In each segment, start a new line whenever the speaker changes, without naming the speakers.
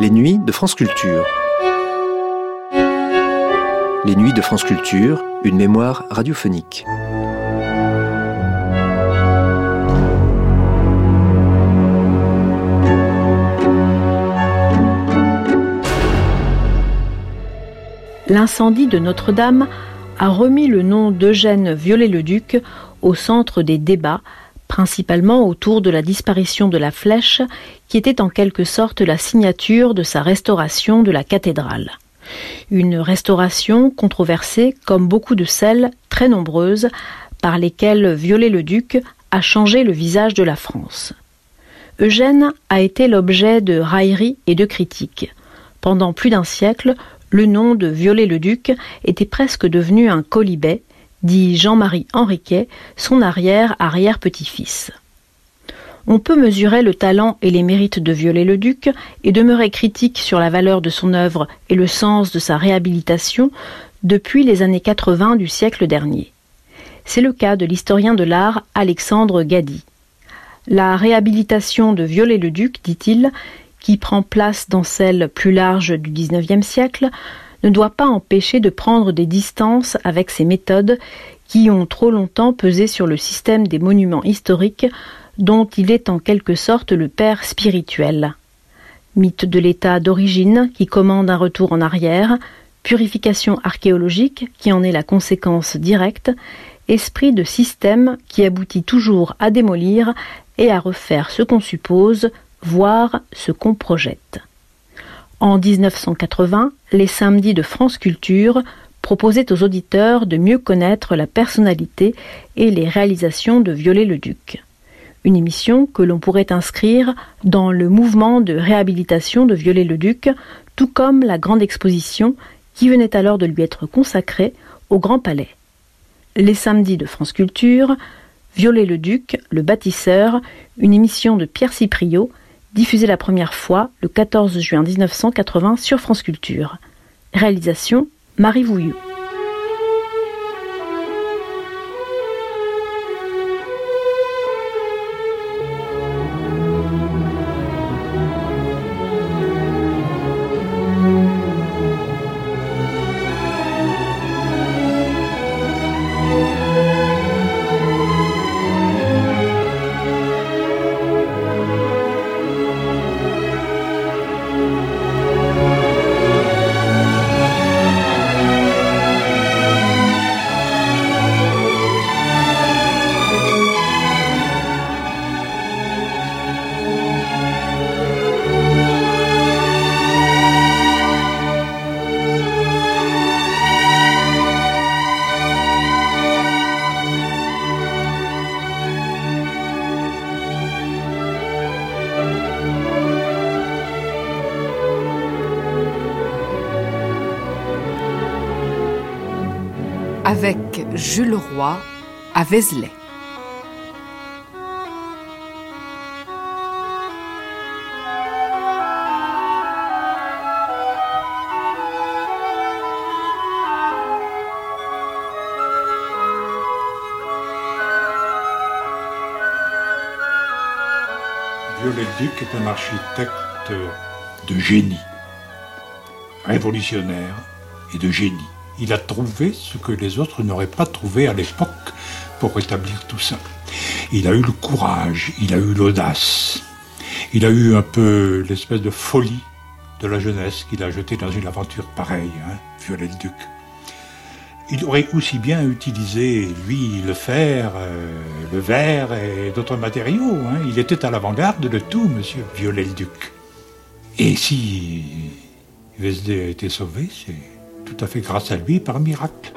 Les nuits de France Culture. Les nuits de France Culture, une mémoire radiophonique.
L'incendie de Notre-Dame a remis le nom d'Eugène Viollet-le-Duc au centre des débats, principalement autour de la disparition de la flèche, qui était en quelque sorte la signature de sa restauration de la cathédrale. Une restauration controversée, comme beaucoup de celles, très nombreuses, par lesquelles Viollet-le-Duc a changé le visage de la France. Eugène a été l'objet de railleries et de critiques. Pendant plus d'un siècle, le nom de Viollet-le-Duc était presque devenu un colibet, dit Jean-Marie Henriquet, son arrière-arrière-petit-fils. On peut mesurer le talent et les mérites de Viollet-le-Duc et demeurer critique sur la valeur de son œuvre et le sens de sa réhabilitation depuis les années 80 du siècle dernier. C'est le cas de l'historien de l'art Alexandre Gady. La réhabilitation de Viollet-le-Duc, dit-il, qui prend place dans celle plus large du XIXe siècle, ne doit pas empêcher de prendre des distances avec ces méthodes qui ont trop longtemps pesé sur le système des monuments historiques dont il est en quelque sorte le père spirituel. Mythe de l'état d'origine qui commande un retour en arrière, purification archéologique qui en est la conséquence directe, esprit de système qui aboutit toujours à démolir et à refaire ce qu'on suppose, voire ce qu'on projette. En 1980, les samedis de France Culture proposaient aux auditeurs de mieux connaître la personnalité et les réalisations de Viollet-le-Duc. Une émission que l'on pourrait inscrire dans le mouvement de réhabilitation de Viollet-le-Duc, tout comme la grande exposition qui venait alors de lui être consacrée au Grand Palais. Les samedis de France Culture, Viollet-le-Duc, le bâtisseur, une émission de Pierre Cipriot diffusé la première fois le 14 juin 1980 sur France Culture. Réalisation Marie Vouillou.
Vézelay.
Viollet-le-Duc est un architecte de génie, révolutionnaire et de génie il a trouvé ce que les autres n'auraient pas trouvé à l'époque pour rétablir tout ça. Il a eu le courage, il a eu l'audace, il a eu un peu l'espèce de folie de la jeunesse qu'il a jeté dans une aventure pareille, hein, Violet-le-Duc. Il aurait aussi bien utilisé, lui, le fer, euh, le verre et d'autres matériaux. Hein. Il était à l'avant-garde de tout, monsieur Violet-le-Duc. Et si VSD a été sauvé, c'est tout à fait grâce à lui par miracle.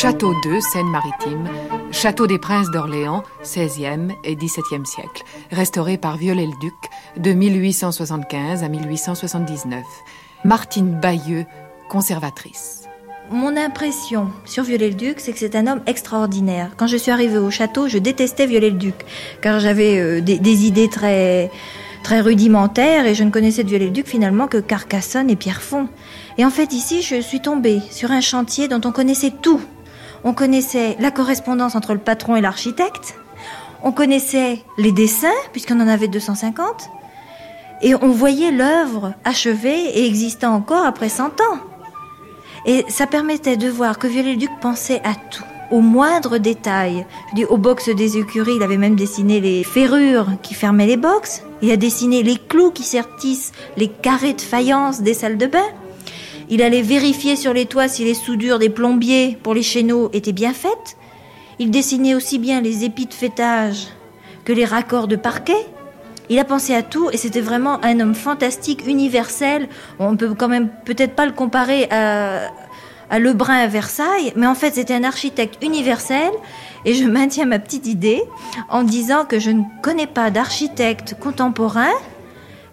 Château de Seine-Maritime, château des princes d'Orléans, 16e et 17e siècle, restauré par Viollet-le-Duc de 1875 à 1879. Martine Bayeux, conservatrice.
mon impression sur Viollet-le-Duc, c'est que c'est un homme extraordinaire. Quand je suis arrivée au château, je détestais Viollet-le-Duc, car j'avais euh, des, idées très, très rudimentaires et je ne connaissais de Viollet-le-Duc finalement que Carcassonne et Pierrefonds. Et en fait, ici, je suis tombée sur un chantier dont on connaissait tout. On connaissait la correspondance entre le patron et l'architecte, on connaissait les dessins, puisqu'on en avait 250, et on voyait l'œuvre achevée et existant encore après 100 ans. Et ça permettait de voir que Viollet-le-Duc pensait à tout, au moindre détail. Je dis, box des écuries, il avait même dessiné les ferrures qui fermaient les box. Il a dessiné les clous qui sertissent les carrés de faïence des salles de bain. Il allait vérifier sur les toits si les soudures des plombiers pour les chéneaux étaient bien faites. Il dessinait aussi bien les épis de fêtage que les raccords de parquet. Il a pensé à tout et c'était vraiment un homme fantastique, universel. On peut quand même peut-être pas le comparer à, à Lebrun à Versailles, mais en fait c'était un architecte universel et je maintiens ma petite idée en disant que je ne connais pas d'architecte contemporain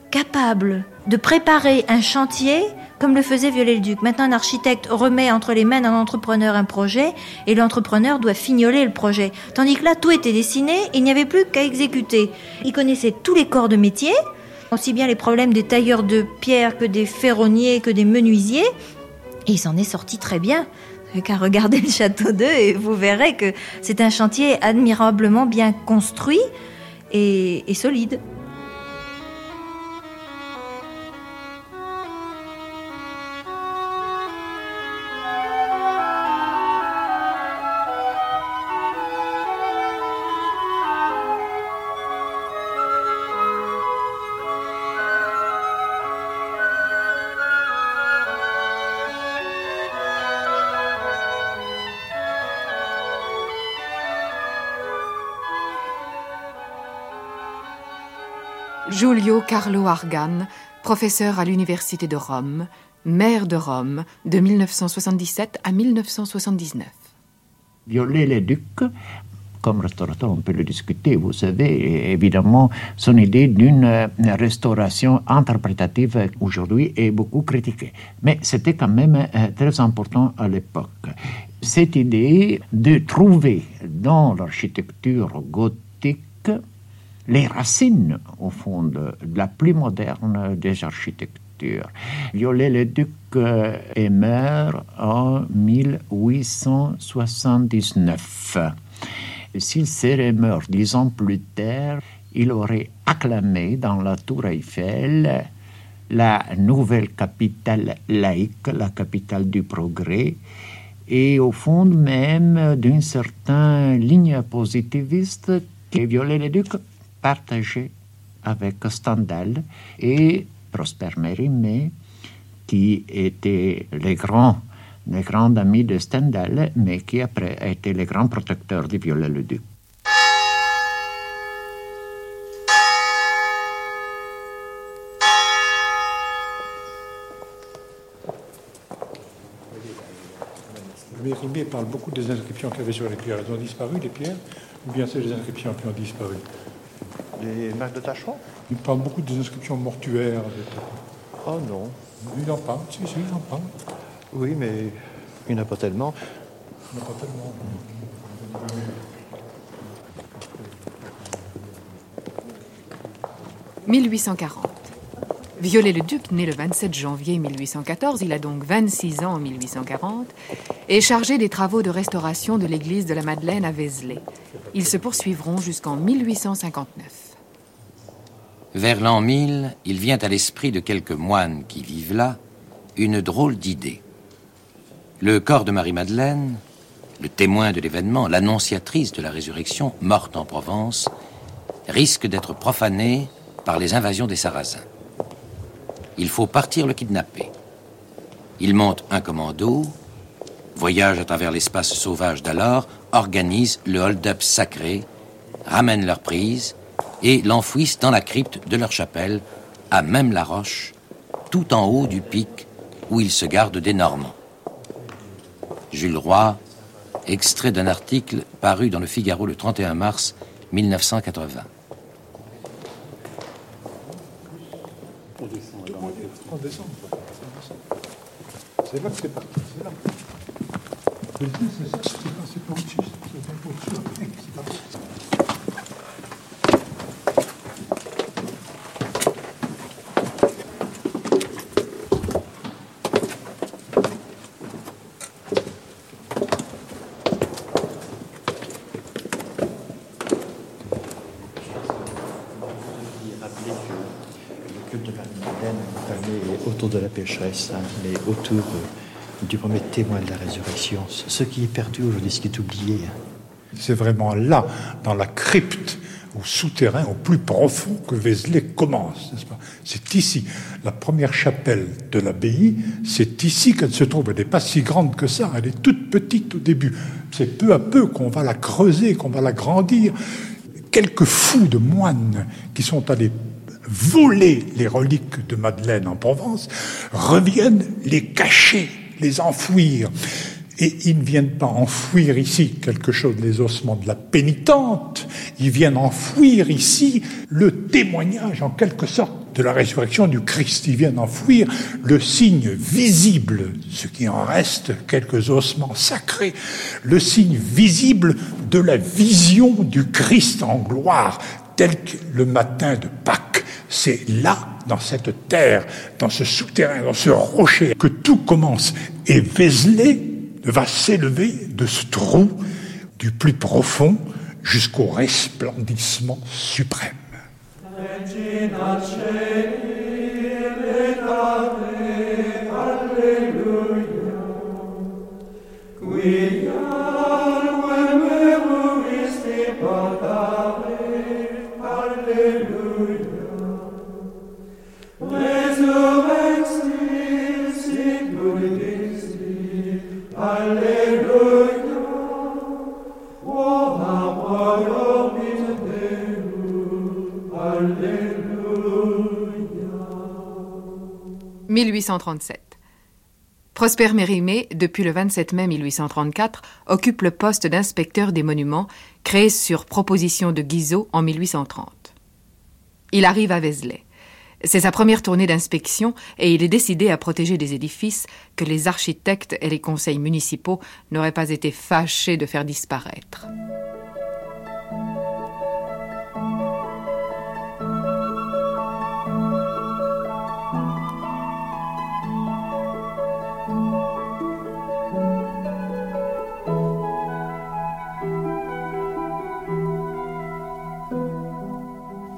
capable de préparer un chantier comme le faisait Viollet-le-Duc. Maintenant, un architecte remet entre les mains d'un entrepreneur un projet et l'entrepreneur doit fignoler le projet. Tandis que là, tout était dessiné, il n'y avait plus qu'à exécuter. Il connaissait tous les corps de métier, aussi bien les problèmes des tailleurs de pierre que des ferronniers, que des menuisiers, et il s'en est sorti très bien. Qu'à regarder le château d'eux et vous verrez que c'est un chantier admirablement bien construit et, et solide.
Carlo Argan, professeur à l'Université de Rome, maire de Rome de 1977 à 1979.
Viollet-le-Duc, comme restaurateur, on peut le discuter. Vous savez, évidemment, son idée d'une restauration interprétative aujourd'hui est beaucoup critiquée. Mais c'était quand même euh, très important à l'époque. Cette idée de trouver dans l'architecture gothique les racines, au fond, de, la plus moderne des architectures. Viollet-le-Duc euh, est mort en 1879. S'il serait mort dix ans plus tard, il aurait acclamé dans la tour Eiffel la nouvelle capitale laïque, la capitale du progrès, et au fond même d'une certaine ligne positiviste que Viollet-le-Duc partagé avec Stendhal et Prosper Mérimée, qui étaient les grands, les grands amis de Stendhal, mais qui après été les grands protecteurs du Viollet-le-Duc.
Mérimée parle beaucoup des inscriptions qu'il y avait sur les pierres. Elles ont disparu, les pierres, ou bien c'est les inscriptions qui ont disparu?
Les marques de tachement
Il parle beaucoup des inscriptions mortuaires.
Oh non.
Il en parle, si, si, il en parle.
Oui, mais il n'y en a pas tellement.
Il n'y en a pas tellement.
1840. Viollet-le-Duc, né le 27 janvier 1814, il a donc 26 ans en 1840, est chargé des travaux de restauration de l'église de la Madeleine à Vézelay. Ils se poursuivront jusqu'en 1859.
Vers l'an 1000, il vient à l'esprit de quelques moines qui vivent là une drôle d'idée. Le corps de Marie-Madeleine, le témoin de l'événement, l'annonciatrice de la résurrection, morte en Provence, risque d'être profané par les invasions des Sarrasins. Il faut partir le kidnapper. Il monte un commando, voyage à travers l'espace sauvage d'alors, organise le hold-up sacré, ramène leur prise et l'enfouissent dans la crypte de leur chapelle, à même la roche, tout en haut du pic où ils se gardent des Normands. Jules Roy, extrait d'un article paru dans le Figaro le 31 mars 1980.
C'est là que c'est parti.
Le culte de Marie-Madeleine est autour de la pécheresse, hein, mais autour du premier témoin de la résurrection. Ce qui est perdu aujourd'hui, ce qui est oublié. hein.
C'est vraiment là, dans la crypte, au souterrain, au plus profond, que Vézelay commence, n'est-ce C'est ici. La première chapelle de l'abbaye, c'est ici qu'elle se trouve. Elle n'est pas si grande que ça, elle est toute petite au début. C'est peu à peu qu'on va la creuser, qu'on va la grandir. Quelques fous de moines qui sont allés voler les reliques de Madeleine en Provence reviennent les cacher, les enfouir. Et ils ne viennent pas enfouir ici quelque chose, les ossements de la pénitente, ils viennent enfouir ici le témoignage en quelque sorte de la résurrection du Christ. Ils viennent enfouir le signe visible, ce qui en reste, quelques ossements sacrés, le signe visible de la vision du Christ en gloire, tel que le matin de Pâques. C'est là, dans cette terre, dans ce souterrain, dans ce rocher, que tout commence. Et Vézelay va s'élever de ce trou du plus profond jusqu'au resplendissement suprême.
« 1837. Prosper Mérimée, depuis le 27 mai 1834, occupe le poste d'inspecteur des monuments, créé sur proposition de Guizot en 1830. Il arrive à Vézelay. C'est sa première tournée d'inspection et il est décidé à protéger des édifices que les architectes et les conseils municipaux n'auraient pas été fâchés de faire disparaître.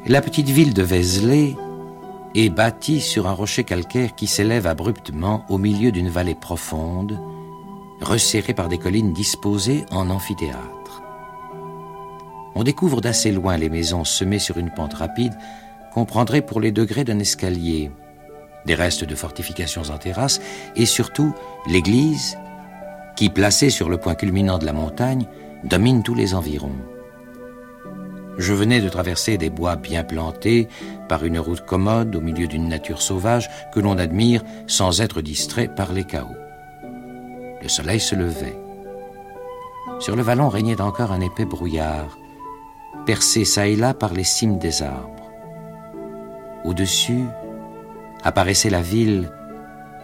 La petite ville de Vézelay est bâtie sur un rocher calcaire qui s'élève abruptement au milieu d'une vallée profonde, resserrée par des collines disposées en amphithéâtre. On découvre d'assez loin les maisons semées sur une pente rapide qu'on prendrait pour les degrés d'un escalier, des restes de fortifications en terrasse et surtout l'église qui, placée sur le point culminant de la montagne, domine tous les environs. Je venais de traverser des bois bien plantés par une route commode au milieu d'une nature sauvage que l'on admire sans être distrait par les chaos. Le soleil se levait. Sur le vallon régnait encore un épais brouillard, percé çà et là par les cimes des arbres. Au-dessus apparaissait la ville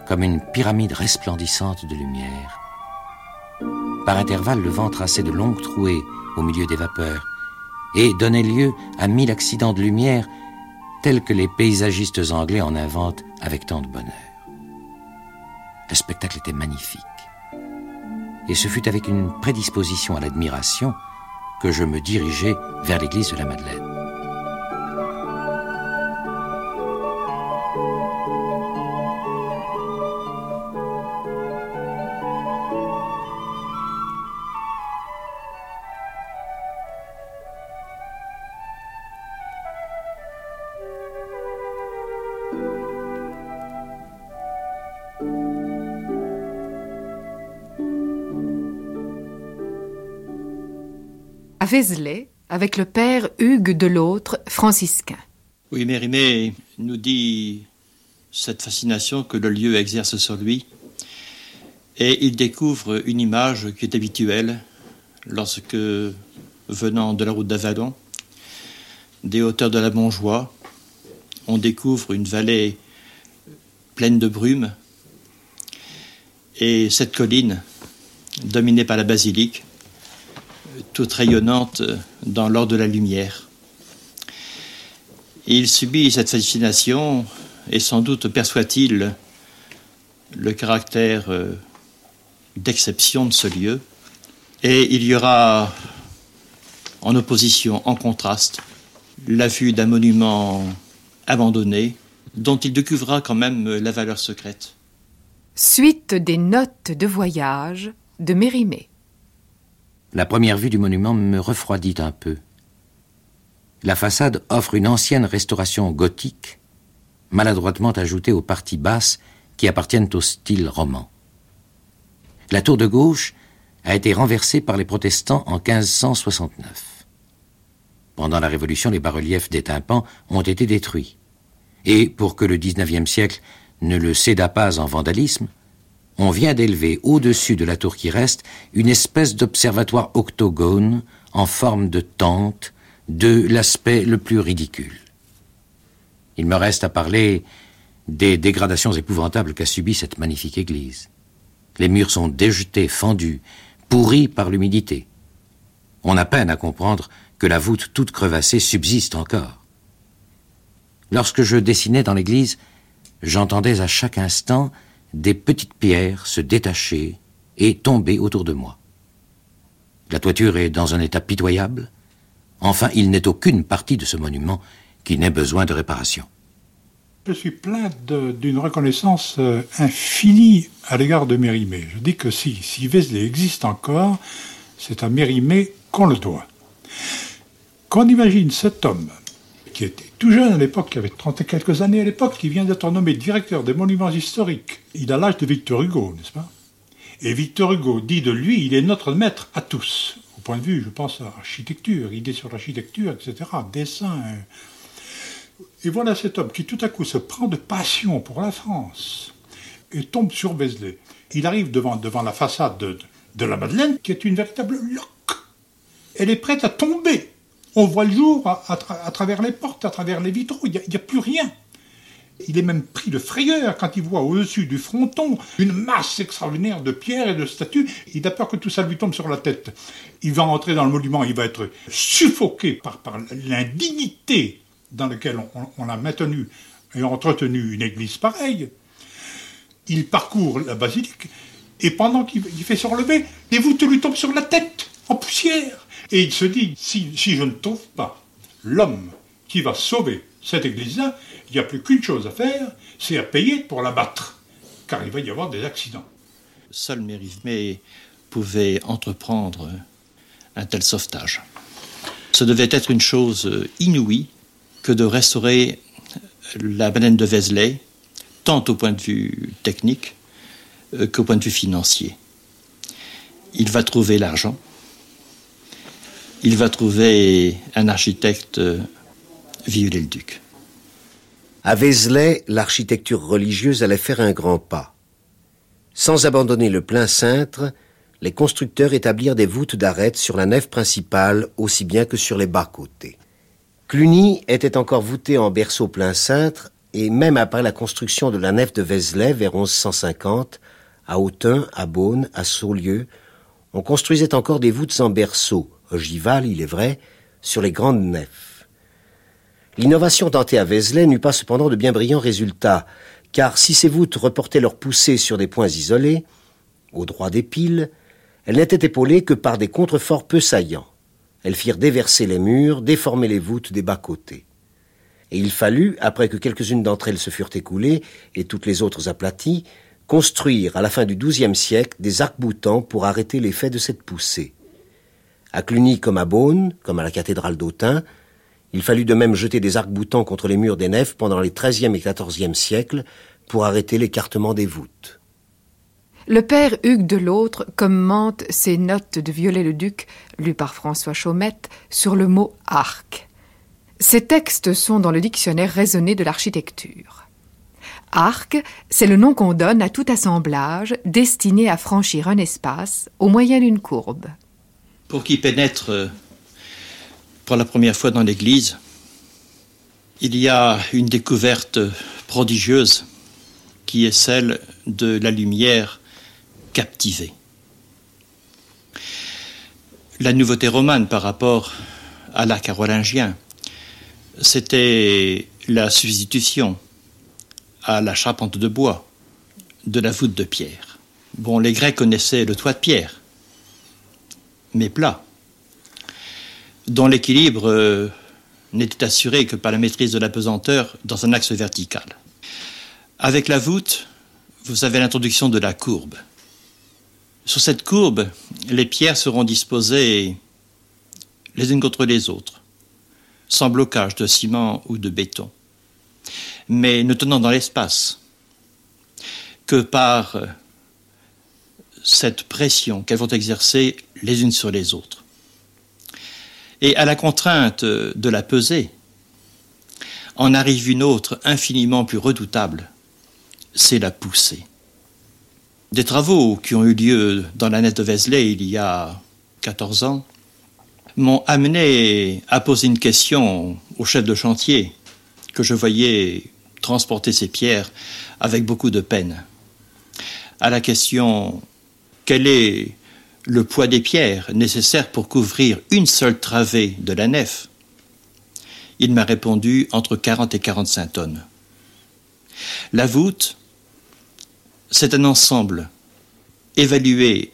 comme une pyramide resplendissante de lumière. Par intervalles, le vent traçait de longues trouées au milieu des vapeurs et donnait lieu à mille accidents de lumière tels que les paysagistes anglais en inventent avec tant de bonheur. Le spectacle était magnifique. Et ce fut avec une prédisposition à l'admiration que je me dirigeai vers l'église de la Madeleine.
Avec le père Hugues de l'autre, franciscain.
Oui, Mérimée nous dit cette fascination que le lieu exerce sur lui. Et il découvre une image qui est habituelle lorsque, venant de la route d'Avalon, des hauteurs de la Montjoie, on découvre une vallée pleine de brume. Et cette colline dominée par la basilique, toute rayonnante dans l'or de la lumière. il subit cette fascination et sans doute perçoit-il le caractère euh, d'exception de ce lieu. Et il y aura en opposition, en contraste, la vue d'un monument abandonné dont il découvrira quand même la valeur secrète.
Suite des notes de voyage de Mérimée.
La première vue du monument me refroidit un peu. La façade offre une ancienne restauration gothique, maladroitement ajoutée aux parties basses qui appartiennent au style roman. La tour de gauche a été renversée par les protestants en 1569. Pendant la Révolution, les bas-reliefs des tympans ont été détruits. Et pour que le XIXe siècle ne le céda pas en vandalisme, on vient d'élever au-dessus de la tour qui reste une espèce d'observatoire octogone en forme de tente, de l'aspect le plus ridicule. Il me reste à parler des dégradations épouvantables qu'a subi cette magnifique église. Les murs sont déjetés, fendus, pourris par l'humidité. On a peine à comprendre que la voûte toute crevassée subsiste encore. Lorsque je dessinais dans l'église, j'entendais à chaque instant des petites pierres se détacher et tomber autour de moi. La toiture est dans un état pitoyable. Enfin, il n'est aucune partie de ce monument qui n'ait besoin de réparation.
Je suis plein d'une reconnaissance euh, infinie à l'égard de Mérimée. Je dis que si, si Vézelay existe encore, c'est à Mérimée qu'on le doit. Quand on imagine cet homme qui était tout jeune à l'époque, qui avait 30 et quelques années à l'époque, qui vient d'être nommé directeur des monuments historiques. Il a l'âge de Victor Hugo, n'est-ce pas? Et Victor Hugo dit de lui, il est notre maître à tous, au point de vue, je pense, à architecture, idées sur l'architecture, etc., dessin. Et voilà cet homme qui tout à coup se prend de passion pour la France et tombe sur Vézelay. Il arrive devant, devant la façade de, de la Madeleine, qui est une véritable loque. Elle est prête à tomber on voit le jour à, travers les portes, à travers les vitraux, il n'y a, plus rien. Il est même pris de frayeur quand il voit au-dessus du fronton une masse extraordinaire de pierres et de statues. Il a peur que tout ça lui tombe sur la tête. Il va entrer dans le monument, il va être suffoqué par, l'indignité dans laquelle on, a maintenu et entretenu une église pareille. Il parcourt la basilique et pendant qu'il fait se relever, des voûtes lui tombent sur la tête, en poussière. Et il se dit, si, je ne trouve pas l'homme qui va sauver cette église-là, il n'y a plus qu'une chose à faire, c'est à payer pour la battre, car il va y avoir des accidents.
Seul Mérimée pouvait entreprendre un tel sauvetage. Ce devait être une chose inouïe que de restaurer la baleine de Vézelay, tant au point de vue technique euh, qu'au point de vue financier. Il va trouver l'argent, il va trouver un architecte, euh, Viollet-le-Duc.
À Vézelay, l'architecture religieuse allait faire un grand pas. Sans abandonner le plein cintre, les constructeurs établirent des voûtes d'arêtes sur la nef principale aussi bien que sur les bas-côtés. Cluny était encore voûté en berceau plein cintre, et même après la construction de la nef de Vézelay vers 1150, à Autun, à Beaune, à Saulieu, on construisait encore des voûtes en berceau, ogivales, il est vrai, sur les grandes nefs. L'innovation tentée à Vézelay n'eut pas cependant de bien brillants résultats, car si ces voûtes reportaient leur poussée sur des points isolés, au droit des piles, elles n'étaient épaulées que par des contreforts peu saillants. Elles firent déverser les murs, déformer les voûtes des bas-côtés. Et il fallut, après que quelques-unes d'entre elles se furent écoulées et toutes les autres aplaties, construire à la fin du XIIe siècle des arcs-boutants pour arrêter l'effet de cette poussée. À Cluny comme à Beaune, comme à la cathédrale d'Autun, il fallut de même jeter des arcs-boutants contre les murs des nefs pendant les XIIIe et XIVe siècles pour arrêter l'écartement des voûtes.
Le père Hugues de l'Autre commente ces notes de Viollet-le-Duc, lues par François Chaumette, sur le mot arc. Ces textes sont dans le dictionnaire raisonné de l'architecture. Arc, c'est le nom qu'on donne à tout assemblage destiné à franchir un espace au moyen d'une courbe
pour qui pénètre euh, pour la première fois dans l'Église, il y a une découverte prodigieuse qui est celle de la lumière captivée. la nouveauté romane par rapport à l'arc carolingien, c'était la substitution à la charpente de bois de la voûte de pierre. Bon, les Grecs connaissaient le toit de pierre, mais plat, dont l'équilibre euh, n'était assuré que par la maîtrise de la pesanteur dans un axe vertical. Avec la voûte, vous avez l'introduction de la courbe. Sur cette courbe, les pierres seront disposées les unes contre les autres, sans blocage de ciment ou de béton, mais ne tenant dans l'espace que par cette pression qu'elles vont exercer les unes sur les autres. Et à la contrainte de la peser, en arrive une autre infiniment plus redoutable, c'est la poussée. Des travaux qui ont eu lieu dans la nette de Vézelay il y a 14 ans m'ont amené à poser une question au chef de chantier que je voyais transporter ces pierres avec beaucoup de peine. À la question quel est le poids des pierres nécessaires pour couvrir une seule travée de la nef Il m'a répondu entre 40 et 45 tonnes. La voûte, c'est un ensemble évalué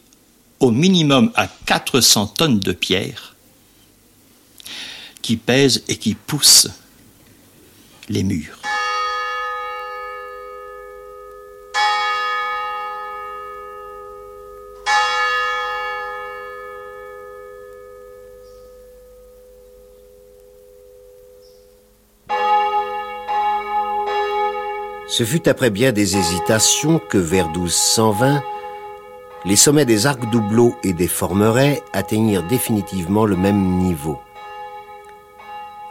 au minimum à 400 tonnes de pierres qui pèsent et qui poussent les murs.
Ce fut après bien des hésitations que vers 1220, les sommets des arcs doubleaux et des formerets atteignirent définitivement le même niveau.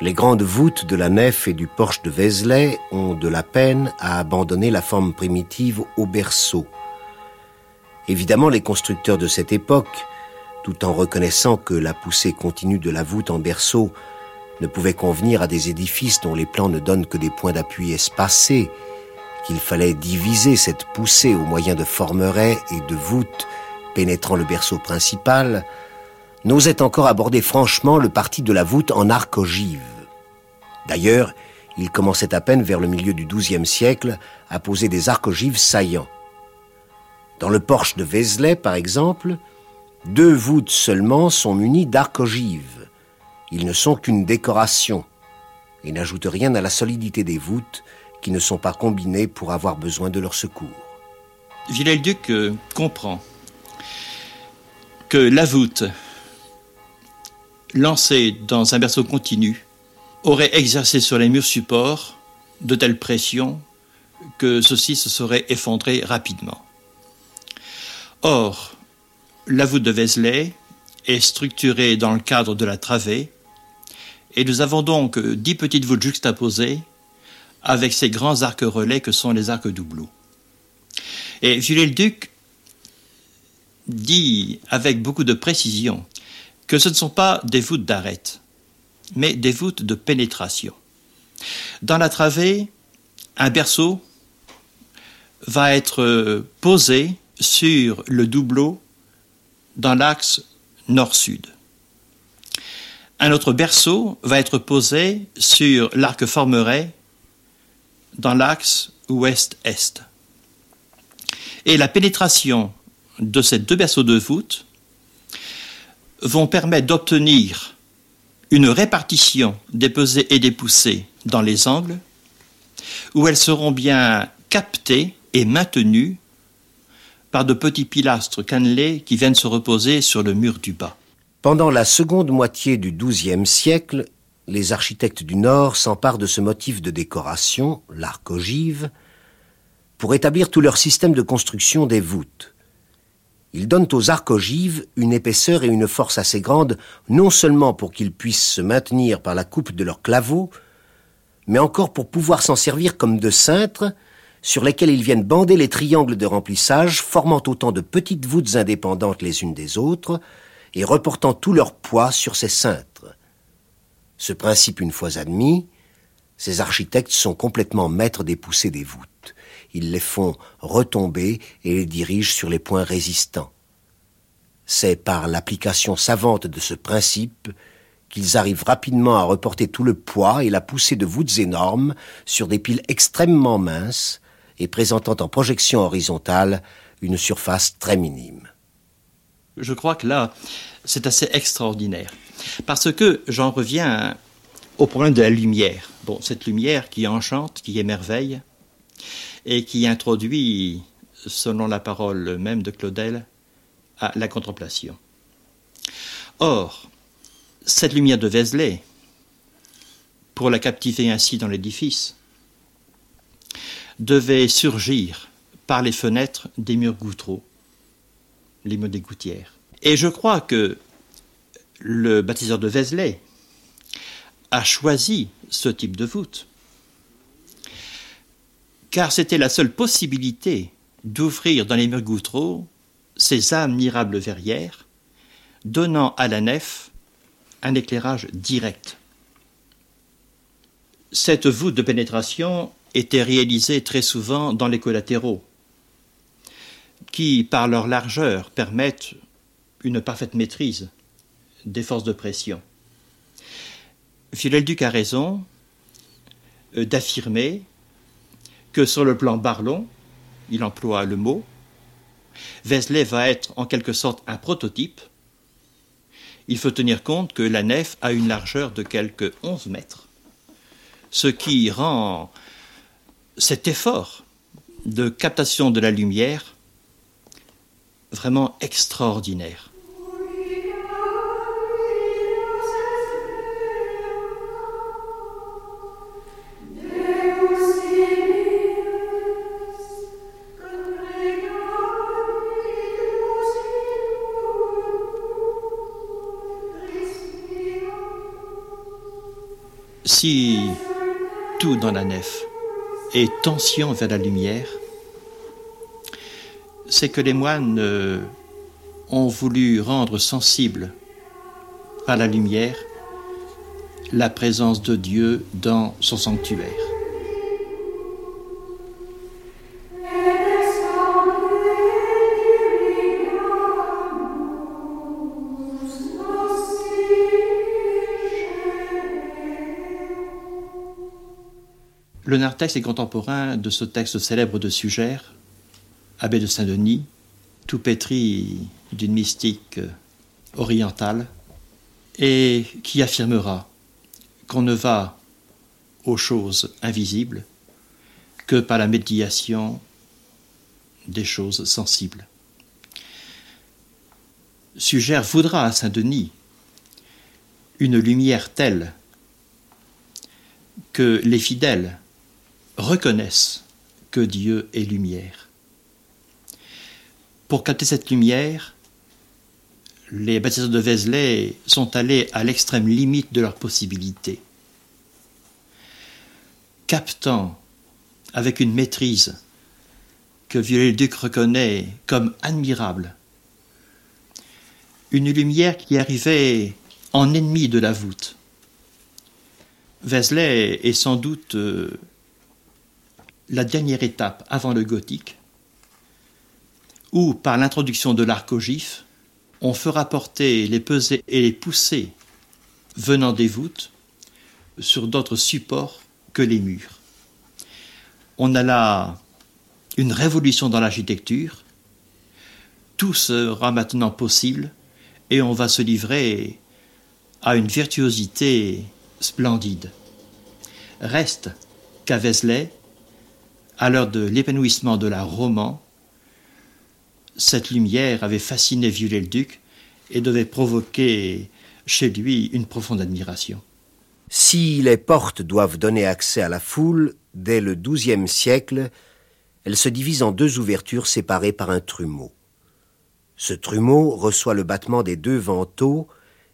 Les grandes voûtes de la nef et du porche de Vézelay ont de la peine à abandonner la forme primitive au berceau. Évidemment, les constructeurs de cette époque, tout en reconnaissant que la poussée continue de la voûte en berceau ne pouvait convenir à des édifices dont les plans ne donnent que des points d'appui espacés, qu'il fallait diviser cette poussée au moyen de formerets et de voûtes pénétrant le berceau principal, n'osait encore aborder franchement le parti de la voûte en arc ogive. D'ailleurs, il commençait à peine vers le milieu du XIIe siècle à poser des arcs ogives saillants. Dans le porche de Vézelay, par exemple, deux voûtes seulement sont munies d'arcs ogives. Ils ne sont qu'une décoration et n'ajoutent rien à la solidité des voûtes qui ne sont pas combinés pour avoir besoin de leur secours.
Villers-le-Duc euh, comprend que la voûte, lancée dans un berceau continu, aurait exercé sur les murs supports de telles pressions que ceux-ci se seraient effondrés rapidement. Or, la voûte de Vézelay est structurée dans le cadre de la travée, et nous avons donc dix petites voûtes juxtaposées avec ces grands arcs relais que sont les arcs doubleaux. Et Viollet-le-Duc dit avec beaucoup de précision que ce ne sont pas des voûtes d'arête, mais des voûtes de pénétration. Dans la travée, un berceau va être posé sur le doubleau dans l'axe nord-sud. Un autre berceau va être posé sur l'arc formeret dans l'axe ouest-est. Et la pénétration de ces deux berceaux de voûte vont permettre d'obtenir une répartition des pesées et des poussées dans les angles, où elles seront bien captées et maintenues par de petits pilastres cannelés qui viennent se reposer sur le mur du bas.
Pendant la seconde moitié du XIIe siècle, les architectes du Nord s'emparent de ce motif de décoration, l'arc ogive, pour établir tout leur système de construction des voûtes. Ils donnent aux arcs ogives une épaisseur et une force assez grandes, non seulement pour qu'ils puissent se maintenir par la coupe de leurs claveaux, mais encore pour pouvoir s'en servir comme de cintres, sur lesquels ils viennent bander les triangles de remplissage, formant autant de petites voûtes indépendantes les unes des autres, et reportant tout leur poids sur ces cintres. Ce principe une fois admis, ces architectes sont complètement maîtres des poussées des voûtes. Ils les font retomber et les dirigent sur les points résistants. C'est par l'application savante de ce principe qu'ils arrivent rapidement à reporter tout le poids et la poussée de voûtes énormes sur des piles extrêmement minces et présentant en projection horizontale une surface très minime.
Je crois que là, c'est assez extraordinaire. Parce que j'en reviens au problème de la lumière. Bon, cette lumière qui enchante, qui émerveille, et qui introduit, selon la parole même de Claudel, à la contemplation. Or, cette lumière de Vézelay, pour la captiver ainsi dans l'édifice, devait surgir par les fenêtres des murs goutreaux, les murs des gouttières. Et je crois que le baptiseur de Vézelay a choisi ce type de voûte, car c'était la seule possibilité d'ouvrir dans les murs goutreaux ces admirables verrières, donnant à la nef un éclairage direct. Cette voûte de pénétration était réalisée très souvent dans les collatéraux, qui, par leur largeur, permettent une parfaite maîtrise des forces de pression. Philel-Duc a raison euh, d'affirmer que sur le plan Barlon, il emploie le mot, Vézelay va être en quelque sorte un prototype. Il faut tenir compte que la nef a une largeur de quelques 11 mètres, ce qui rend cet effort de captation de la lumière vraiment extraordinaire. Si tout dans la nef est tension vers la lumière, c'est que les moines euh, ont voulu rendre sensible à la lumière la présence de Dieu dans son sanctuaire. Le narthex est contemporain de ce texte célèbre de Sugère, abbé de Saint-Denis, tout pétri d'une mystique orientale, et qui affirmera qu'on ne va aux choses invisibles que par la médiation des choses sensibles. Sugère voudra à Saint-Denis une lumière telle que les fidèles reconnaissent que Dieu est lumière. Pour capter cette lumière, les baptiseurs de Vézelay sont allés à l'extrême limite de leurs possibilités. Captant avec une maîtrise que Viollet-le-Duc reconnaît comme admirable, une lumière qui arrivait en ennemi de la voûte. Vézelay est sans doute euh, la dernière étape avant le gothique, où par l'introduction de l'arc ogif, on fera porter les pesées et les poussées venant des voûtes sur d'autres supports que les murs. On a là une révolution dans l'architecture. Tout sera maintenant possible et on va se livrer à une virtuosité splendide. Reste qu'à Vézelay, à l'heure de l'épanouissement de la roman, cette lumière avait fasciné Viollet-le-Duc et devait provoquer chez lui une profonde admiration.
Si les portes doivent donner accès à la foule, dès le XIIe siècle, elles se divisent en deux ouvertures séparées par un trumeau. Ce trumeau reçoit le battement des deux vantaux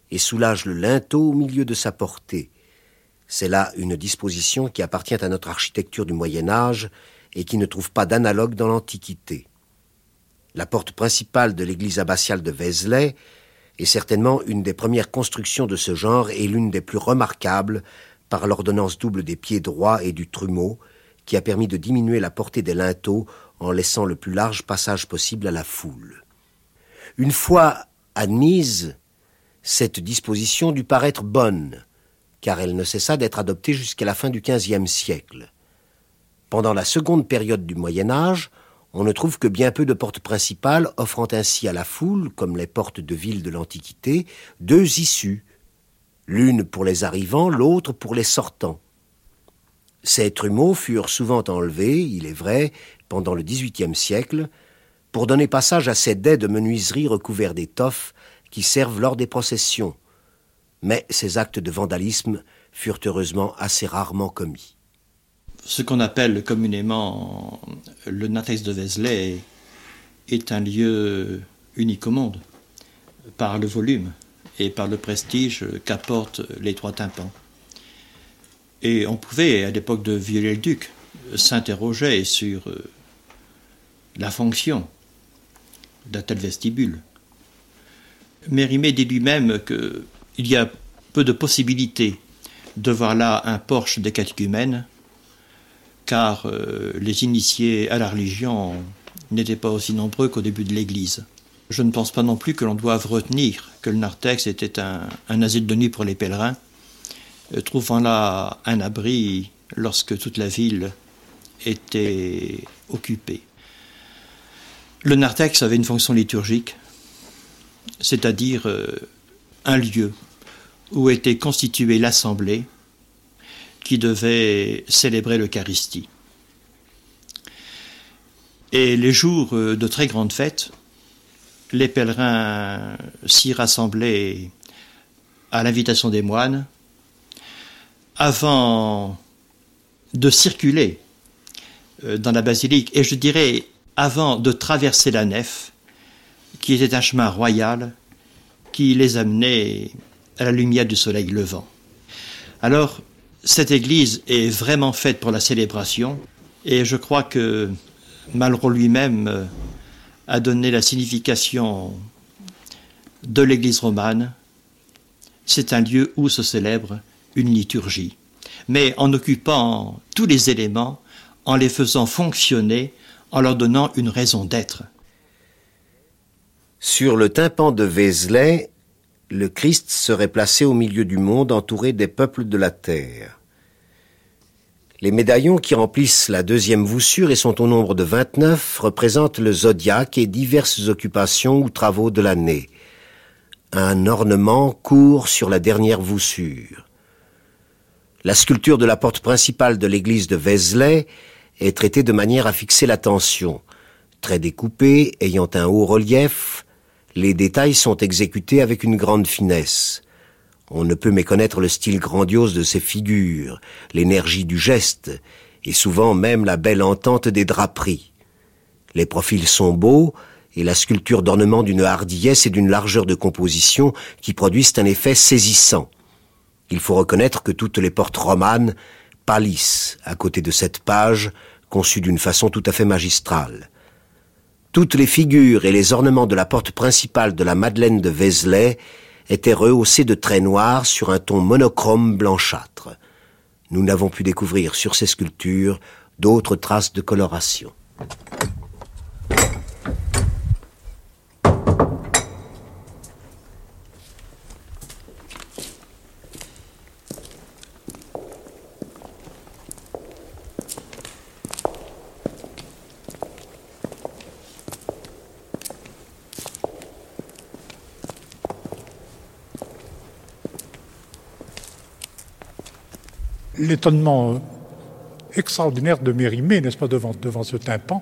et soulage le linteau au milieu de sa portée. C'est là une disposition qui appartient à notre architecture du Moyen Âge et qui ne trouve pas d'analogue dans l'Antiquité. La porte principale de l'église abbatiale de Vézelay est certainement une des premières constructions de ce genre et l'une des plus remarquables par l'ordonnance double des pieds droits et du trumeau, qui a permis de diminuer la portée des linteaux en laissant le plus large passage possible à la foule. Une fois Admise, cette disposition dut paraître bonne, car elle ne cessa d'être adoptée jusqu'à la fin du XVe siècle. Pendant la seconde période du Moyen Âge, on ne trouve que bien peu de portes principales offrant ainsi à la foule, comme les portes de ville de l'Antiquité, deux issues, l'une pour les arrivants, l'autre pour les sortants. Ces trumeaux furent souvent enlevés, il est vrai, pendant le XVIIIe siècle, pour donner passage à ces dais de menuiserie recouverts d'étoffes qui servent lors des processions. Mais ces actes de vandalisme furent heureusement assez rarement commis.
Ce qu'on appelle communément le narthex de Vézelay est un lieu unique au monde, par le volume et par le prestige qu'apportent les trois tympans. Et on pouvait, à l'époque de Viollet-le-Duc, s'interroger sur euh, la fonction d'un tel vestibule. Mérimée dit lui-même qu'il y a peu de possibilités de voir là un porche des catéchumènes, car euh, les initiés à la religion n'étaient pas aussi nombreux qu'au début de l'Église. Je ne pense pas non plus que l'on doive retenir que le narthex était un, asile de nuit pour les pèlerins, euh, trouvant là un abri lorsque toute la ville était occupée. Le narthex avait une fonction liturgique, c'est-à-dire euh, un lieu où était constituée l'assemblée qui devait célébrer l'Eucharistie. Et les jours euh, de très grandes fêtes, les pèlerins s'y rassemblaient à l'invitation des moines avant de circuler euh, dans la basilique, et je dirais avant de traverser la nef, qui était un chemin royal qui les amenait à la lumière du soleil levant. Alors, cette église est vraiment faite pour la célébration, et je crois que Malraux lui-même euh, a donné la signification de l'église romane. C'est un lieu où se célèbre une liturgie, mais en occupant tous les éléments, en les faisant fonctionner, en leur donnant une raison d'être.
Sur le tympan de Vézelay, le Christ serait placé au milieu du monde entouré des peuples de la terre. Les médaillons qui remplissent la deuxième voussure et sont au nombre de 29 représentent le zodiaque et diverses occupations ou travaux de l'année. Un ornement court sur la dernière voussure. La sculpture de la porte principale de l'église de Vézelay est traitée de manière à fixer l'attention. Très découpée, ayant un haut relief, les détails sont exécutés avec une grande finesse. On ne peut méconnaître le style grandiose de ces figures, l'énergie du geste, et souvent même la belle entente des draperies. Les profils sont beaux, et la sculpture d'ornement d'une hardiesse et d'une largeur de composition qui produisent un effet saisissant. Il faut reconnaître que toutes les portes romanes pâlissent à côté de cette page conçue d'une façon tout à fait magistrale. Toutes les figures et les ornements de la porte principale de la Madeleine de Vézelay étaient rehaussés de traits noirs sur un ton monochrome blanchâtre. Nous n'avons pu découvrir sur ces sculptures d'autres traces de coloration.
L'étonnement euh, extraordinaire de Mérimée, n'est-ce pas, devant, ce tympan,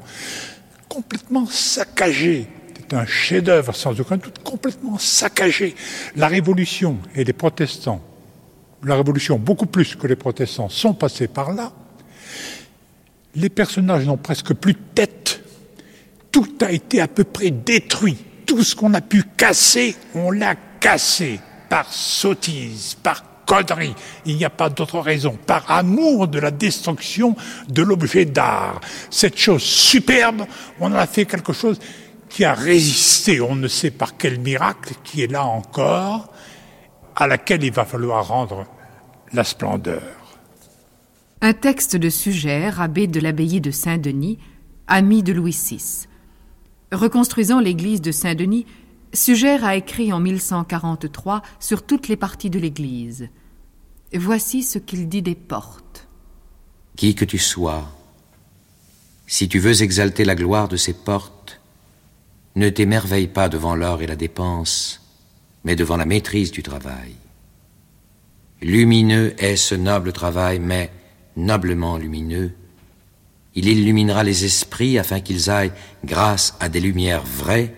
complètement saccagé. C'est un chef-d'œuvre, sans aucun doute, complètement saccagé. La Révolution et les protestants, la Révolution beaucoup plus que les protestants, sont passés par là. Les personnages n'ont presque plus de tête. Tout a été à peu près détruit. Tout ce qu'on a pu casser, on l'a cassé par sottise, par Il n'y a pas d'autre raison. Par amour de la destruction de l'objet d'art. Cette chose superbe, on en a fait quelque chose qui a résisté, on ne sait par quel miracle, qui est là encore, à laquelle il va falloir rendre la splendeur.
Un texte de Sugère, abbé de l'abbaye de Saint-Denis, ami de Louis VI. Reconstruisant l'église de Saint-Denis, Suger a écrit en 1143 sur toutes les parties de l'Église. Voici ce qu'il dit des portes.
Qui que tu sois, si tu veux exalter la gloire de ces portes, ne t'émerveille pas devant l'or et la dépense, mais devant la maîtrise du travail. Lumineux est ce noble travail, mais noblement lumineux. Il illuminera les esprits afin qu'ils aillent, grâce à des lumières vraies,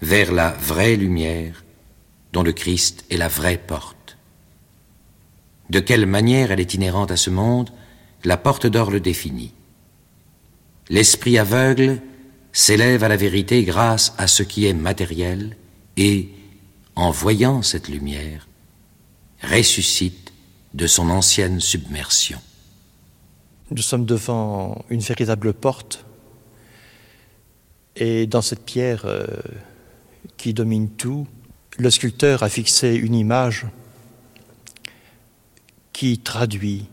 vers la vraie lumière dont le Christ est la vraie porte. De quelle manière elle est inhérente à ce monde, la porte d'or le définit. L'esprit aveugle s'élève à la vérité grâce à ce qui est matériel et, en voyant cette lumière, ressuscite de son ancienne submersion.
Nous sommes devant une véritable porte et dans cette pierre euh, qui domine tout, le sculpteur a fixé une image qui traduit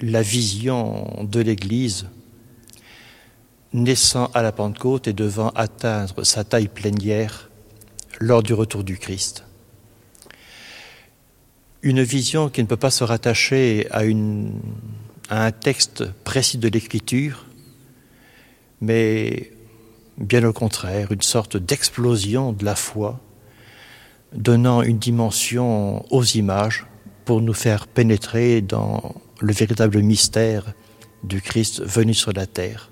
la vision de l'Église naissant à la Pentecôte et devant atteindre sa taille plénière lors du retour du Christ. Une vision qui ne peut pas se rattacher à, à un texte précis de l'Écriture, mais bien au contraire, une sorte d'explosion de la foi, donnant une dimension aux images pour nous faire pénétrer dans le véritable mystère du Christ venu sur la terre.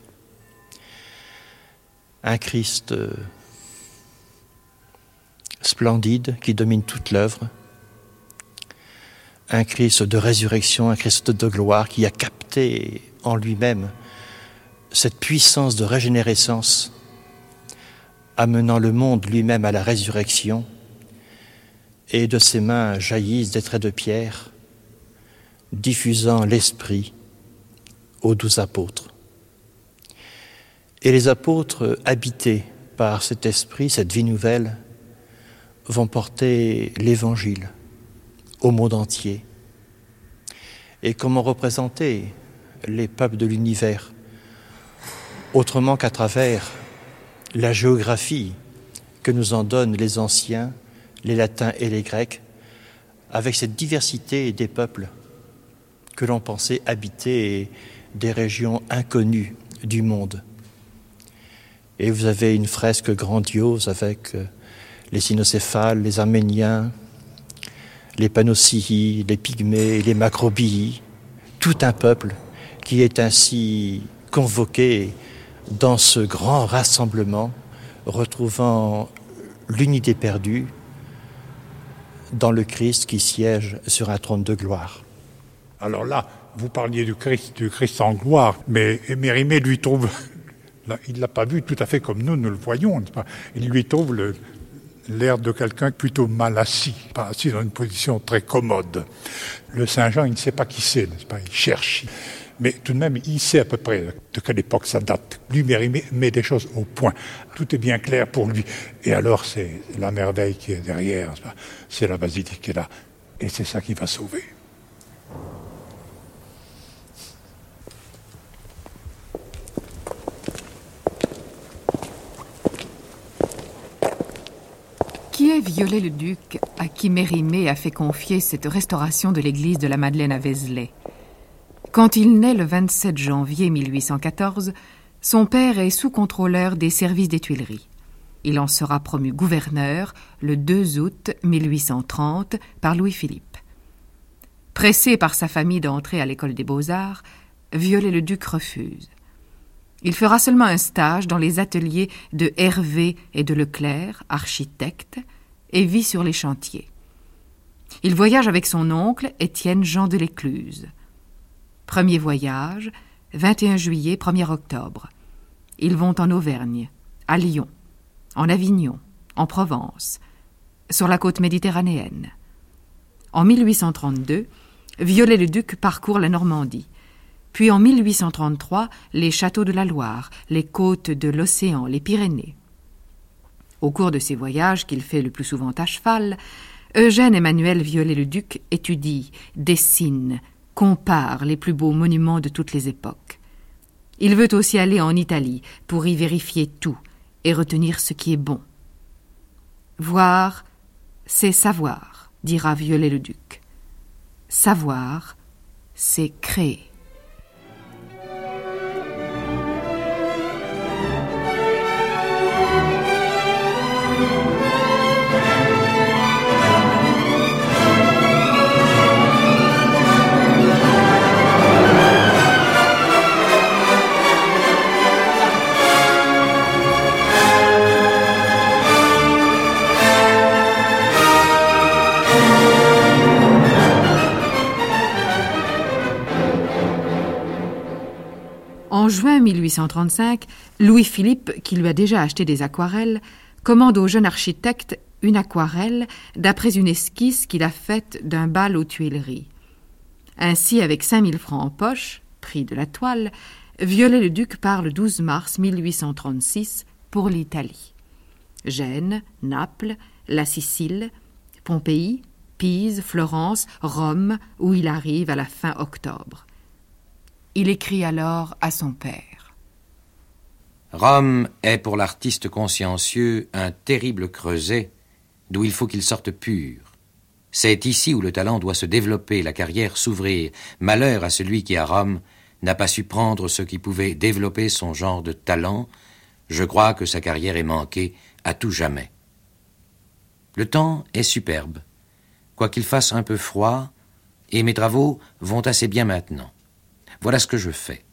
Un Christ euh, splendide qui domine toute l'œuvre, un Christ de résurrection, un Christ de gloire qui a capté en lui-même cette puissance de régénérescence amenant le monde lui-même à la résurrection, et de ses mains jaillissent des traits de pierre, diffusant l'Esprit aux douze apôtres. Et les apôtres, habités par cet esprit, cette vie nouvelle, vont porter l'Évangile au monde entier. Et comment représenter les peuples de l'univers autrement qu'à travers la géographie que nous en donnent les anciens, les latins et les grecs, avec cette diversité des peuples que l'on pensait habiter des régions inconnues du monde. Et vous avez une fresque grandiose avec euh, les cynocéphales, les arméniens, les panocii, les pygmées, les macrobilles, tout un peuple qui est ainsi convoqué dans ce grand rassemblement, retrouvant l'unité perdue dans le Christ qui siège sur un trône de gloire.
Alors là, vous parliez du Christ, du Christ en gloire, mais Mérimée lui trouve, il ne l'a pas vu tout à fait comme nous, nous le voyons, il lui trouve l'air de quelqu'un plutôt mal assis, pas assis dans une position très commode. Le Saint Jean, il ne sait pas qui c'est, il cherche mais tout de même, il sait à peu près de quelle époque ça date. Lui met des choses au point. Tout est bien clair pour lui. Et alors, c'est la merveille qui est derrière, c'est la basilique qui est là. Et c'est ça qui va sauver.
Qui est Viollet-le-Duc à qui Mérimée a fait confier cette restauration de l'église de la Madeleine à Vézelay? Quand il naît le 27 janvier 1814, son père est sous-contrôleur des services des Tuileries. Il en sera promu gouverneur le 2 août 1830 par Louis-Philippe. Pressé par sa famille d'entrer à l'école des beaux-arts, Viollet-le-Duc refuse. Il fera seulement un stage dans les ateliers de Hervé et de Leclerc, architectes, et vit sur les chantiers. Il voyage avec son oncle, Étienne Jean de l'Écluse. Premier voyage, 21 juillet, 1er octobre. Ils vont en Auvergne, à Lyon, en Avignon, en Provence, sur la côte méditerranéenne. En 1832, Viollet-le-Duc parcourt la Normandie. Puis en 1833, les châteaux de la Loire, les côtes de l'océan, les Pyrénées. Au cours de ces voyages qu'il fait le plus souvent à cheval, Eugène Emmanuel Viollet-le-Duc étudie, dessine, compare les plus beaux monuments de toutes les époques. Il veut aussi aller en Italie pour y vérifier tout et retenir ce qui est bon. Voir, c'est savoir, dira Viollet-le-Duc. Savoir, c'est créer. En juin 1835, Louis-Philippe, qui lui a déjà acheté des aquarelles, commande au jeune architecte une aquarelle d'après une esquisse qu'il a faite d'un bal aux Tuileries. Ainsi, avec 5000 francs en poche, prix de la toile, Viollet-le-Duc part le 12 mars 1836 pour l'Italie. Gênes, Naples, la Sicile, Pompéi, Pise, Florence, Rome, où il arrive à la fin octobre. Il écrit alors à son père.
Rome est pour l'artiste consciencieux un terrible creuset d'où il faut qu'il sorte pur. C'est ici où le talent doit se développer, la carrière s'ouvrir. Malheur à celui qui, à Rome, n'a pas su prendre ce qui pouvait développer son genre de talent. Je crois que sa carrière est manquée à tout jamais. Le temps est superbe, quoiqu'il fasse un peu froid, et mes travaux vont assez bien maintenant. Voilà ce que je fais.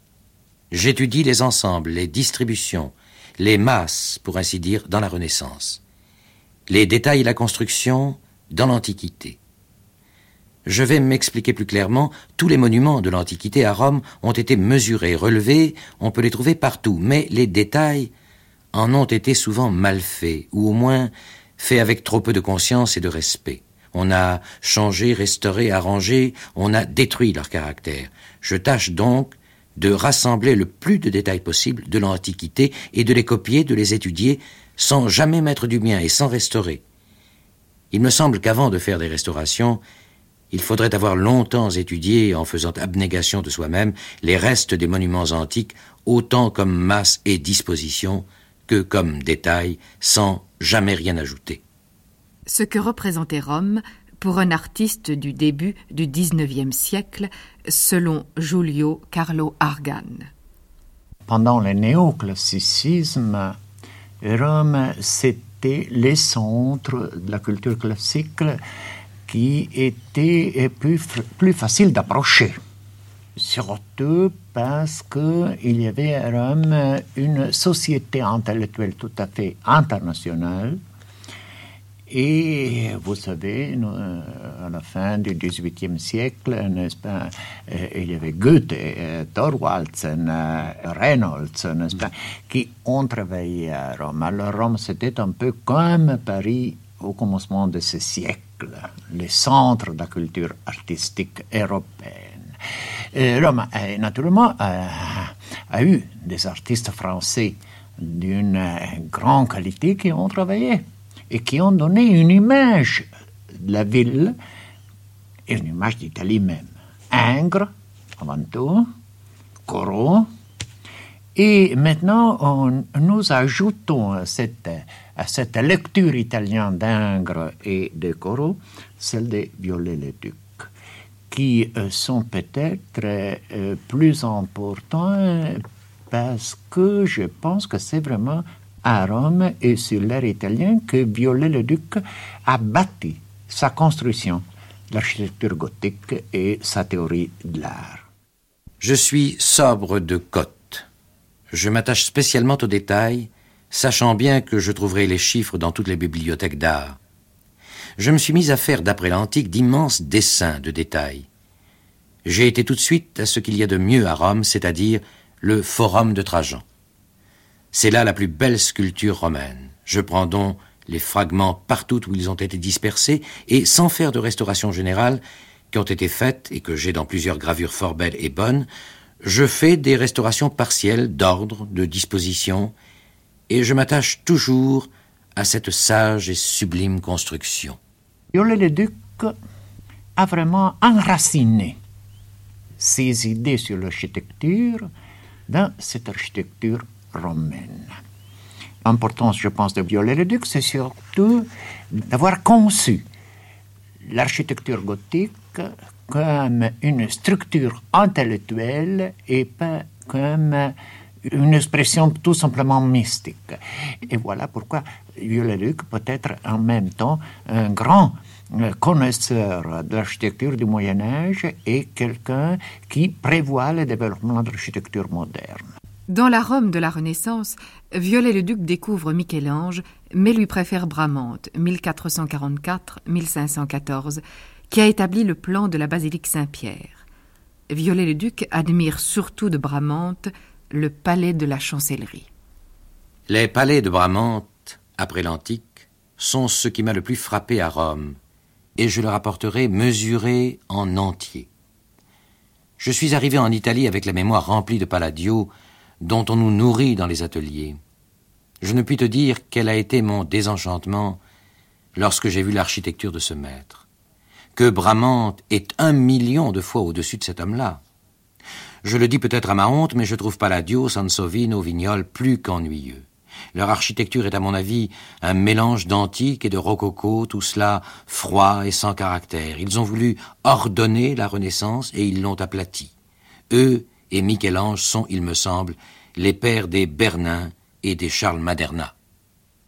J'étudie les ensembles, les distributions, les masses, pour ainsi dire, dans la Renaissance. Les détails et la construction dans l'Antiquité. Je vais m'expliquer plus clairement, tous les monuments de l'Antiquité à Rome ont été mesurés, relevés, on peut les trouver partout, mais les détails en ont été souvent mal faits, ou au moins faits avec trop peu de conscience et de respect. On a changé, restauré, arrangé, on a détruit leur caractère. Je tâche donc de rassembler le plus de détails possible de l'Antiquité et de les copier, de les étudier, sans jamais mettre du mien et sans restaurer. Il me semble qu'avant de faire des restaurations, il faudrait avoir longtemps étudié, en faisant abnégation de soi-même, les restes des monuments antiques, autant comme masse et disposition que comme détails, sans jamais rien ajouter
ce que représentait Rome pour un artiste du début du XIXe siècle, selon Giulio Carlo Argan.
Pendant le néoclassicisme, Rome, c'était le centre de la culture classique qui était plus, plus facile d'approcher. Surtout parce qu'il y avait à Rome une société intellectuelle tout à fait internationale et vous savez, euh, à la fin du XVIIIe siècle, pas, euh, il y avait Goethe, euh, Thorwaldsen, Reynolds, qui ont travaillé à Rome. Alors Rome, c'était un peu comme Paris au commencement de ce siècle, le centre de la culture artistique européenne. Rome, naturellement, a eu des artistes français d'une grande qualité qui ont travaillé et qui ont donné une image de la ville et une image d'Italie même. Ingres, avant tout, Corot, et maintenant, nous ajoutons à cette, à cette lecture italienne d'Ingres et de Corot celle de Viollet-le-Duc, qui euh, sont peut-être euh, plus importants parce que je pense que c'est vraiment à Rome et sur l'air italien que Viollet-le-Duc a bâti sa construction, l'architecture gothique et sa théorie de l'art.
Je suis sobre de cote. Je m'attache spécialement aux détails, sachant bien que je trouverai les chiffres dans toutes les bibliothèques d'art. Je me suis mis à faire, d'après l'antique, d'immenses dessins de détails. J'ai été tout de suite à ce qu'il y a de mieux à Rome, c'est-à-dire le Forum de Trajan. C'est là la plus belle sculpture romaine. Je prends donc les fragments partout où ils ont été dispersés, et sans faire de restauration générale, qui ont été faites et que j'ai dans plusieurs gravures fort belles et bonnes, je fais des restaurations partielles d'ordre, de disposition, et je m'attache toujours à cette sage et sublime construction.
Viollet-le-Duc a vraiment enraciné ses idées sur l'architecture dans cette architecture L'importance, je pense, de Viollet-le-Duc, c'est surtout d'avoir conçu l'architecture gothique comme une structure intellectuelle et pas comme une expression tout simplement mystique. Et voilà pourquoi Viollet-le-Duc peut être en même temps un grand connaisseur de l'architecture du Moyen Âge et quelqu'un qui prévoit le développement de l'architecture moderne.
Dans la Rome de la Renaissance, Viollet-le-Duc découvre Michel-Ange, mais lui préfère Bramante, 1444-1514, qui a établi le plan de la basilique Saint-Pierre. Viollet-le-Duc admire surtout de Bramante le palais de la chancellerie.
Les palais de Bramante, après l'Antique, sont ce qui m'a le plus frappé à Rome, et je le rapporterai mesuré en entier. Je suis arrivé en Italie avec la mémoire remplie de Palladio, dont on nous nourrit dans les ateliers. Je ne puis te dire quel a été mon désenchantement lorsque j'ai vu l'architecture de ce maître. Que Bramante est un million de fois au-dessus de cet homme-là. Je le dis peut-être à ma honte, mais je trouve Palladio, Sansovino, Vignol plus qu'ennuyeux. Leur architecture est à mon avis un mélange d'antique et de rococo, tout cela froid et sans caractère. Ils ont voulu ordonner la Renaissance et ils l'ont aplatie. Eux et Michel-Ange sont, il me semble, les pères des Bernin et des Charles Maderna.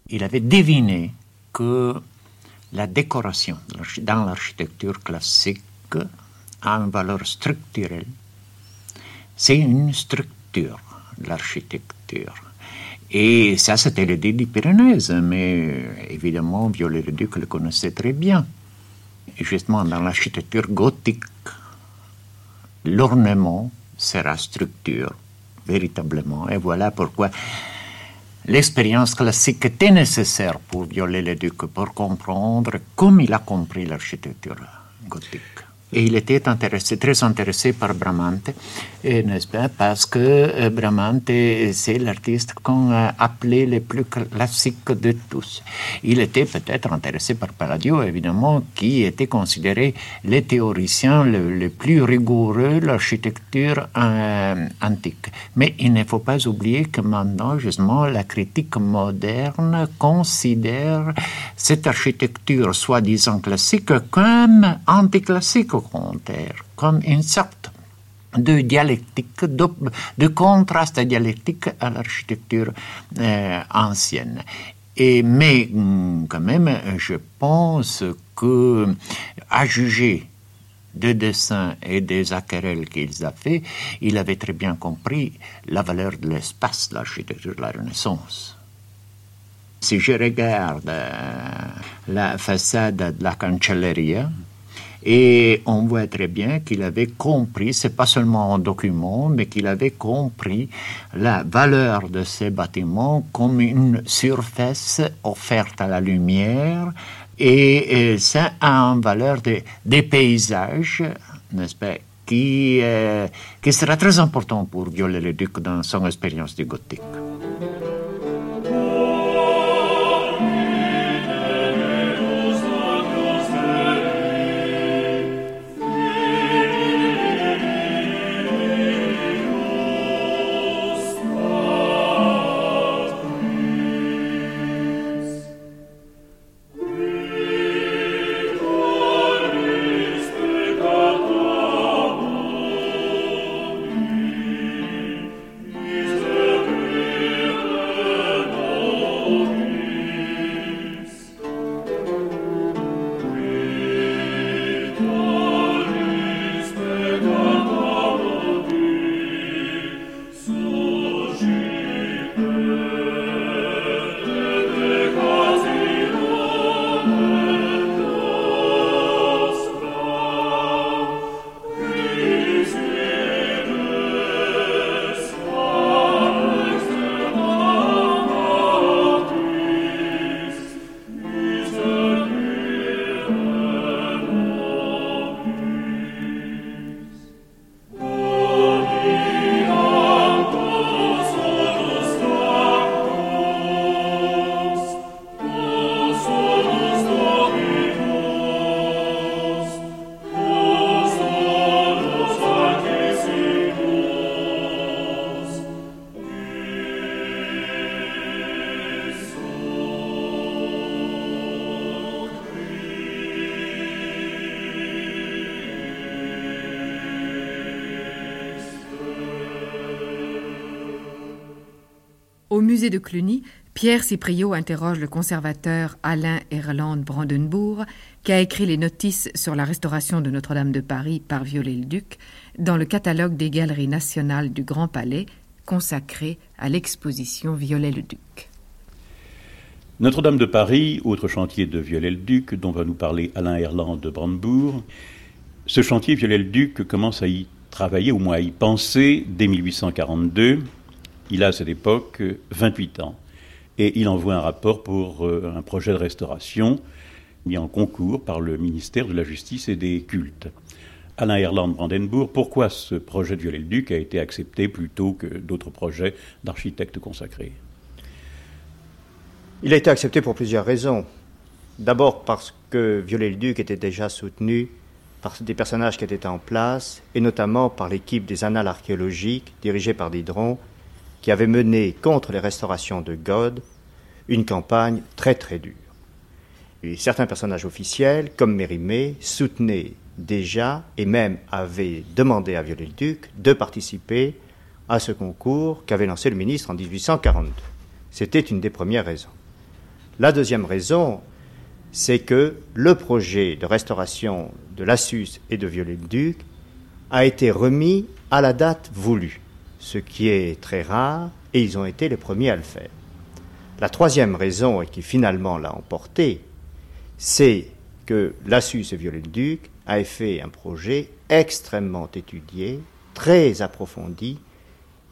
Il avait deviné que la décoration dans l'architecture classique a une valeur structurelle. C'est une structure, l'architecture. Et ça, c'était l'idée des Pyrénées, mais évidemment, Viollet-le-Duc le connaissait très bien. Et justement, dans l'architecture gothique, l'ornement sera structure, véritablement. Et voilà pourquoi l'expérience classique était nécessaire pour Viollet-le-Duc, pour comprendre comme il a compris l'architecture gothique. Et il était très intéressé par Bramante, n'est-ce pas, parce que euh, Bramante, c'est l'artiste qu'on a appelé le plus classique de tous. Il était peut-être intéressé par Palladio, évidemment, qui était considéré le théoricien le, plus rigoureux de l'architecture euh, antique. Mais il ne faut pas oublier que maintenant, justement, la critique moderne considère cette architecture soi-disant classique comme anticlassique au contraire, comme une sorte de dialectique, de, contraste dialectique à l'architecture euh, ancienne. Et, mais hum, quand même, je pense que, à juger des dessins et des aquarelles qu'il a fait, il avait très bien compris la valeur de l'espace l'architecture de la Renaissance. Si je regarde euh, la façade de la Cancelleria, et on voit très bien qu'il avait compris, c'est pas seulement un document, mais qu'il avait compris la valeur de ces bâtiments comme une surface offerte à la lumière, et, ça a une valeur des paysages, n'est-ce pas, qui, euh, qui sera très important pour Viollet-le-Duc dans son expérience du gothique.
De Cluny, Pierre Cipriot interroge le conservateur Alain Erland Brandenbourg, qui a écrit les notices sur la restauration de Notre-Dame de Paris par Viollet-le-Duc dans le catalogue des galeries nationales du Grand Palais consacré à l'exposition Viollet-le-Duc.
Notre-Dame de Paris, autre chantier de Viollet-le-Duc, dont va nous parler Alain Erland de Brandebourg. Ce chantier, Viollet-le-Duc commence à y travailler, au moins à y penser, dès 1842. Il a à cette époque 28 ans. Et il envoie un rapport pour euh, un projet de restauration mis en concours par le ministère de la Justice et des Cultes. Alain Erland Brandenburg, pourquoi ce projet de Viollet-le-Duc a été accepté plutôt que d'autres projets d'architectes consacrés?
Il a été accepté pour plusieurs raisons. D'abord parce que Viollet-le-Duc était déjà soutenu par des personnages qui étaient en place, et notamment par l'équipe des annales archéologiques dirigée par Didron, qui avait mené contre les restaurations de God une campagne très très dure. Et certains personnages officiels, comme Mérimée, soutenaient déjà et même avait demandé à Viollet-le-Duc de participer à ce concours qu'avait lancé le ministre en 1842. C'était une des premières raisons. La deuxième raison, c'est que le projet de restauration de Lassus et de Viollet-le-Duc a été remis à la date voulue, ce qui est très rare, et ils ont été les premiers à le faire. La troisième raison, et qui finalement l'a emporté, c'est que Lassus et Viollet-le-Duc a fait un projet extrêmement étudié, très approfondi,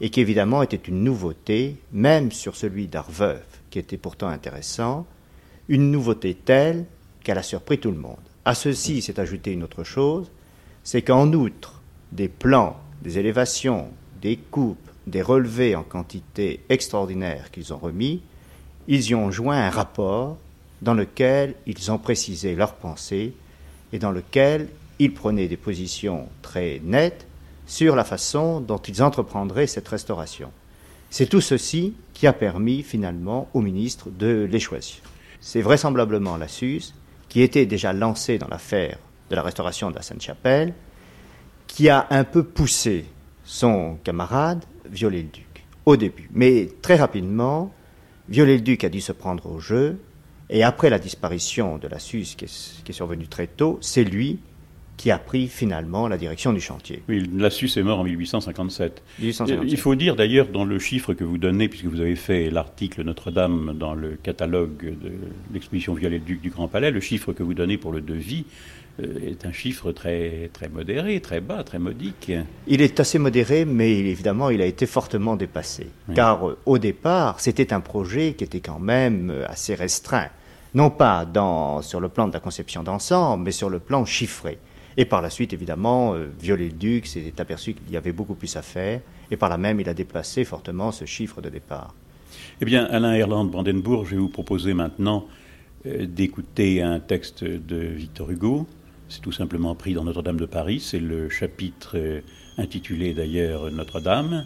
et qui évidemment était une nouveauté, même sur celui d'Arveuf, qui était pourtant intéressant, une nouveauté telle qu'elle a surpris tout le monde. À ceci s'est ajoutée une autre chose, c'est qu'en outre des plans, des élévations, des coupes, des relevés en quantité extraordinaire qu'ils ont remis, ils y ont joint un rapport dans lequel ils ont précisé leurs pensées et dans lequel ils prenaient des positions très nettes sur la façon dont ils entreprendraient cette restauration. C'est tout ceci qui a permis finalement au ministre de les choisir. C'est vraisemblablement la qui était déjà lancé dans l'affaire de la restauration de la Sainte-Chapelle, qui a un peu poussé son camarade Viollet-le-Duc au début. Mais très rapidement, Viollet-le-Duc a dû se prendre au jeu et après la disparition de la SUS, qui est, survenue très tôt, c'est lui qui a pris finalement la direction du chantier.
Oui, la SUS est mort en 1857. Il faut dire d'ailleurs dans le chiffre que vous donnez, puisque vous avez fait l'article Notre-Dame dans le catalogue de l'exposition Violet-Duc du Grand Palais, le chiffre que vous donnez pour le devis est un chiffre très, très modéré, très bas, très modique.
Il est assez modéré, mais évidemment, il a été fortement dépassé. Car euh, au départ, c'était un projet qui était quand même euh, assez restreint. Non pas dans, sur le plan de la conception d'ensemble, mais sur le plan chiffré. Et par la suite, évidemment, Viollet-le-Duc s'est aperçu qu'il y avait beaucoup plus à faire, et par là même, il a déplacé fortement ce chiffre de départ.
Eh bien, Alain Erland Brandenburg, je vais vous proposer maintenant d'écouter un texte de Victor Hugo, c'est tout simplement pris dans Notre-Dame de Paris. C'est le chapitre euh, intitulé d'ailleurs Notre-Dame,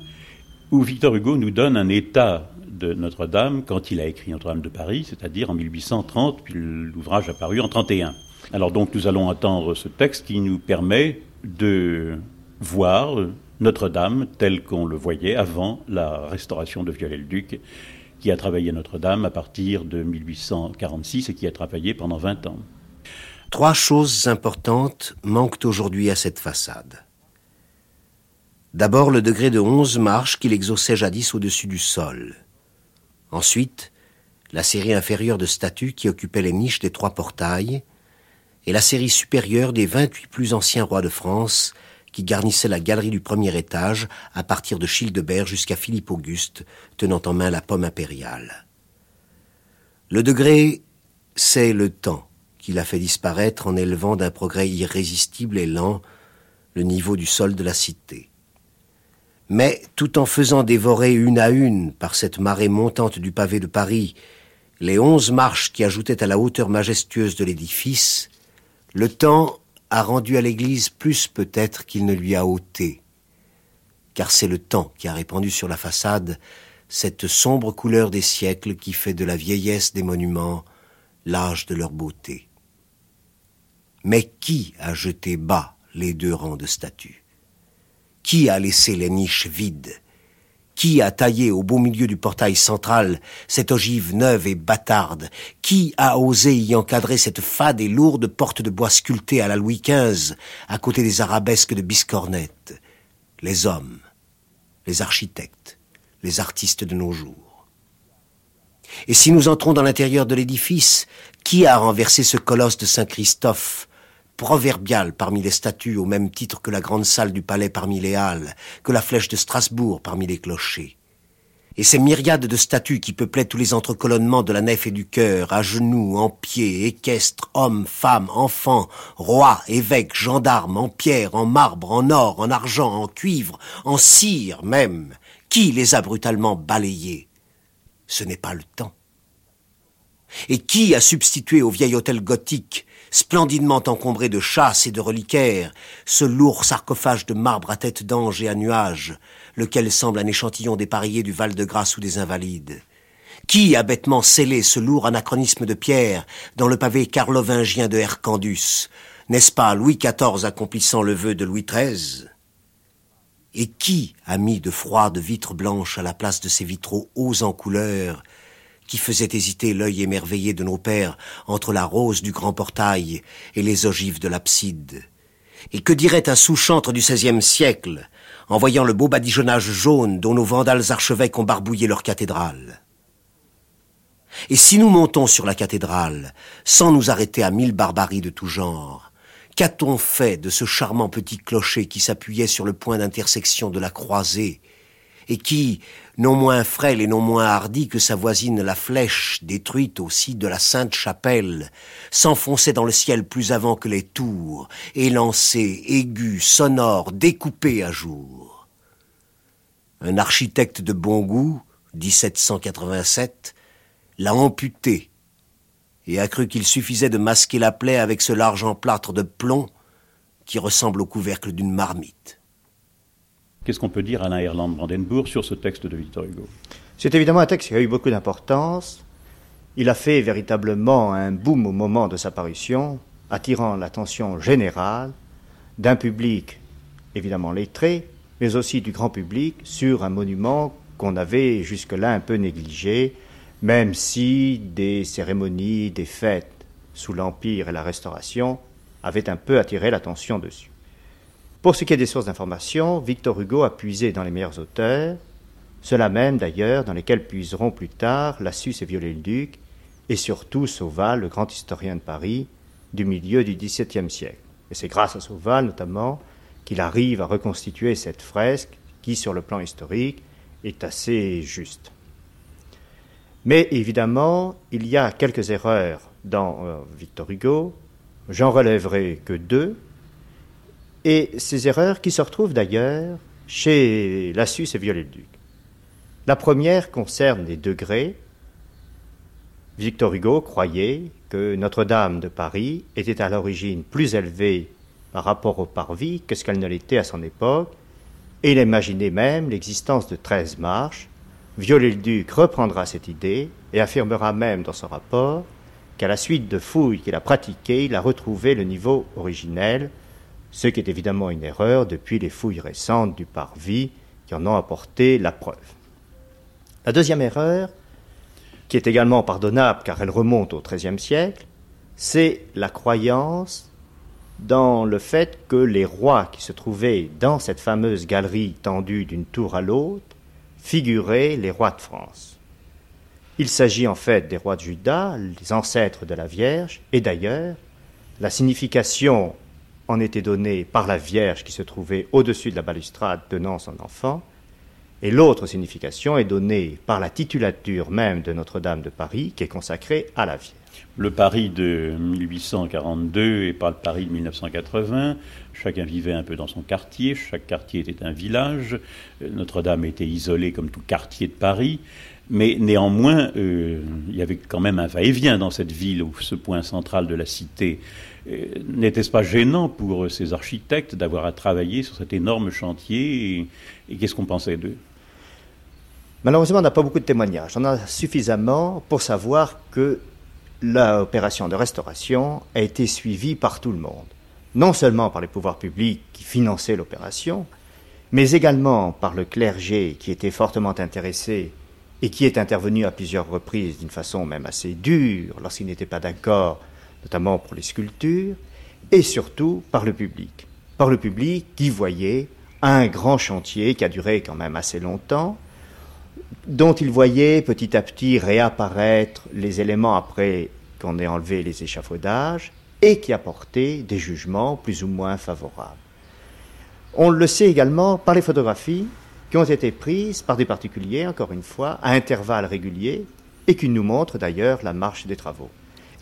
où Victor Hugo nous donne un état de Notre-Dame quand il a écrit Notre-Dame de Paris, c'est-à-dire en 1830, puis l'ouvrage a paru en 31. Alors donc nous allons entendre ce texte qui nous permet de voir Notre-Dame tel qu'on le voyait avant la restauration de Viollet-le-Duc, qui a travaillé Notre-Dame à partir de 1846 et qui a travaillé pendant 20 ans.
Trois choses importantes manquent aujourd'hui à cette façade. D'abord le degré de onze marches qu'il exauçait jadis au-dessus du sol. Ensuite, la série inférieure de statues qui occupait les niches des trois portails, et la série supérieure des vingt-huit plus anciens rois de France qui garnissaient la galerie du premier étage à partir de Childebert jusqu'à Philippe Auguste, tenant en main la pomme impériale. Le degré, c'est le temps qu'il a fait disparaître en élevant d'un progrès irrésistible et lent le niveau du sol de la cité. Mais tout en faisant dévorer une à une par cette marée montante du pavé de Paris les onze marches qui ajoutaient à la hauteur majestueuse de l'édifice, le temps a rendu à l'Église plus peut-être qu'il ne lui a ôté, car c'est le temps qui a répandu sur la façade cette sombre couleur des siècles qui fait de la vieillesse des monuments l'âge de leur beauté. Mais qui a jeté bas les deux rangs de statues? Qui a laissé les niches vides? Qui a taillé au beau milieu du portail central cette ogive neuve et bâtarde? Qui a osé y encadrer cette fade et lourde porte de bois sculptée à la Louis XV, à côté des arabesques de Biscornette? Les hommes, les architectes, les artistes de nos jours. Et si nous entrons dans l'intérieur de l'édifice, qui a renversé ce colosse de Saint-Christophe proverbial parmi les statues au même titre que la grande salle du palais parmi les halles, que la flèche de Strasbourg parmi les clochers. Et ces myriades de statues qui peuplaient tous les entrecolonnements de la nef et du chœur, à genoux, en pied, équestres, hommes, femmes, enfants, rois, évêques, gendarmes, en pierre, en marbre, en or, en argent, en cuivre, en cire même, qui les a brutalement balayés Ce n'est pas le temps. Et qui a substitué au vieil hôtel gothique splendidement encombré de chasses et de reliquaires, ce lourd sarcophage de marbre à tête d'ange et à nuages, lequel semble un échantillon dépareillé du Val-de-Grâce ou des Invalides. Qui a bêtement scellé ce lourd anachronisme de pierre dans le pavé carlovingien de Hercandus? N'est-ce pas Louis XIV accomplissant le vœu de Louis XIII Et qui a mis de froides vitres blanches à la place de ces vitraux hauts en couleur qui faisait hésiter l'œil émerveillé de nos pères entre la rose du grand portail et les ogives de l'abside. Et que dirait un sous-chantre du XVIe siècle en voyant le beau badigeonnage jaune dont nos vandales archevêques ont barbouillé leur cathédrale? Et si nous montons sur la cathédrale, sans nous arrêter à mille barbaries de tout genre, qu'a-t-on fait de ce charmant petit clocher qui s'appuyait sur le point d'intersection de la croisée et qui, non moins frêle et non moins hardi que sa voisine la flèche, détruite aussi de la Sainte Chapelle, s'enfonçait dans le ciel plus avant que les tours, élancé, aigu, sonore, découpé à jour. Un architecte de bon goût, 1787, l'a amputé et a cru qu'il suffisait de masquer la plaie avec ce large emplâtre de plomb qui ressemble au couvercle d'une marmite.
Qu'est-ce qu'on peut dire, Alain Erland Brandenburg, sur ce texte de Victor Hugo?
C'est évidemment un texte qui a eu beaucoup d'importance. Il a fait véritablement un boom au moment de sa parution, attirant l'attention générale d'un public évidemment lettré, mais aussi du grand public sur un monument qu'on avait jusque-là un peu négligé, même si des cérémonies, des fêtes sous l'Empire et la Restauration avaient un peu attiré l'attention dessus. Pour ce qui est des sources d'information, Victor Hugo a puisé dans les meilleurs auteurs, ceux-là même d'ailleurs dans lesquels puiseront plus tard Lassus et Viollet-le-Duc, et surtout Sauval, le grand historien de Paris du milieu du XVIIe siècle. Et c'est grâce à Sauval notamment qu'il arrive à reconstituer cette fresque qui, sur le plan historique, est assez juste. Mais évidemment, il y a quelques erreurs dans euh, Victor Hugo. J'en relèverai que deux, et ces erreurs qui se retrouvent d'ailleurs chez Lassus et Viollet-le-Duc. La première concerne les degrés. Victor Hugo croyait que Notre-Dame de Paris était à l'origine plus élevée par rapport au parvis que ce qu'elle ne l'était à son époque, et il imaginait même l'existence de treize marches. Viollet-le-Duc reprendra cette idée et affirmera même dans son rapport qu'à la suite de fouilles qu'il a pratiquées, il a retrouvé le niveau originel ce qui est évidemment une erreur depuis les fouilles récentes du parvis qui en ont apporté la preuve. La deuxième erreur, qui est également pardonnable car elle remonte au XIIIe siècle, c'est la croyance dans le fait que les rois qui se trouvaient dans cette fameuse galerie tendue d'une tour à l'autre figuraient les rois de France. Il s'agit en fait des rois de Juda, les ancêtres de la Vierge, et d'ailleurs, la signification en était donné par la Vierge qui se trouvait au-dessus de la balustrade tenant son enfant, et l'autre signification est donnée par la titulature même de Notre-Dame de Paris qui est consacrée à la Vierge.
Le Paris de 1842 et pas le Paris de 1980, chacun vivait un peu dans son quartier, chaque quartier était un village, Notre-Dame était isolée comme tout quartier de Paris, mais néanmoins, euh, il y avait quand même un va-et-vient dans cette ville, où ce point central de la cité N'était-ce pas gênant pour ces architectes d'avoir à travailler sur cet énorme chantier Et, qu'est-ce qu'on pensait d'eux?
Malheureusement, on n'a pas beaucoup de témoignages. On a suffisamment pour savoir que l'opération de restauration a été suivie par tout le monde. Non seulement par les pouvoirs publics qui finançaient l'opération, mais également par le clergé qui était fortement intéressé et qui est intervenu à plusieurs reprises d'une façon même assez dure lorsqu'il n'était pas d'accord, notamment pour les sculptures, et surtout par le public. Par le public qui voyait un grand chantier qui a duré quand même assez longtemps, dont il voyait petit à petit réapparaître les éléments après qu'on ait enlevé les échafaudages, et qui apportait des jugements plus ou moins favorables. On le sait également par les photographies qui ont été prises par des particuliers, encore une fois, à intervalles réguliers, et qui nous montrent d'ailleurs la marche des travaux.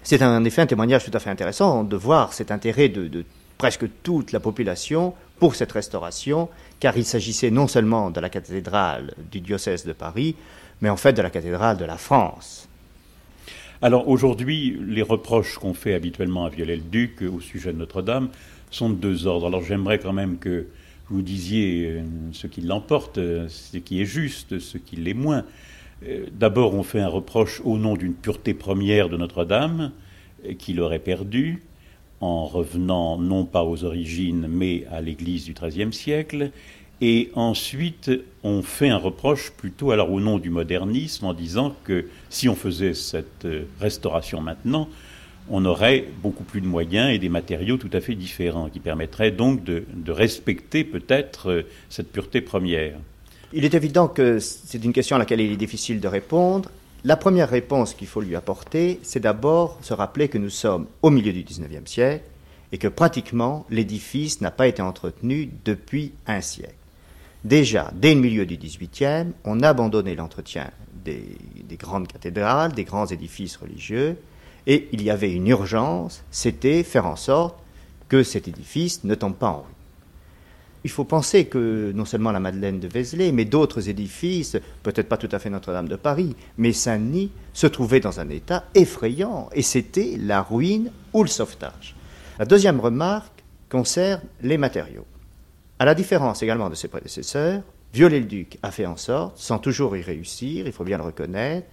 C'est en effet un témoignage tout à fait intéressant de voir cet intérêt de, presque toute la population pour cette restauration, car il s'agissait non seulement de la cathédrale du diocèse de Paris, mais en fait de la cathédrale de la France.
Alors aujourd'hui, les reproches qu'on fait habituellement à Viollet-le-Duc au sujet de Notre-Dame sont de deux ordres. Alors j'aimerais quand même que vous disiez euh, ce qui l'emporte, euh, ce qui est juste, ce qui l'est moins. Euh, d'abord, on fait un reproche au nom d'une pureté première de Notre-Dame, qu'il aurait perdue, en revenant non pas aux origines, mais à l'Église du XIIIe siècle. Et ensuite, on fait un reproche plutôt alors au nom du modernisme en disant que si on faisait cette restauration maintenant, on aurait beaucoup plus de moyens et des matériaux tout à fait différents, qui permettraient donc de, respecter peut-être euh, cette pureté première.
Il est évident que c'est une question à laquelle il est difficile de répondre. La première réponse qu'il faut lui apporter, c'est d'abord se rappeler que nous sommes au milieu du XIXe siècle et que pratiquement l'édifice n'a pas été entretenu depuis un siècle. Déjà, dès le milieu du XVIIIe, on a abandonné l'entretien des grandes cathédrales, des grands édifices religieux, et il y avait une urgence, c'était faire en sorte que cet édifice ne tombe pas en ruine. Il faut penser que non seulement la Madeleine de Vézelay, mais d'autres édifices, peut-être pas tout à fait Notre-Dame de Paris, mais Saint-Denis, se trouvaient dans un état effrayant, et c'était la ruine ou le sauvetage. La deuxième remarque concerne les matériaux. À la différence également de ses prédécesseurs, Viollet-le-Duc a fait en sorte, sans toujours y réussir, il faut bien le reconnaître,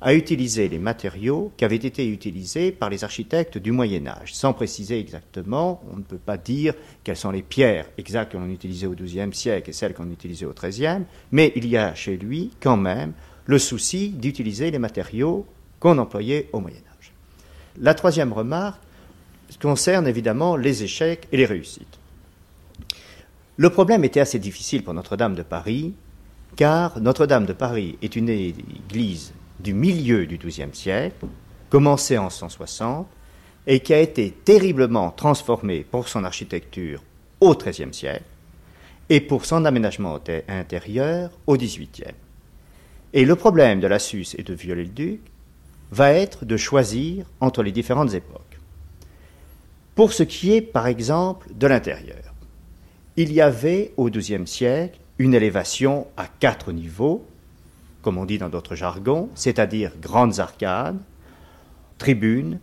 à utiliser les matériaux qui avaient été utilisés par les architectes du Moyen Âge. Sans préciser exactement, on ne peut pas dire quelles sont les pierres exactes qu'on utilisées au XIIe siècle et celles qu'on utilisait au XIIIe, mais il y a chez lui quand même le souci d'utiliser les matériaux qu'on employait au Moyen Âge. La troisième remarque concerne évidemment les échecs et les réussites. Le problème était assez difficile pour Notre-Dame de Paris, car Notre-Dame de Paris est une église du milieu du XIIe siècle, commencé en 160, et qui a été terriblement transformé pour son architecture au XIIIe siècle et pour son aménagement intérieur au XVIIIe. Et le problème de la et de Viollet-le-Duc va être de choisir entre les différentes époques. Pour ce qui est, par exemple, de l'intérieur, il y avait au XIIe siècle une élévation à quatre niveaux comme on dit dans d'autres jargons, c'est-à-dire grandes arcades, tribunes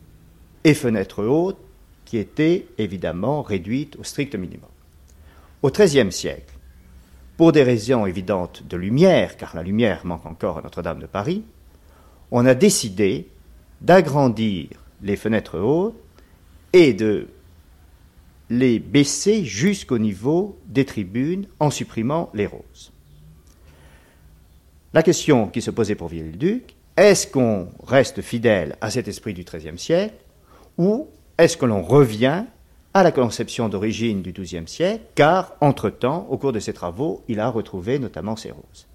et fenêtres hautes, qui étaient évidemment réduites au strict minimum. Au XIIIe siècle, pour des raisons évidentes de lumière, car la lumière manque encore à Notre-Dame de Paris, on a décidé d'agrandir les fenêtres hautes et de les baisser jusqu'au niveau des tribunes en supprimant les roses. La question qui se posait pour Viollet-le-Duc, est-ce qu'on reste fidèle à cet esprit du XIIIe siècle ou est-ce que l'on revient à la conception d'origine du XIIe siècle, car, entre-temps, au cours de ses travaux, il a retrouvé notamment ces roses.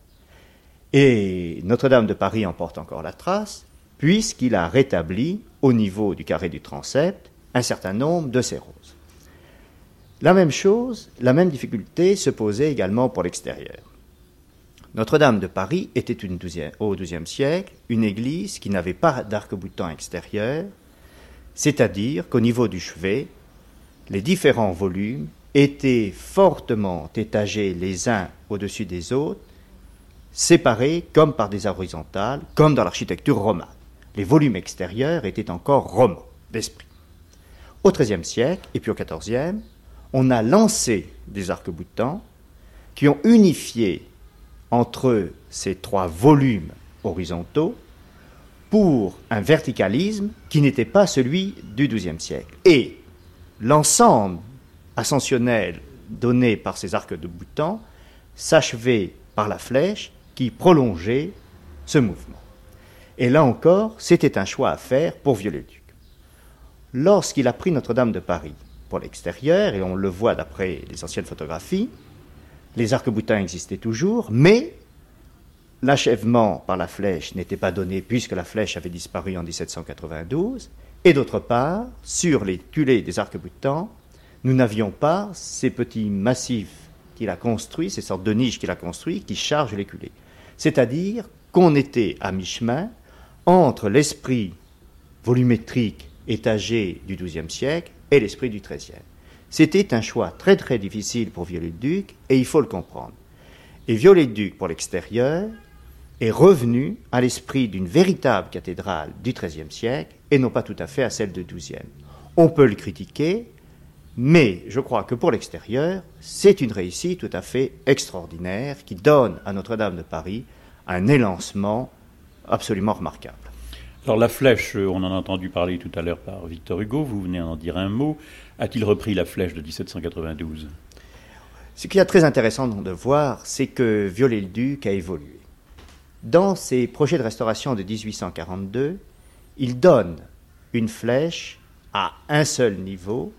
Et Notre-Dame de Paris en porte encore la trace, puisqu'il a rétabli, au niveau du carré du transept, un certain nombre de ces roses. La même chose, la même difficulté se posait également pour l'extérieur. Notre-Dame de Paris était au XIIe siècle une église qui n'avait pas d'arc-boutant extérieur, c'est-à-dire qu'au niveau du chevet, les différents volumes étaient fortement étagés les uns au-dessus des autres, séparés comme par des horizontales, comme dans l'architecture romane. Les volumes extérieurs étaient encore romans d'esprit. Au XIIIe siècle et puis au XIVe, on a lancé des arcs-boutants qui ont unifié entre ces trois volumes horizontaux pour un verticalisme qui n'était pas celui du XIIe siècle. Et l'ensemble ascensionnel donné par ces arcs de boutons s'achever par la flèche qui prolongeait ce mouvement. Et là encore, c'était un choix à faire pour Viollet-le-Duc. Lorsqu'il a pris Notre-Dame de Paris pour l'extérieur, et on le voit d'après les anciennes photographies, les arcs-boutins existaient toujours, mais l'achèvement par la flèche n'était pas donné puisque la flèche avait disparu en 1792, et d'autre part, sur les culées des arcs-boutants, nous n'avions pas ces petits massifs qu'il a construits, ces sortes de niches qu'il a construits, qui chargent les culées. C'est-à-dire qu'on était à mi-chemin entre l'esprit volumétrique étagé du XIIe siècle et l'esprit du XIIIe. C'était un choix très très difficile pour Viollet-le-Duc et il faut le comprendre. Et Viollet-le-Duc pour l'extérieur est revenu à l'esprit d'une véritable cathédrale du XIIIe siècle et non pas tout à fait à celle du XIIe. On peut le critiquer, mais je crois que pour l'extérieur, c'est une réussite tout à fait extraordinaire qui donne à Notre-Dame de Paris un élancement absolument remarquable.
Alors la flèche, on en a entendu parler tout à l'heure par Victor Hugo, vous venez en dire un mot. A-t-il repris la flèche de 1792
Ce qui est très intéressant de voir, c'est que Viollet-le-Duc a évolué. Dans ses projets de restauration de 1842, il donne une flèche à un seul niveau,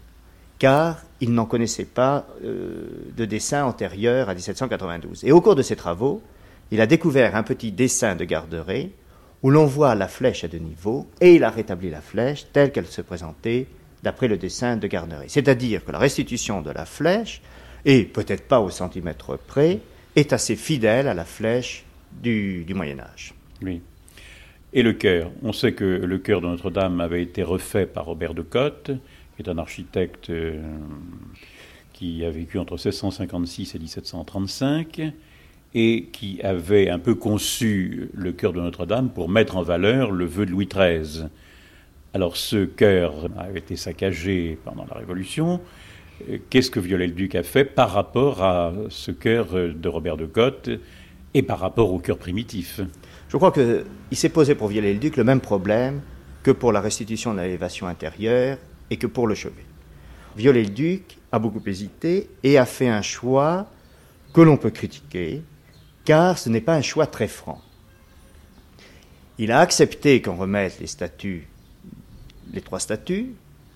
car il n'en connaissait pas euh, de dessin antérieur à 1792. Et au cours de ses travaux, il a découvert un petit dessin de Garderet où l'on voit la flèche à deux niveaux, et il a rétabli la flèche telle qu'elle se présentait d'après le dessin de Garderet. C'est-à-dire que la restitution de la flèche, et peut-être pas au centimètre près, est assez fidèle à la flèche du, Moyen Âge.
Oui. Et le chœur? On sait que le chœur de Notre-Dame avait été refait par Robert de Cotte, qui est un architecte euh, qui a vécu entre 1656 et 1735 et qui avait un peu conçu le chœur de Notre-Dame pour mettre en valeur le vœu de Louis XIII. Alors ce chœur a été saccagé pendant la Révolution. Qu'est-ce que Viollet-le-Duc a fait par rapport à ce chœur de Robert de Cotte et par rapport au chœur primitif?
Je crois qu'il s'est posé pour Viollet-le-Duc le même problème que pour la restitution de l'élévation intérieure et que pour le chevet. Viollet-le-Duc a beaucoup hésité et a fait un choix que l'on peut critiquer, car ce n'est pas un choix très franc. Il a accepté qu'on remette les statues, les trois statues,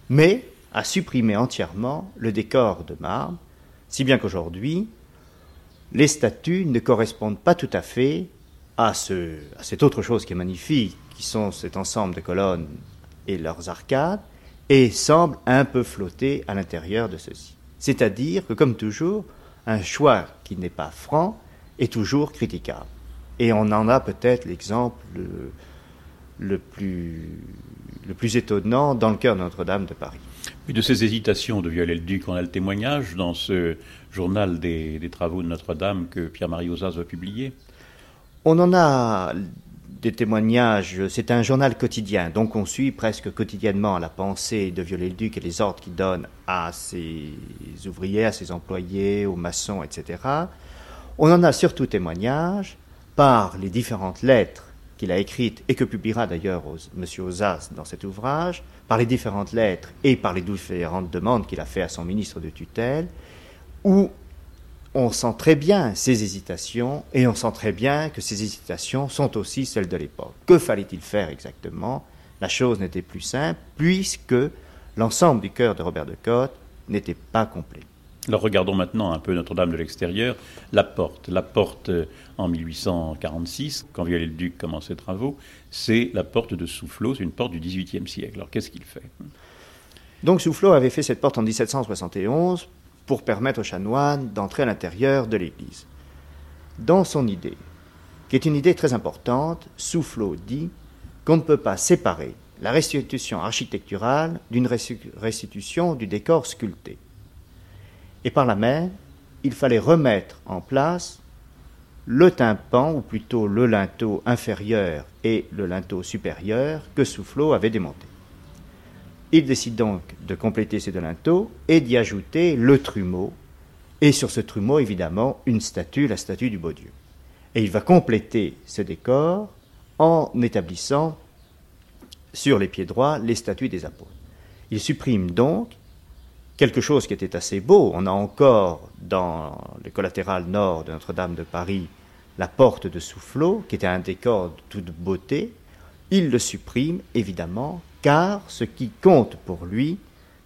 mais a supprimé entièrement le décor de marbre, si bien qu'aujourd'hui, les statues ne correspondent pas tout à fait à, ce, à cette autre chose qui est magnifique, qui sont cet ensemble de colonnes et leurs arcades, et semblent un peu flotter à l'intérieur de ceci. C'est-à-dire que, comme toujours, un choix qui n'est pas franc est toujours critiquable. Et on en a peut-être l'exemple le, plus, le plus étonnant dans le cœur de Notre-Dame de Paris.
Et de ces hésitations de Viollet-le-Duc, on a le témoignage dans ce journal des, travaux de Notre-Dame que Pierre-Marie Ozas va publier
On en a des témoignages, c'est un journal quotidien, donc on suit presque quotidiennement la pensée de Viollet-le-Duc et les ordres qu'il donne à ses ouvriers, à ses employés, aux maçons, etc. On en a surtout témoignage par les différentes lettres qu'il a écrites et que publiera d'ailleurs M. Ozas dans cet ouvrage, par les différentes lettres et par les différentes demandes qu'il a fait à son ministre de tutelle, où on sent très bien ses hésitations et on sent très bien que ces hésitations sont aussi celles de l'époque. Que fallait-il faire exactement? La chose n'était plus simple puisque l'ensemble du cœur de Robert de Cotte n'était pas complet.
Alors regardons maintenant un peu Notre-Dame de l'extérieur. La porte, la porte euh, en 1846, quand Viollet-le-Duc commence ses travaux, c'est la porte de Soufflot, c'est une porte du XVIIIe siècle. Alors qu'est-ce qu'il fait?
Donc Soufflot avait fait cette porte en 1771 pour permettre aux chanoines d'entrer à l'intérieur de l'église. Dans son idée, qui est une idée très importante, Soufflot dit qu'on ne peut pas séparer la restitution architecturale d'une restitution du décor sculpté. Et par la même, il fallait remettre en place le tympan, ou plutôt le linteau inférieur et le linteau supérieur que Soufflot avait démonté. Il décide donc de compléter ces deux linteaux et d'y ajouter le trumeau, et sur ce trumeau, évidemment, une statue, la statue du beau Dieu. Et il va compléter ce décor en établissant sur les pieds droits les statues des apôtres. Il supprime donc quelque chose qui était assez beau. On a encore dans le collatéral nord de Notre-Dame de Paris la porte de Soufflot, qui était un décor de toute beauté. Il le supprime, évidemment, car ce qui compte pour lui,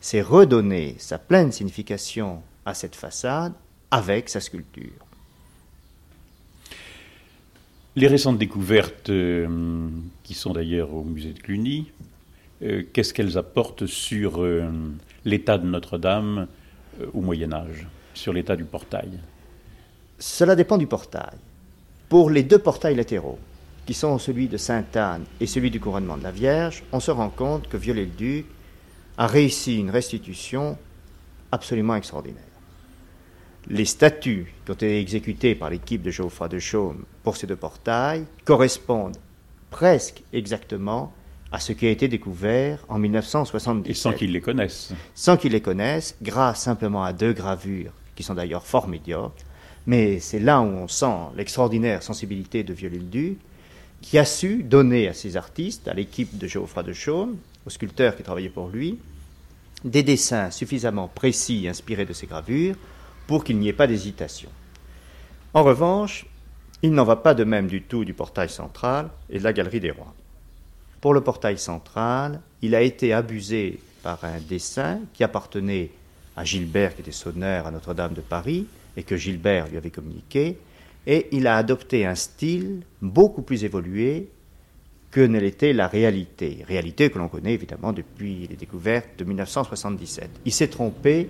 c'est redonner sa pleine signification à cette façade avec sa sculpture.
Les récentes découvertes, euh, qui sont d'ailleurs au musée de Cluny, euh, qu'est-ce qu'elles apportent sur euh, l'état de Notre-Dame au Moyen Âge, sur l'état du portail
Cela dépend du portail. Pour les deux portails latéraux, qui sont celui de Sainte-Anne et celui du couronnement de la Vierge, on se rend compte que Viollet-le-Duc a réussi une restitution absolument extraordinaire. Les statues qui ont été exécutées par l'équipe de Geoffroy de Chaume pour ces deux portails correspondent presque exactement à ce qui a été découvert en 1977.
Et sans qu'ils les connaissent.
Sans qu'ils les connaissent, grâce simplement à deux gravures qui sont d'ailleurs fort médiocres. Mais c'est là où on sent l'extraordinaire sensibilité de Viollet-le-Duc, qui a su donner à ses artistes, à l'équipe de Geoffroy de Chaume, aux sculpteurs qui travaillaient pour lui, des dessins suffisamment précis inspirés de ces gravures pour qu'il n'y ait pas d'hésitation. En revanche, il n'en va pas de même du tout du portail central et de la galerie des rois. Pour le portail central, il a été abusé par un dessin qui appartenait à Gilbert, qui était sonneur à Notre-Dame de Paris, et que Gilbert lui avait communiqué, et il a adopté un style beaucoup plus évolué que ne l'était la réalité, réalité que l'on connaît évidemment depuis les découvertes de 1977. Il s'est trompé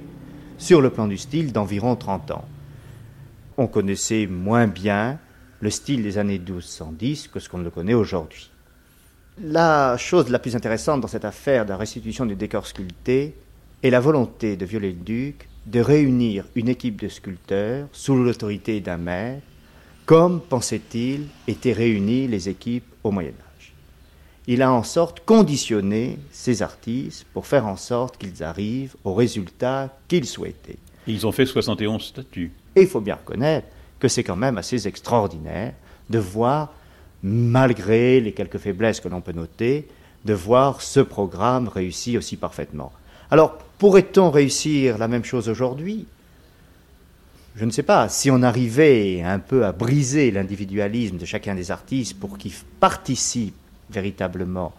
sur le plan du style d'environ 30 ans. On connaissait moins bien le style des années 1210 que ce qu'on le connaît aujourd'hui. La chose la plus intéressante dans cette affaire de la restitution du décor sculpté est la volonté de Viollet-le-Duc de réunir une équipe de sculpteurs sous l'autorité d'un maître, comme, pensait-il, étaient réunies les équipes au Moyen Âge. Il a en sorte conditionné ces artistes pour faire en sorte qu'ils arrivent au résultat qu'ils souhaitaient.
ils ont fait 71 statues.
Et il faut bien reconnaître que c'est quand même assez extraordinaire de voir, malgré les quelques faiblesses que l'on peut noter, de voir ce programme réussir aussi parfaitement. Alors, pourrait-on réussir la même chose aujourd'hui? Je ne sais pas. Si on arrivait un peu à briser l'individualisme de chacun des artistes pour qu'ils participent véritablement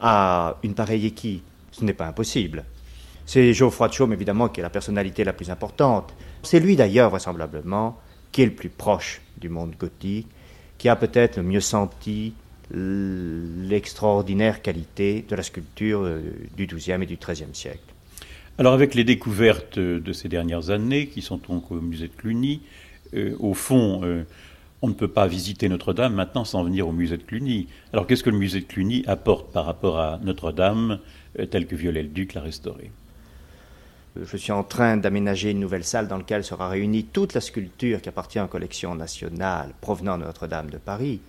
à une pareille équipe, ce n'est pas impossible. C'est Geoffroy de Chaume, évidemment, qui est la personnalité la plus importante. C'est lui, d'ailleurs, vraisemblablement, qui est le plus proche du monde gothique, qui a peut-être mieux senti l'extraordinaire qualité de la sculpture euh, du XIIe et du XIIIe siècle.
Alors avec les découvertes de ces dernières années, qui sont donc au musée de Cluny, euh, au fond, euh, on ne peut pas visiter Notre-Dame maintenant sans venir au musée de Cluny. Alors qu'est-ce que le musée de Cluny apporte par rapport à Notre-Dame, telle que Viollet-le-Duc l'a restaurée
je suis en train d'aménager une nouvelle salle dans laquelle sera réunie toute la sculpture qui appartient aux collections nationales provenant de Notre-Dame de Paris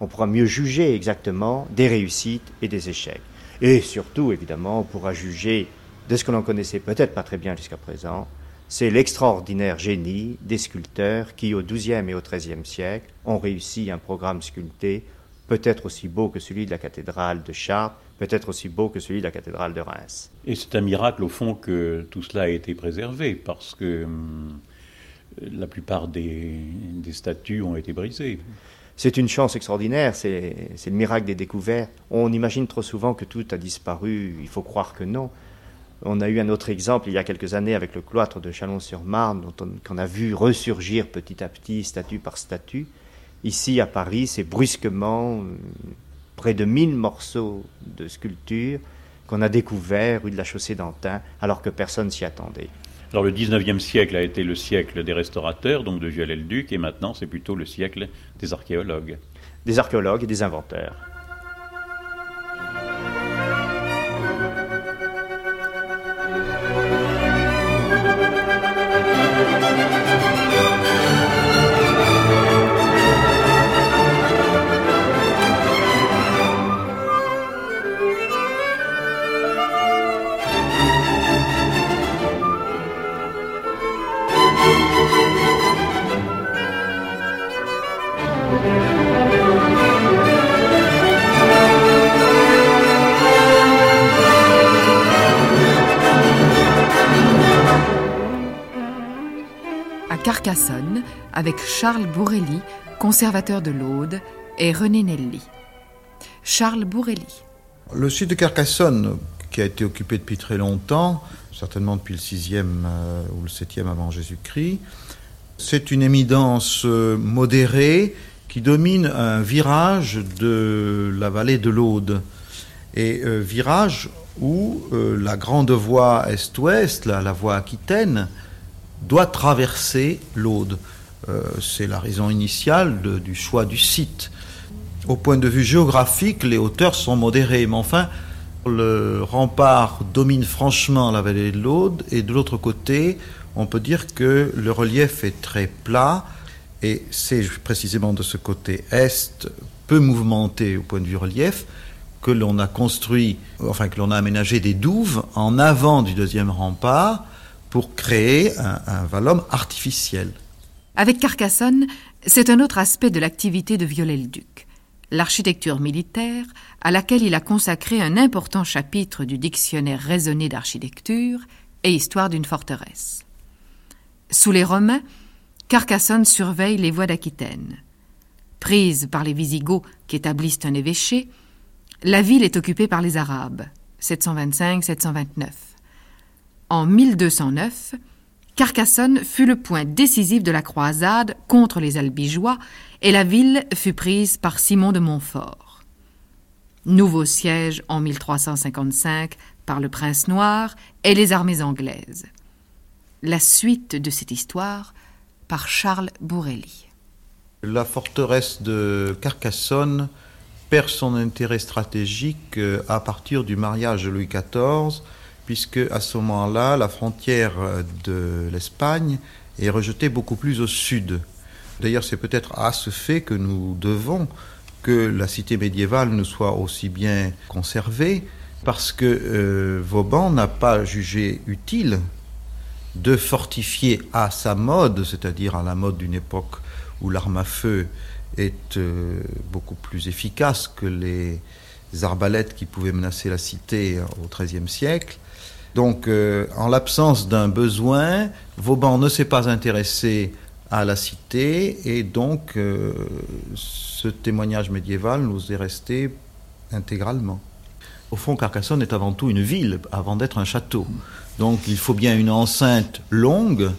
on pourra mieux juger exactement des réussites et des échecs. Et surtout, évidemment, on pourra juger de ce que l'on connaissait peut-être pas très bien jusqu'à présent, c'est l'extraordinaire génie des sculpteurs qui, au XIIe et au XIIIe siècle, ont réussi un programme sculpté peut-être aussi beau que celui de la cathédrale de Chartres, peut-être aussi beau que celui de la cathédrale de Reims.
Et c'est un miracle, au fond, que tout cela ait été préservé, parce que hum, la plupart des statues ont été brisées.
C'est une chance extraordinaire, c'est le miracle des découvertes. On imagine trop souvent que tout a disparu, il faut croire que non. On a eu un autre exemple il y a quelques années avec le cloître de Chalon-sur-Marne, qu'on a vu ressurgir petit à petit, statue par statue. Ici, à Paris, c'est brusquement euh, près de 1000 morceaux de sculpture qu'on a découverts rue de la Chaussée d'Antin, alors que personne s'y attendait.
Alors le 19e siècle a été le siècle des restaurateurs, donc de Viollet-le-Duc, et maintenant c'est plutôt le siècle des archéologues.
Des archéologues et des inventeurs.
Charles Bourrelli, conservateur de l'Aude, et René Nelly. Charles Bourrelli.
Le site de Carcassonne, qui a été occupé depuis très longtemps, certainement depuis le 6e euh, ou le 7e avant Jésus-Christ, c'est une éminence euh, modérée qui domine un virage de la vallée de l'Aude. Et euh, virage où la grande voie est-ouest, la, voie aquitaine, doit traverser l'Aude. C'est la raison initiale du choix du site. Au point de vue géographique, les hauteurs sont modérées, mais enfin, le rempart domine franchement la vallée de l'Aude, et de l'autre côté, on peut dire que le relief est très plat, et c'est précisément de ce côté est, peu mouvementé au point de vue relief, que l'on a construit, enfin que l'on a aménagé des douves en avant du deuxième rempart pour créer un, un artificiel.
Avec Carcassonne, c'est un autre aspect de l'activité de Viollet-le-Duc l'architecture militaire, à laquelle il a consacré un important chapitre du dictionnaire raisonné d'architecture et histoire d'une forteresse. Sous les Romains, Carcassonne surveille les voies d'Aquitaine. Prise par les Visigoths qui établissent un évêché, la ville est occupée par les Arabes, 725-729. En 1209, Carcassonne fut le point décisif de la croisade contre les Albigeois et la ville fut prise par Simon de Montfort. Nouveau siège en 1355 par le prince noir et les armées anglaises. La suite de cette histoire par Charles Bourrelli.
La forteresse de Carcassonne perd son intérêt stratégique euh, à partir du mariage de Louis XIV puisque à ce moment-là, la frontière de l'Espagne est rejetée beaucoup plus au sud. D'ailleurs, c'est peut-être à ce fait que nous devons que la cité médiévale nous soit aussi bien conservée, parce que euh, Vauban n'a pas jugé utile de fortifier à sa mode, c'est-à-dire à la mode d'une époque où l'arme à feu est euh, beaucoup plus efficace que les arbalètes qui pouvaient menacer la cité au XIIIe siècle, donc, euh, en l'absence d'un besoin, Vauban ne s'est pas intéressé à la cité et donc euh, ce témoignage médiéval nous est resté intégralement. Au fond, Carcassonne est avant tout une ville avant d'être un château. Donc il faut bien une enceinte longue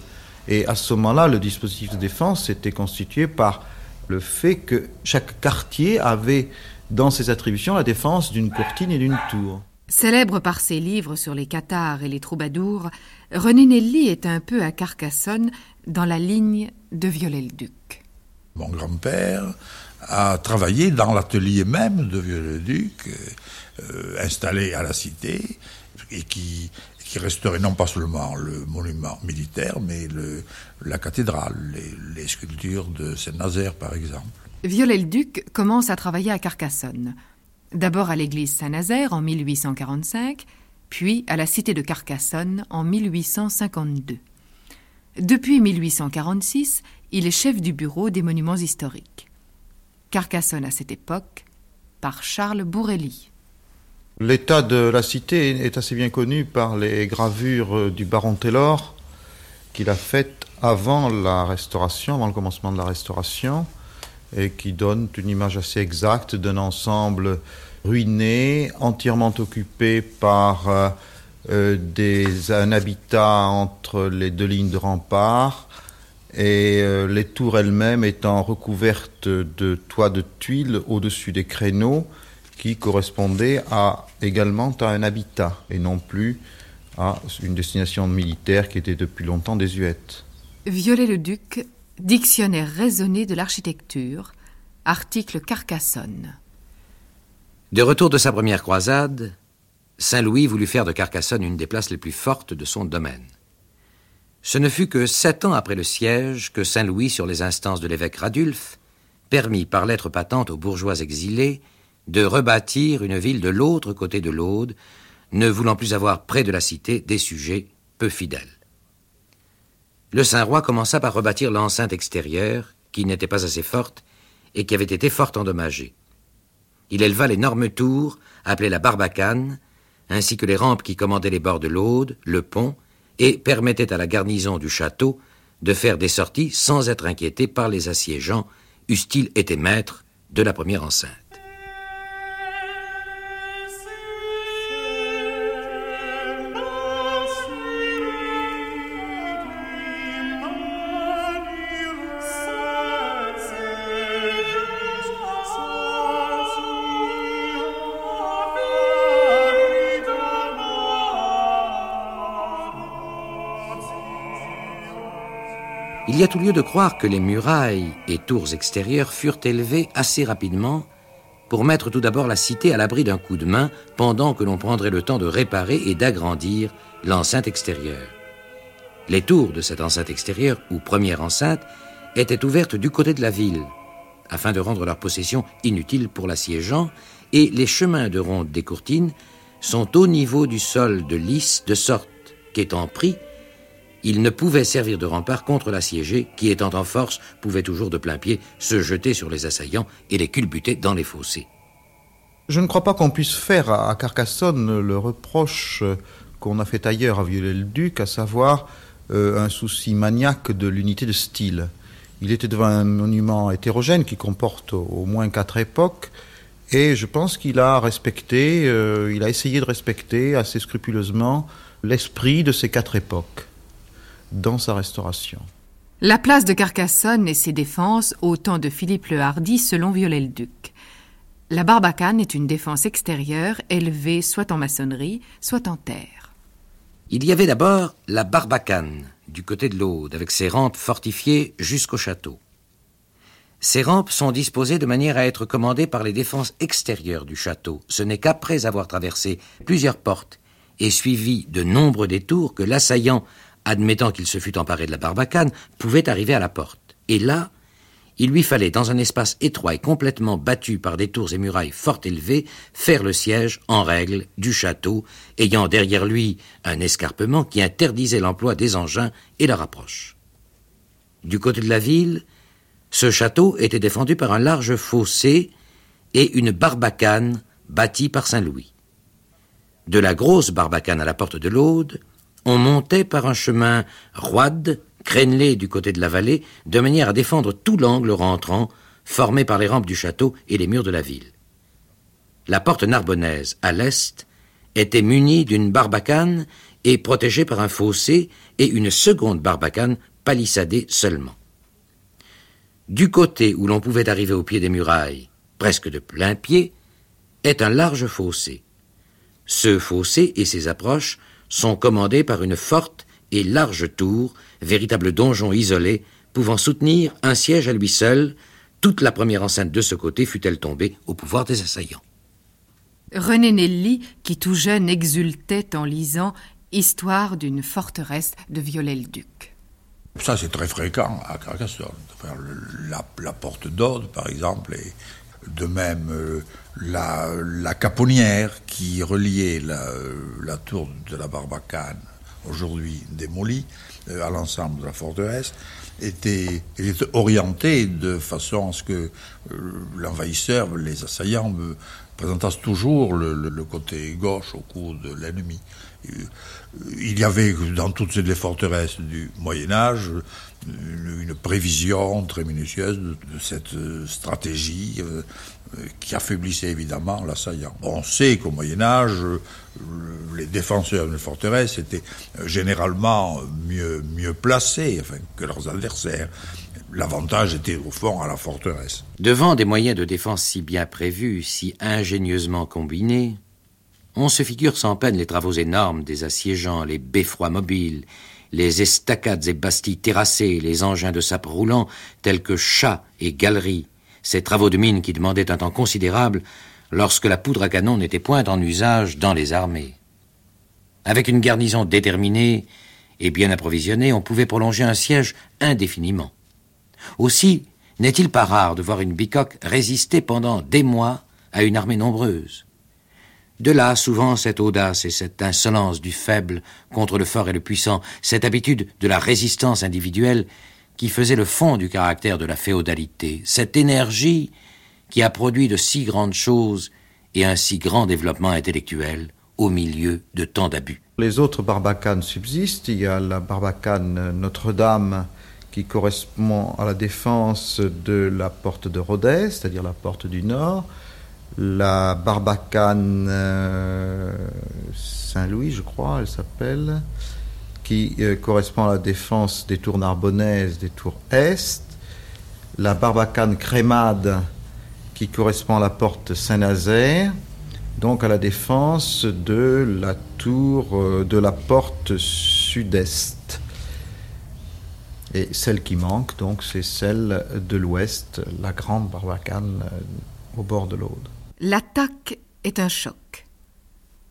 et à ce moment-là, le dispositif de défense était constitué par le fait que chaque quartier avait dans ses attributions la défense d'une courtine et d'une tour.
Célèbre par ses livres sur les cathares et les troubadours, René Nelly est un peu à Carcassonne dans la ligne de Viollet-le-Duc.
Mon grand-père a travaillé dans l'atelier même de Viollet-le-Duc, euh, installé à la cité, et qui, qui restaurait non pas seulement le monument militaire, mais le, la cathédrale, les, les sculptures de Saint-Nazaire, par exemple.
Viollet-le-Duc commence à travailler à Carcassonne. D'abord à l'église Saint-Nazaire en 1845, puis à la cité de Carcassonne en 1852. Depuis 1846, il est chef du bureau des monuments historiques. Carcassonne à cette époque, par Charles Bourrelli.
L'état de la cité est assez bien connu par les gravures du baron Taylor qu'il a faites avant la restauration, avant le commencement de la restauration et qui donne une image assez exacte d'un ensemble ruiné, entièrement occupé par euh, euh, des, un habitat entre les deux lignes de rempart et euh, les tours elles-mêmes étant recouvertes de toits de tuiles au-dessus des créneaux qui correspondaient également à un habitat et non plus à une destination militaire qui était depuis longtemps désuète.
Viollet-le-Duc Dictionnaire raisonné de l'architecture, article Carcassonne.
De retour de sa première croisade, Saint-Louis voulut faire de Carcassonne une des places les plus fortes de son domaine. Ce ne fut que sept ans après le siège que Saint-Louis, sur les instances de l'évêque Radulf, permit par lettre patente aux bourgeois exilés de rebâtir une ville de l'autre côté de l'Aude, ne voulant plus avoir près de la cité des sujets peu fidèles le Saint-Roi commença par rebâtir l'enceinte extérieure, qui n'était pas assez forte et qui avait été fort endommagée. Il éleva l'énorme tour, appelée la Barbacane, ainsi que les rampes qui commandaient les bords de l'Aude, le pont, et permettaient à la garnison du château de faire des sorties sans être inquiétés par les assiégeants, eussent-ils été maîtres de la première enceinte. Il y a tout lieu de croire que les murailles et tours extérieures furent élevées assez rapidement pour mettre tout d'abord la cité à l'abri d'un coup de main pendant que l'on prendrait le temps de réparer et d'agrandir l'enceinte extérieure. Les tours de cette enceinte extérieure, ou première enceinte, étaient ouvertes du côté de la ville, afin de rendre leur possession inutile pour l'assiégeant, et les chemins de ronde des courtines sont au niveau du sol de lys, de sorte qu'étant pris, il ne pouvait servir de rempart contre l'assiégé, qui étant en force, pouvait toujours de plein pied se jeter sur les assaillants et les culbuter dans les fossés.
Je ne crois pas qu'on puisse faire à Carcassonne le reproche qu'on a fait ailleurs à Viollet-le-Duc, à savoir euh, un souci maniaque de l'unité de style. Il était devant un monument hétérogène qui comporte au moins quatre époques, et je pense qu'il a euh, a essayé de respecter assez scrupuleusement l'esprit de ces quatre époques dans sa restauration.
La place de Carcassonne et ses défenses au temps de Philippe le Hardi selon Viollet-le-Duc. La barbacane est une défense extérieure élevée soit en maçonnerie, soit en terre.
Il y avait d'abord la barbacane du côté de l'Aude avec ses rampes fortifiées jusqu'au château. Ces rampes sont disposées de manière à être commandées par les défenses extérieures du château. Ce n'est qu'après avoir traversé plusieurs portes et suivi de nombreux détours que l'assaillant admettant qu'il se fût emparé de la barbacane, pouvait arriver à la porte. Et là, il lui fallait, dans un espace étroit et complètement battu par des tours et murailles fort élevées, faire le siège, en règle, du château, ayant derrière lui un escarpement qui interdisait l'emploi des engins et leur approche. Du côté de la ville, ce château était défendu par un large fossé et une barbacane bâtie par Saint-Louis. De la grosse barbacane à la porte de l'Aude, on montait par un chemin roide, crénelé du côté de la vallée, de manière à défendre tout l'angle rentrant, formé par les rampes du château et les murs de la ville. La porte narbonnaise, à l'est, était munie d'une barbacane et protégée par un fossé et une seconde barbacane palissadée seulement. Du côté où l'on pouvait arriver au pied des murailles, presque de plein pied, est un large fossé. Ce fossé et ses approches sont commandés par une forte et large tour, véritable donjon isolé, pouvant soutenir un siège à lui seul, toute la première enceinte de ce côté fut-elle tombée au pouvoir des assaillants.
René Nelly, qui tout jeune exultait en lisant Histoire d'une forteresse de Viollet-le-Duc.
Ça, c'est très fréquent à Carcassonne. la, porte d'Aude, par exemple, et de même euh, la, caponnière qui reliait la, tour de la Barbacane, aujourd'hui démolie, euh, à l'ensemble de la forteresse, était, orientée de façon à ce que euh, l'envahisseur, les assaillants, présentassent toujours le, côté gauche au cours de l'ennemi. Il y avait dans toutes les forteresses du Moyen Âge une, prévision très minutieuse de, cette stratégie qui affaiblissait évidemment l'assaillant. On sait qu'au Moyen Âge, les défenseurs d'une forteresse étaient généralement mieux, mieux placés que leurs adversaires. L'avantage était au fond à la forteresse.
Devant des moyens de défense si bien prévus, si ingénieusement combinés, on se figure sans peine les travaux énormes des assiégeants, les beffrois mobiles, les estacades et bastilles terrassées, les engins de sape roulants tels que chats et galeries, ces travaux de mine qui demandaient un temps considérable lorsque la poudre à canon n'était point en usage dans les armées. Avec une garnison déterminée et bien approvisionnée, on pouvait prolonger un siège indéfiniment. Aussi, n'est-il pas rare de voir une bicoque résister pendant des mois à une armée nombreuse? De là, souvent, cette audace et cette insolence du faible contre le fort et le puissant, cette habitude de la résistance individuelle qui faisait le fond du caractère de la féodalité, cette énergie qui a produit de si grandes choses et un si grand développement intellectuel au milieu de tant d'abus.
Les autres barbacanes subsistent. Il y a la barbacane Notre-Dame qui correspond à la défense de la porte de Rodez, c'est-à-dire la porte du nord. La barbacane euh, Saint-Louis, je crois, elle s'appelle, qui euh, correspond à la défense des tours narbonnaises, des tours est. La barbacane Crémade, qui correspond à la porte Saint-Nazaire donc à la défense de la tour euh, de la porte sud-est. Et celle qui manque, donc, c'est celle de l'ouest, la grande barbacane au bord de l'Aude.
L'attaque est un choc.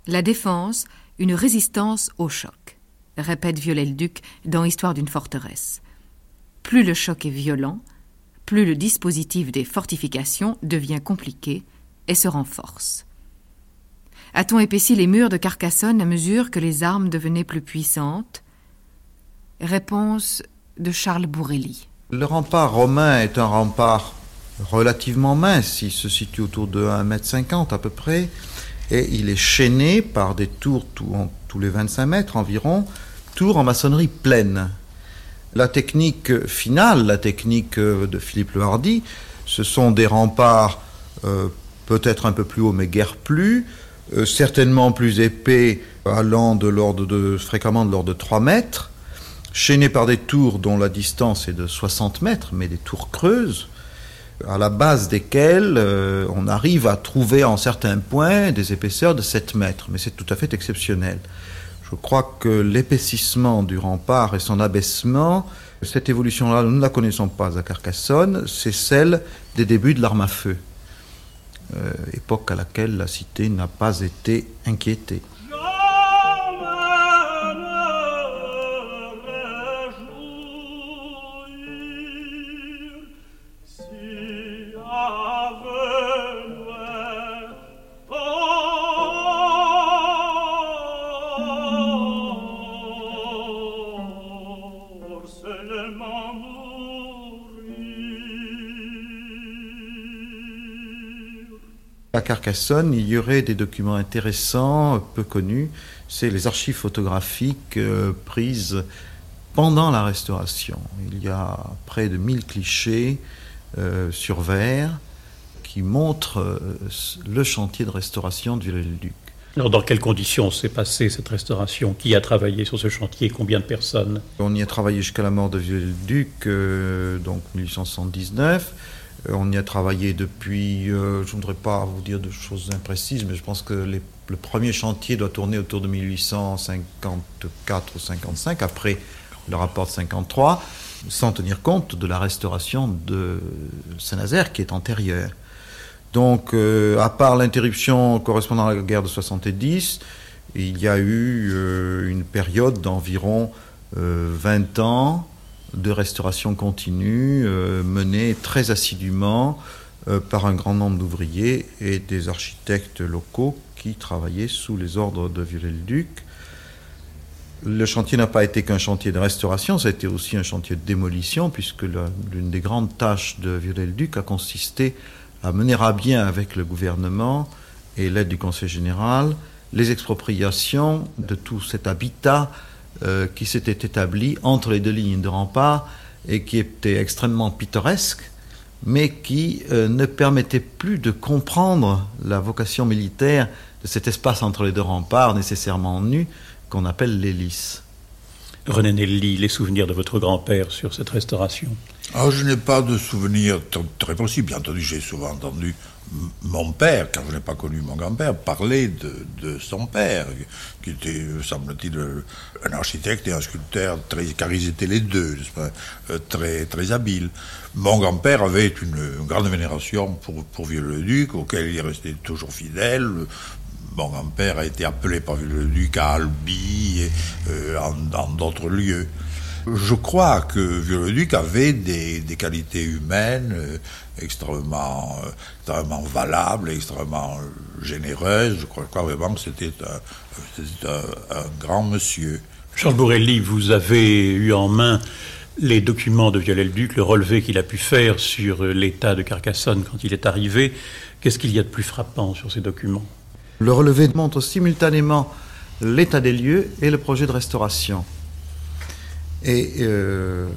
La défense, une résistance au choc, répète Viollet-le-Duc dans Histoire d'une forteresse. Plus le choc est violent, plus le dispositif des fortifications devient compliqué et se renforce. A-t-on épaissi les murs de Carcassonne à mesure que les armes devenaient plus puissantes Réponse de Charles Bourrelli.
Le rempart romain est un rempart relativement mince, il se situe autour de 1,50 m à peu près, et il est chaîné par des tours tous les 25 mètres environ, tours en maçonnerie pleine. La technique finale, la technique de Philippe le Hardy, ce sont des remparts euh, peut-être un peu plus hauts mais guère plus, euh, certainement plus épais, allant de l'ordre de, fréquemment de l'ordre de 3 mètres, chaînés par des tours dont la distance est de 60 mètres, mais des tours creuses, à la base desquelles euh, on arrive à trouver en certains points des épaisseurs de 7 mètres, mais c'est tout à fait exceptionnel. Je crois que l'épaississement du rempart et son abaissement, cette évolution-là, nous ne la connaissons pas à Carcassonne, c'est celle des débuts de l'arme à feu. Euh, époque à laquelle la cité n'a pas été inquiétée. À Carcassonne, il y aurait des documents intéressants, peu connus. C'est les archives photographiques euh, prises pendant la restauration. Il y a près de 1000 clichés euh, sur verre qui montrent euh, le chantier de restauration du Viollet-le-Duc.
Alors, dans quelles conditions s'est passée cette restauration? Qui a travaillé sur ce chantier? Combien de personnes?
On y a travaillé jusqu'à la mort de Viollet-le-Duc, donc 1879. Euh, on y a travaillé depuis, euh, je ne voudrais pas vous dire de choses imprécises, mais je pense que le premier chantier doit tourner autour de 1854 ou 55, après le rapport de 53, sans tenir compte de la restauration de Saint-Nazaire qui est antérieure. Donc, euh, à part l'interruption correspondant à la guerre de 70, il y a eu une période d'environ 20 ans de restauration continue euh, menée très assidûment euh, par un grand nombre d'ouvriers et des architectes locaux qui travaillaient sous les ordres de Viollet-le-Duc. Le chantier n'a pas été qu'un chantier de restauration, ça a été aussi un chantier de démolition, puisque l'une des grandes tâches de Viollet-le-Duc a consisté à mener à bien avec le gouvernement et l'aide du Conseil général les expropriations de tout cet habitat euh, qui s'était établi entre les deux lignes de rempart et qui était extrêmement pittoresque, mais qui euh, ne permettait plus de comprendre la vocation militaire de cet espace entre les deux remparts nécessairement nu qu'on appelle l'hélice.
René Nelly, les souvenirs de votre grand-père sur cette restauration?
Ah, Je n'ai pas de souvenirs très précis. Bien entendu, j'ai souvent entendu mon père, car je n'ai pas connu mon grand-père, parler de, son père, qui était, semble-t-il, un architecte et un sculpteur, car ils étaient les deux, euh, très, très habiles. Mon grand-père avait une, grande vénération pour, pour Vieux-le-Duc, auquel il est resté toujours fidèle. Mon grand-père a été appelé par Vieux-le-Duc à Albi et euh, dans d'autres lieux. Je crois que Vieux-le-Duc avait des, qualités humaines euh, extrêmement, euh, extrêmement valables, extrêmement généreuses. Je crois, vraiment que c'était un, grand monsieur.
Charles Bourrelli, vous avez eu en main les documents de Viollet-le-Duc, le relevé qu'il a pu faire sur l'état de Carcassonne quand il est arrivé. Qu'est-ce qu'il y a de plus frappant sur ces documents?
Le relevé montre simultanément l'état des lieux et le projet de restauration. Et euh,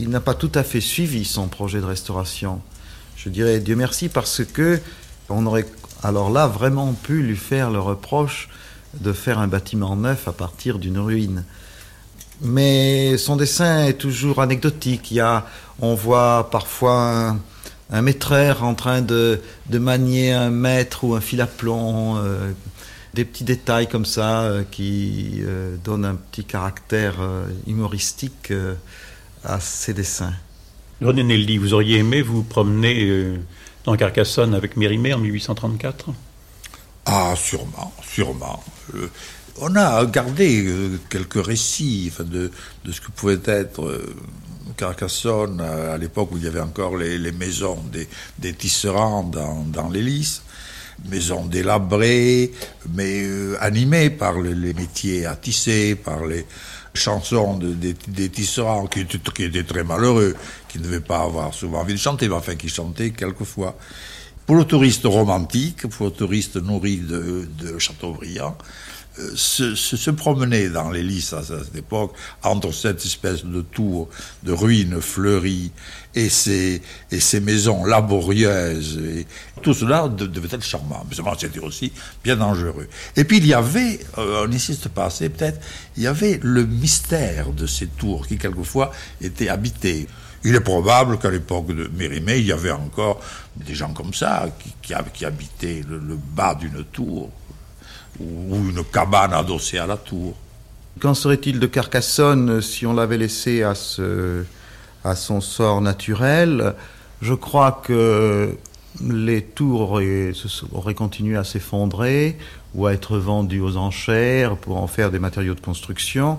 il n'a pas tout à fait suivi son projet de restauration. Je dirais Dieu merci parce que on aurait alors là vraiment pu lui faire le reproche de faire un bâtiment neuf à partir d'une ruine. Mais son dessin est toujours anecdotique. Il y a, on voit parfois un, maîtreur en train de, manier un mètre ou un fil à plomb, euh, des petits détails comme ça euh, qui euh, donnent un petit caractère humoristique à ses dessins.
René Nelly, vous auriez aimé vous promener dans Carcassonne avec Mérimée en 1834
Ah, sûrement, sûrement. On a gardé euh, quelques récits de, ce que pouvait être euh, Carcassonne à, l'époque où il y avait encore les, maisons des, tisserands dans, dans l'hélice, maisons délabrées, mais euh, animées par les, métiers à tisser, par les chansons des, tisserands qui étaient, très malheureux, qui ne devaient pas avoir souvent envie de chanter, mais enfin qui chantaient quelquefois. Pour le touriste romantique, pour le touriste nourri de, de Chateaubriand, se, promener dans les lys à cette époque, entre cette espèce de tour de ruines fleuries et ces, et ces maisons laborieuses, tout cela devait être charmant. Mais c'était aussi bien dangereux. Et puis il y avait, euh, on n'insiste pas assez peut-être, il y avait le mystère de ces tours qui quelquefois étaient habitées. Il est probable qu'à l'époque de Mérimée, il y avait encore des gens comme ça qui, qui, habitaient le bas d'une tour ou une cabane adossée à la tour.
Qu'en serait-il de Carcassonne si on l'avait laissé à, son sort naturel? Je crois que les tours auraient, auraient continué à s'effondrer ou à être vendues aux enchères pour en faire des matériaux de construction,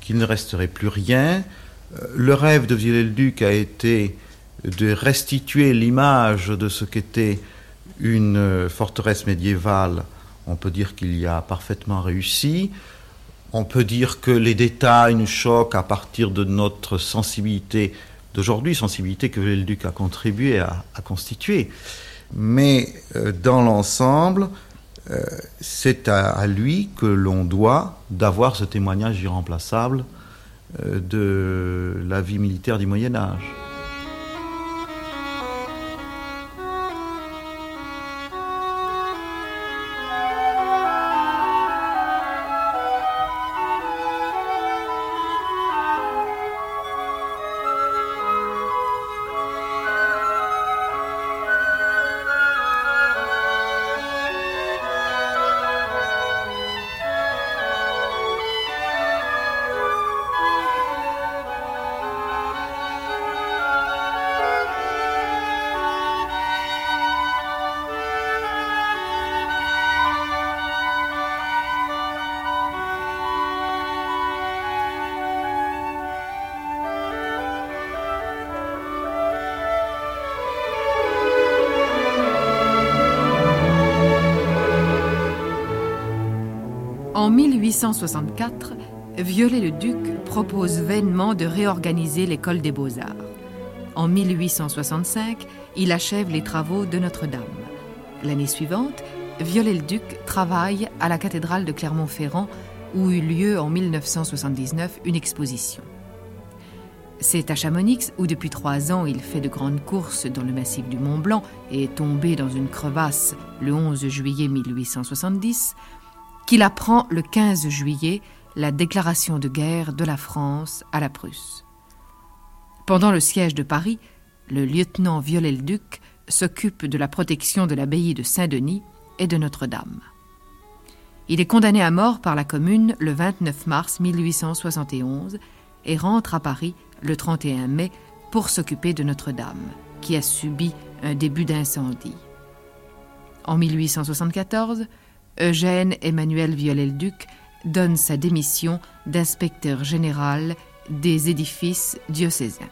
qu'il ne resterait plus rien. Euh, le rêve de Viollet-le-Duc a été de restituer l'image de ce qu'était une forteresse médiévale on peut dire qu'il y a parfaitement réussi. On peut dire que les détails nous choquent à partir de notre sensibilité d'aujourd'hui, sensibilité que le duc a contribué à, constituer. Mais euh, dans l'ensemble, euh, c'est à, lui que l'on doit d'avoir ce témoignage irremplaçable euh, de la vie militaire du Moyen Âge.
1864, Viollet-le-Duc propose vainement de réorganiser l'école des beaux-arts. En 1865, il achève les travaux de Notre-Dame. L'année suivante, Viollet-le-Duc travaille à la cathédrale de Clermont-Ferrand où eut lieu en 1979 une exposition. C'est à Chamonix où depuis trois ans il fait de grandes courses dans le massif du Mont Blanc et est tombé dans une crevasse le 11 juillet 1870 qu'il apprend le 15 juillet la déclaration de guerre de la France à la Prusse. Pendant le siège de Paris, le lieutenant Viollet-le-Duc s'occupe de la protection de l'abbaye de Saint-Denis et de Notre-Dame. Il est condamné à mort par la Commune le 29 mars 1871 et rentre à Paris le 31 mai pour s'occuper de Notre-Dame, qui a subi un début d'incendie. En 1874, Eugène Emmanuel Viollet-le-Duc donne sa démission d'inspecteur général des édifices diocésains.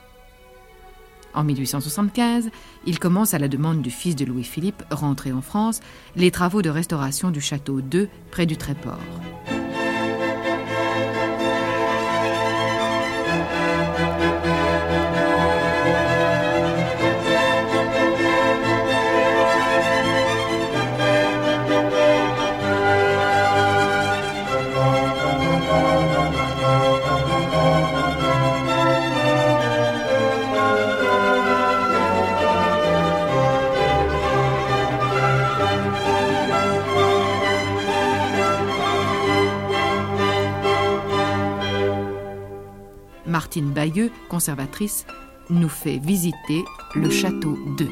En 1875, il commence à la demande du fils de Louis-Philippe, rentré en France, les travaux de restauration du château d'Eu près du Tréport. Martine Bayeux, conservatrice, nous fait visiter le château 2.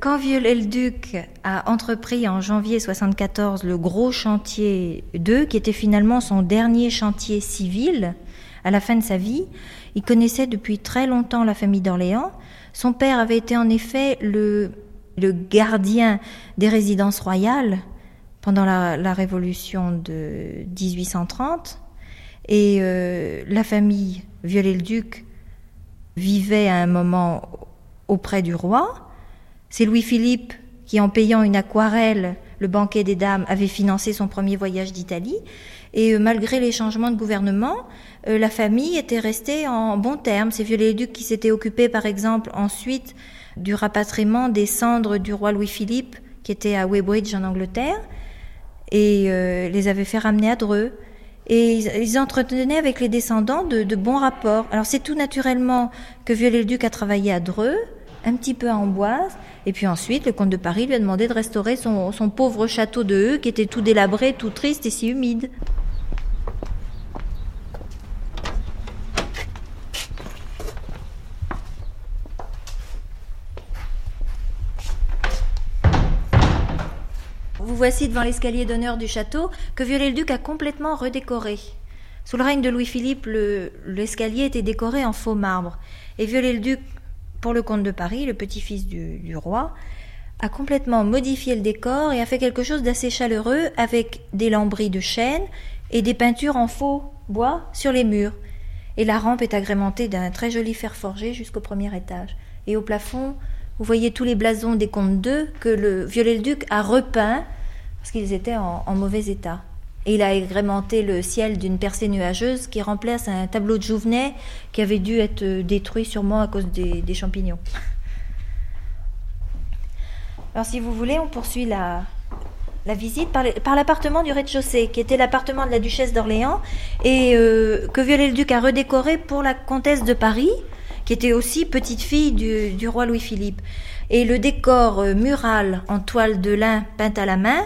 Quand Viollet-le-Duc a entrepris en janvier 1974 le gros chantier 2, qui était finalement son dernier chantier civil à la fin de sa vie, il connaissait depuis très longtemps la famille d'Orléans. Son père avait été en effet le, gardien des résidences royales pendant la, la Révolution de 1830. Et euh, la famille Viollet-le-Duc vivait à un moment auprès du roi. C'est Louis-Philippe qui, en payant une aquarelle, le banquet des dames, avait financé son premier voyage d'Italie. Et euh, malgré les changements de gouvernement, euh, la famille était restée en bons termes. C'est Viollet-le-Duc qui s'était occupé, par exemple, ensuite du rapatriement des cendres du roi Louis-Philippe, qui était à Weybridge en Angleterre, et euh, les avait fait ramener à Dreux. Et ils, entretenaient avec les descendants de, bons rapports. Alors c'est tout naturellement que Viollet-le-Duc a travaillé à Dreux, un petit peu à Amboise, et puis ensuite le comte de Paris lui a demandé de restaurer son, son pauvre château de Heu, qui était tout délabré, tout triste et si humide. Voici devant l'escalier d'honneur du château que Viollet-le-Duc a complètement redécoré. Sous le règne de Louis-Philippe, le- l'escalier était décoré en faux marbre. Et Viollet-le-Duc, pour le comte de Paris, le petit-fils du, du roi, a complètement modifié le décor et a fait quelque chose d'assez chaleureux avec des lambris de chêne et des peintures en faux bois sur les murs. Et la rampe est agrémentée d'un très joli fer forgé jusqu'au premier étage. Et au plafond, vous voyez tous les blasons des comtes d'Eux que le Viollet-le-Duc a repeints parce qu'ils étaient en, mauvais état. Et il a agrémenté le ciel d'une percée nuageuse qui remplace un tableau de Jouvenet qui avait dû être euh, détruit sûrement à cause des, champignons. Alors si vous voulez, on poursuit la, visite par l'appartement du rez-de-chaussée, qui était l'appartement de la duchesse d'Orléans, et euh, que Viollet-le-Duc a redécoré pour la comtesse de Paris, qui était aussi petite fille du, du roi Louis-Philippe. Et le décor euh, mural en toile de lin peinte à la main,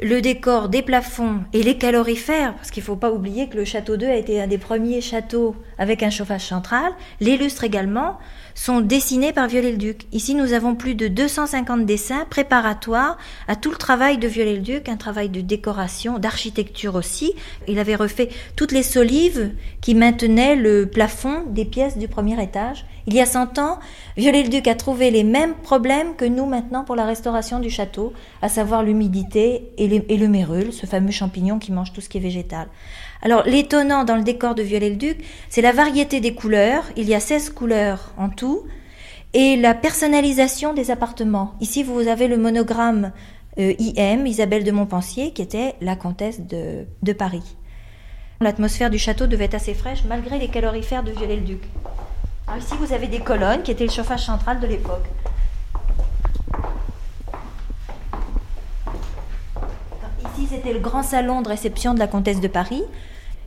le décor des plafonds et les calorifères, parce qu'il ne faut pas oublier que le château 2 a été un des premiers châteaux avec un chauffage central, les lustres également, sont dessinés par Viollet-le-Duc. Ici, nous avons plus de 250 dessins préparatoires à tout le travail de Viollet-le-Duc, un travail de décoration, d'architecture aussi. Il avait refait toutes les solives qui maintenaient le plafond des pièces du premier étage. Il y a 100 ans, Viollet-le-Duc a trouvé les mêmes problèmes que nous maintenant pour la restauration du château, à savoir l'humidité et, et le mérule, ce fameux champignon qui mange tout ce qui est végétal. Alors l'étonnant dans le décor de Viollet-le-Duc, c'est la variété des couleurs. Il y a 16 couleurs en tout. Et la personnalisation des appartements. Ici, vous avez le monogramme euh, IM, Isabelle de Montpensier, qui était la comtesse de, Paris. L'atmosphère du château devait être assez fraîche malgré les calorifères de Viollet-le-Duc. Ici, vous avez des colonnes qui étaient le chauffage central de l'époque. Ici, c'était le grand salon de réception de la comtesse de Paris.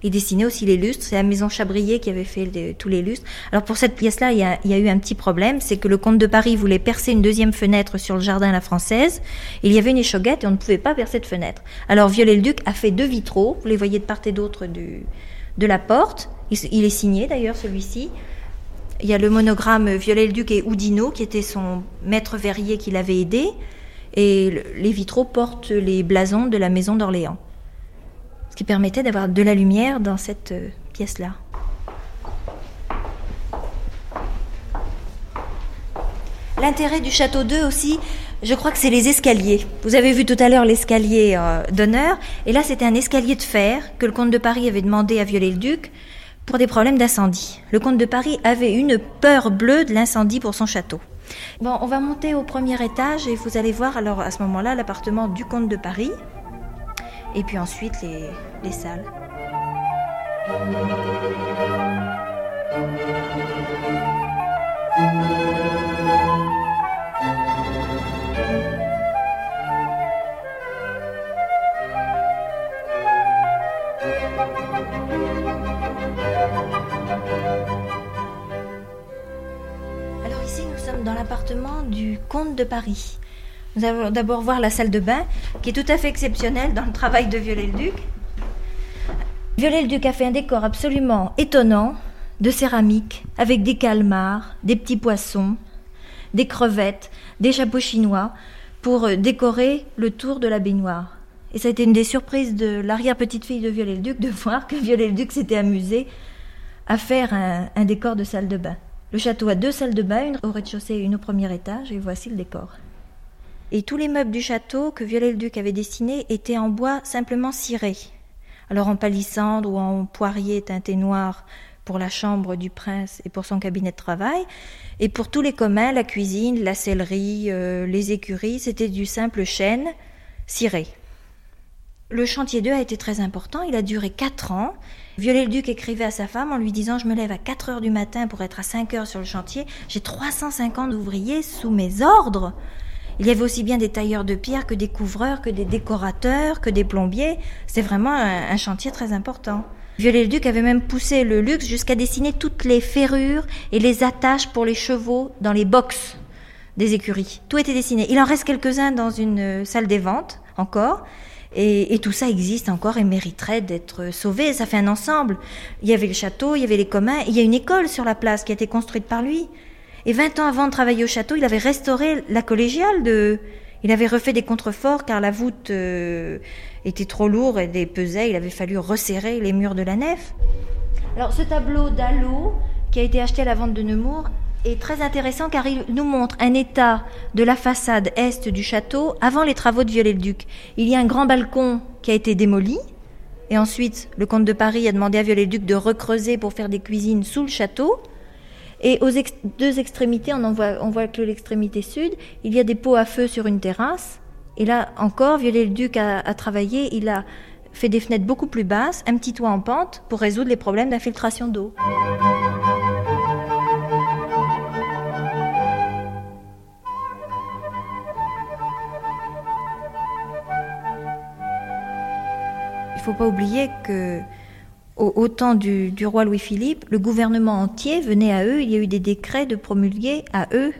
Il dessinait aussi les lustres. C'est la maison Chabrier qui avait fait tous les lustres. Alors pour cette pièce-là, il y, a, eu un petit problème, c'est que le comte de Paris voulait percer une deuxième fenêtre sur le jardin à la française. Il y avait une échauguette et on ne pouvait pas percer de fenêtre. Alors Viollet-le-Duc a fait deux vitraux. Vous les voyez de part et d'autre de la porte. Il, est signé d'ailleurs celui-ci. Il y a le monogramme Viollet-le-Duc et Oudinot, qui était son maître verrier qui l'avait aidé. Et le- les vitraux portent les blasons de la maison d'Orléans. Ce qui permettait d'avoir de la lumière dans cette euh, pièce-là. L'intérêt du château 2 aussi, je crois que c'est les escaliers. Vous avez vu tout à l'heure l'escalier euh, d'honneur, et là c'était un escalier de fer que le comte de Paris avait demandé à Viollet-le-Duc pour des problèmes d'incendie. Le comte de Paris avait une peur bleue de l'incendie pour son château. Bon, on va monter au premier étage et vous allez voir alors à ce moment-là l'appartement du comte de Paris et puis ensuite les, les salles. Alors ici, nous sommes dans l'appartement du comte de Paris. Nous allons d'abord voir la salle de bain, qui est tout à fait exceptionnelle dans le travail de Viollet-le-Duc. Viollet-le-Duc a fait un décor absolument étonnant, de céramique, avec des calmars, des petits poissons, des crevettes, des chapeaux chinois, pour euh, décorer le tour de la baignoire. Et ça a été une des surprises de l'arrière-petite-fille de Viollet-le-Duc de voir que Viollet-le-Duc s'était amusé à faire un, un décor de salle de bain. Le château a deux salles de bain, une au rez-de-chaussée et une au premier étage, et voici le décor. Et tous les meubles du château que Viollet-le-Duc avait dessinés étaient en bois simplement ciré. Alors en palissandre ou en poirier teinté noir pour la chambre du prince et pour son cabinet de travail. Et pour tous les communs, la cuisine, la sellerie, euh, les écuries, c'était du simple chêne ciré. Le chantier 2 a été très important, il a duré 4 ans. Viollet-le-Duc écrivait à sa femme en lui disant Je me lève à 4 heures du matin pour être à 5 heures sur le chantier, j'ai 350 ouvriers sous mes ordres. Il y avait aussi bien des tailleurs de pierre que des couvreurs, que des décorateurs, que des plombiers. C'était vraiment un, chantier très important. Viollet-le-Duc avait même poussé le luxe jusqu'à dessiner toutes les ferrures et les attaches pour les chevaux dans les boxes des écuries. Tout était dessiné. Il en reste quelques-uns dans une salle des ventes encore. Et, et, tout ça existe encore et mériterait d'être sauvé. Ça fait un ensemble. Il y avait le château, il y avait les communs, il y a une école sur la place qui a été construite par lui. Et 20 ans avant de travailler au château, il avait restauré la collégiale de... Il avait refait des contreforts car la voûte euh, était trop lourde et pesait. Il avait fallu resserrer les murs de la nef. Alors ce tableau d'Allo, qui a été acheté à la vente de Nemours, est très intéressant car il nous montre un état de la façade est du château avant les travaux de Viollet-le-Duc. Il y a un grand balcon qui a été démoli. Et ensuite, le comte de Paris a demandé à Viollet-le-Duc de recreuser pour faire des cuisines sous le château. Et aux deux extrémités, on, en voit que l'extrémité sud, il y a des pots à feu sur une terrasse. Et là encore, Viollet-le-Duc a, a, travaillé, il a fait des fenêtres beaucoup plus basses, un petit toit en pente pour résoudre les problèmes d'infiltration d'eau. Il ne faut pas oublier que au, au temps du, du, roi Louis-Philippe, le gouvernement entier venait à eux, il y a eu des décrets de promulguer à eux,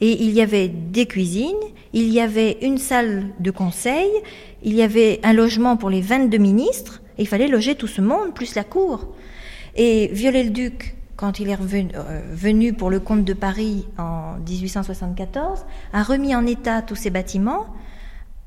et il y avait des cuisines, il y avait une salle de conseil, il y avait un logement pour les 22 ministres, il fallait loger tout ce monde, plus la cour. Et Viollet-le-Duc, quand il est revenu, euh, venu pour le comte de Paris en 1874, a remis en état tous ces bâtiments,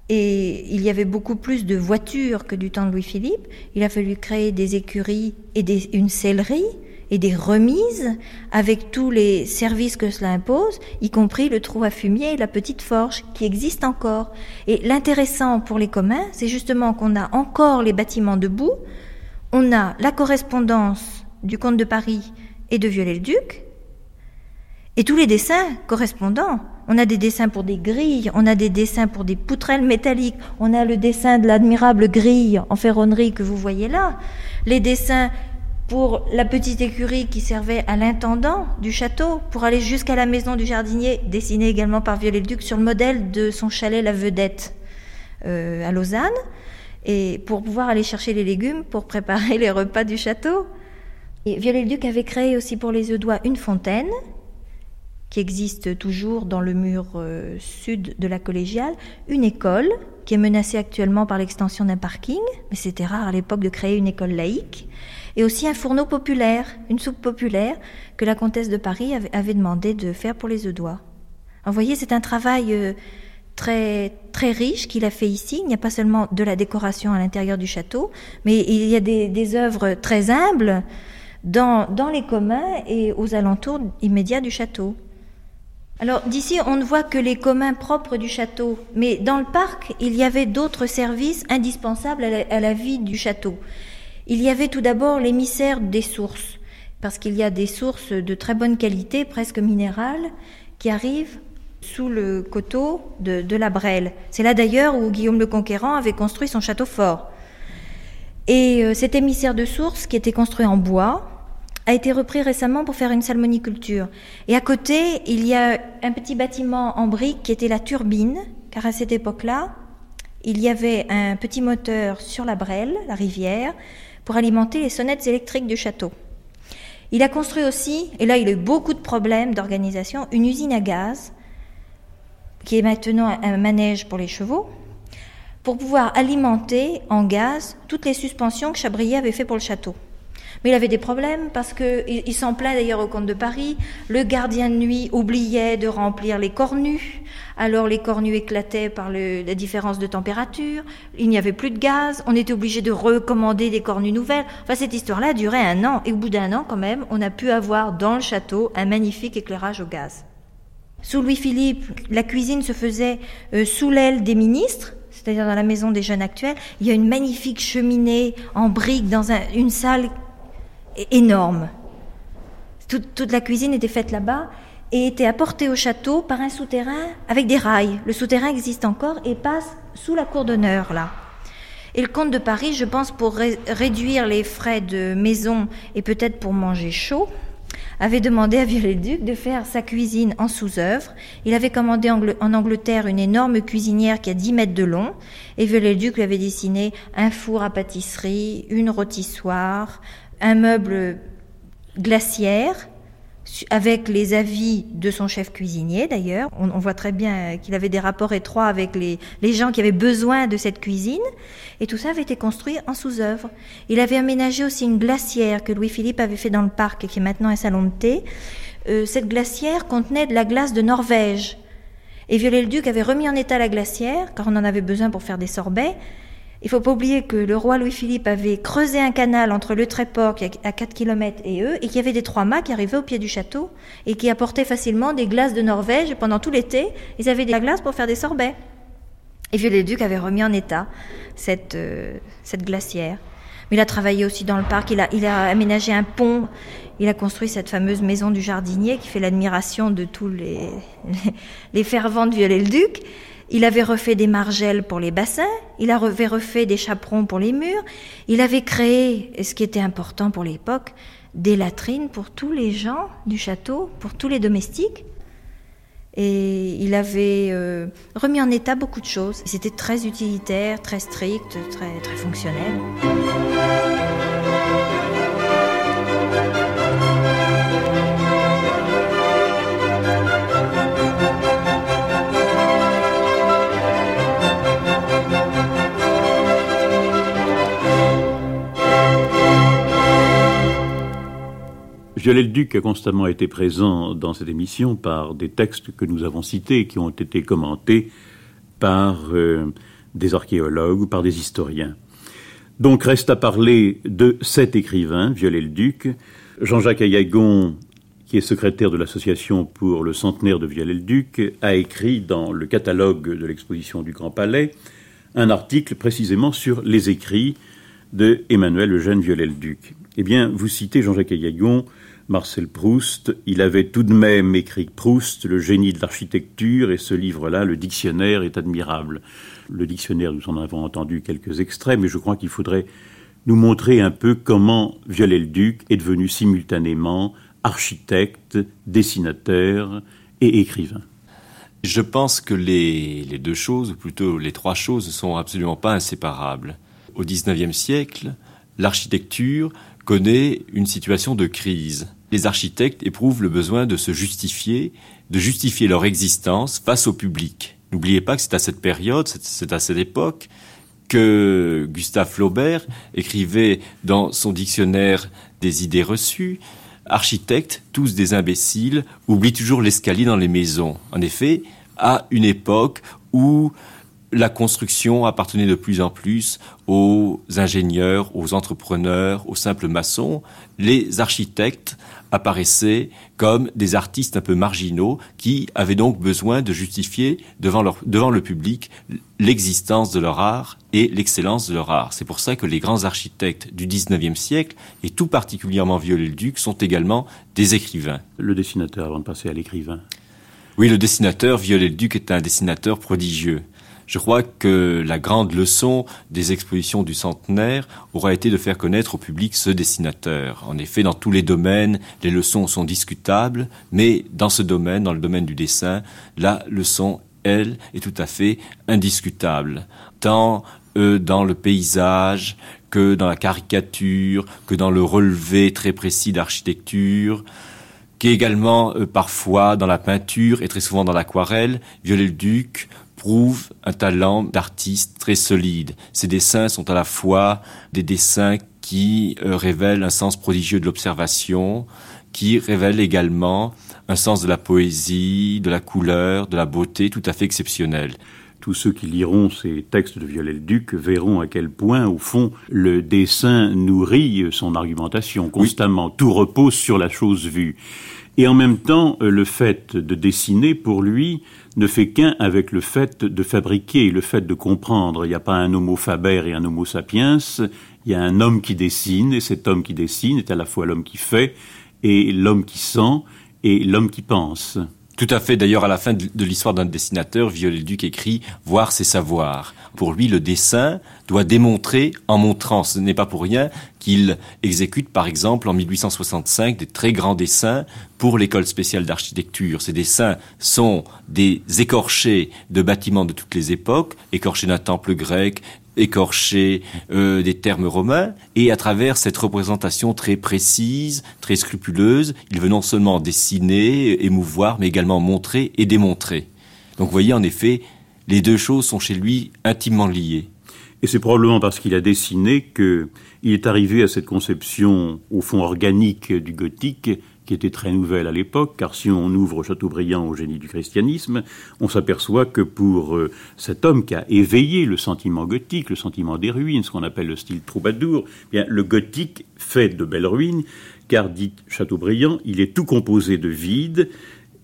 et il y avait beaucoup plus de voitures que du temps de Louis-Philippe. Il a fallu créer des écuries et des, une sellerie et des remises avec tous les services que cela impose, y compris le trou à fumier et la petite forge qui existe encore. Et l'intéressant pour les communs, c'est justement qu'on a encore les bâtiments debout, on a la correspondance du comte de Paris et de Viollet-le-Duc, et tous les dessins correspondants. On a des dessins pour des grilles, on a des dessins pour des poutrelles métalliques, on a le dessin de l'admirable grille en ferronnerie que vous voyez là, les dessins pour la petite écurie qui servait à l'intendant du château, pour aller jusqu'à la maison du jardinier, dessinée également par Viollet-le-Duc sur le modèle de son chalet La Vedette euh, à Lausanne, et pour pouvoir aller chercher les légumes pour préparer les repas du château. Et Viollet-le-Duc avait créé aussi pour les Eudois une fontaine qui existe toujours dans le mur euh, sud de la collégiale, une école qui est menacée actuellement par l'extension d'un parking, mais c'était rare à l'époque de créer une école laïque, et aussi un fourneau populaire, une soupe populaire que la comtesse de Paris avait, demandé de faire pour les Eudois. vous voyez, c'est un travail euh, très très riche qu'il a fait ici. Il n'y a pas seulement de la décoration à l'intérieur du château, mais il y a des, des œuvres très humbles dans, dans les communs et aux alentours immédiats du château. Alors d'ici, on ne voit que les communs propres du château, mais dans le parc, il y avait d'autres services indispensables à la, vie du château. Il y avait tout d'abord l'émissaire des sources, parce qu'il y a des sources de très bonne qualité, presque minérales, qui arrivent sous le coteau de, de la Brelle. C'est là d'ailleurs où Guillaume le Conquérant avait construit son château fort. Et euh, cet émissaire de sources, qui était construit en bois, a été repris récemment pour faire une salmoniculture. Et à côté, il y a un petit bâtiment en briques qui était la turbine, car à cette époque-là, il y avait un petit moteur sur la Brelle, la rivière, pour alimenter les sonnettes électriques du château. Il a construit aussi, et là il a eu beaucoup de problèmes d'organisation, une usine à gaz qui est maintenant un manège pour les chevaux, pour pouvoir alimenter en gaz toutes les suspensions que Chabrier avait fait pour le château. Mais il avait des problèmes parce que il, s'en plaint d'ailleurs au comte de Paris. Le gardien de nuit oubliait de remplir les cornues. Alors les cornues éclataient par la différence de température. Il n'y avait plus de gaz. On était obligé de recommander des cornues nouvelles. Enfin, cette histoire-là durait un an. Et au bout d'un an, quand même, on a pu avoir dans le château un magnifique éclairage au gaz. Sous Louis-Philippe, la cuisine se faisait euh, sous l'aile des ministres c'est-à-dire dans la maison des jeunes actuels, il y a une magnifique cheminée en briques dans une salle énorme. Toute, la cuisine était faite là-bas et était apportée au château par un souterrain avec des rails. Le souterrain existe encore et passe sous la cour d'honneur là. Et le comte de Paris, je pense, pour réduire les frais de maison et peut-être pour manger chaud, avait demandé à Viollet-le-Duc de faire sa cuisine en sous-œuvre. Il avait commandé en Angleterre une énorme cuisinière qui a 10 mètres de long, et Viollet-le-Duc lui avait dessiné un four à pâtisserie, une rôtissoire, un meuble glaciaire avec les avis de son chef cuisinier d'ailleurs. On, voit très bien qu'il avait des rapports étroits avec les, gens qui avaient besoin de cette cuisine. Et tout ça avait été construit en sous-œuvre. Il avait aménagé aussi une glacière que Louis-Philippe avait fait dans le parc et qui est maintenant un salon de thé. Euh, cette glacière contenait de la glace de Norvège. Et Viollet-le-Duc avait remis en état la glacière, car on en avait besoin pour faire des sorbets. Il faut pas oublier que le roi Louis-Philippe avait creusé un canal entre le Tréport, qui est à 4 km, et eux, et qu'il y avait des trois mâts qui arrivaient au pied du château, et qui apportaient facilement des glaces de Norvège. pendant tout l'été, ils avaient des glaces pour faire des sorbets. Et Viollet-le-Duc avait remis en état cette, euh, cette glacière. Mais il a travaillé aussi dans le parc, il a, il a aménagé un pont, il a construit cette fameuse maison du jardinier qui fait l'admiration de tous les, les, les fervents de Viollet-le-Duc. Il avait refait des margelles pour les bassins, il avait refait des chaperons pour les murs, il avait créé, ce qui était important pour l'époque, des latrines pour tous les gens du château, pour tous les domestiques. Et il avait euh, remis en état beaucoup de choses. C'était très utilitaire, très strict, très, très fonctionnel.
Viollet-le-Duc a constamment été présent dans cette émission par des textes que nous avons cités qui ont été commentés par euh, des archéologues ou par des historiens. Donc reste à parler de cet écrivain, Viollet-le-Duc, Jean-Jacques Ayagon, qui est secrétaire de l'association pour le centenaire de Viollet-le-Duc, a écrit dans le catalogue de l'exposition du Grand Palais un article précisément sur les écrits de Emmanuel Eugène Viollet-le-Duc. Eh bien, vous citez Jean-Jacques Ayagon Marcel Proust. Il avait tout de même écrit Proust, le génie de l'architecture, et ce livre-là, le dictionnaire, est admirable. Le dictionnaire, nous en avons entendu quelques extraits, mais je crois qu'il faudrait nous montrer un peu comment Viollet-le-Duc est devenu simultanément architecte, dessinateur et écrivain.
Je pense que les, les, deux choses, ou plutôt les trois choses, ne sont absolument pas inséparables. Au XIXe siècle, l'architecture connaît une situation de crise les architectes éprouvent le besoin de se justifier, de justifier leur existence face au public. N'oubliez pas que c'est à cette période, c'est à cette époque, que Gustave Flaubert écrivait dans son dictionnaire des idées reçues Architectes, tous des imbéciles, oublient toujours l'escalier dans les maisons. En effet, à une époque où la construction appartenait de plus en plus aux ingénieurs, aux entrepreneurs, aux simples maçons, les architectes apparaissaient comme des artistes un peu marginaux qui avaient donc besoin de justifier devant, leur, devant le public l'existence de leur art et l'excellence de leur art. C'est pour ça que les grands architectes du XIXe siècle, et tout particulièrement Viollet-le-Duc, sont également des écrivains.
Le dessinateur, avant de passer à l'écrivain.
Oui, le dessinateur, Viollet-le-Duc est un dessinateur prodigieux. Je crois que la grande leçon des expositions du centenaire aura été de faire connaître au public ce dessinateur. En effet, dans tous les domaines, les leçons sont discutables, mais dans ce domaine, dans le domaine du dessin, la leçon, elle, est tout à fait indiscutable. Tant euh, dans le paysage que dans la caricature, que dans le relevé très précis d'architecture, qui est également euh, parfois dans la peinture et très souvent dans l'aquarelle. Viollet-le-Duc prouve un talent d'artiste très solide. Ses dessins sont à la fois des dessins qui euh, révèlent un sens prodigieux de l'observation, qui révèlent également un sens de la poésie, de la couleur, de la beauté tout à fait exceptionnel.
Tous ceux qui liront ces textes de Viollet-le-Duc verront à quel point, au fond, le dessin nourrit son argumentation constamment. Tout repose sur la chose vue. Et en même temps, euh, le fait de dessiner, pour lui, ne fait qu'un avec le fait de fabriquer, le fait de comprendre. Il n'y a pas un homo faber et un homo sapiens, il y a un homme qui dessine, et cet homme qui dessine est à la fois l'homme qui fait, et l'homme qui sent, et l'homme qui pense.
Tout à fait. D'ailleurs, à la fin de l'histoire d'un dessinateur, Viollet-le-Duc écrit Voir, c'est savoir. Pour lui, le dessin doit démontrer en montrant. Ce n'est pas pour rien qu'il exécute, par exemple, en 1865, des très grands dessins pour l'école spéciale d'architecture. Ces dessins sont des écorchés de bâtiments de toutes les époques, écorchés d'un temple grec, écorcher euh, des termes romains, et à travers cette représentation très précise, très scrupuleuse, il veut non seulement dessiner, émouvoir, mais également montrer et démontrer. Donc vous voyez, en effet, les deux choses sont chez lui intimement liées.
Et c'est probablement parce qu'il a dessiné qu'il est arrivé à cette conception, au fond organique du gothique, qui était très nouvelle à l'époque, car si on ouvre Chateaubriand au génie du christianisme, on s'aperçoit que pour euh, cet homme qui a éveillé le sentiment gothique, le sentiment des ruines, ce qu'on appelle le style troubadour, eh bien, le gothique fait de belles ruines, car, dit Chateaubriand, il est tout composé de vide,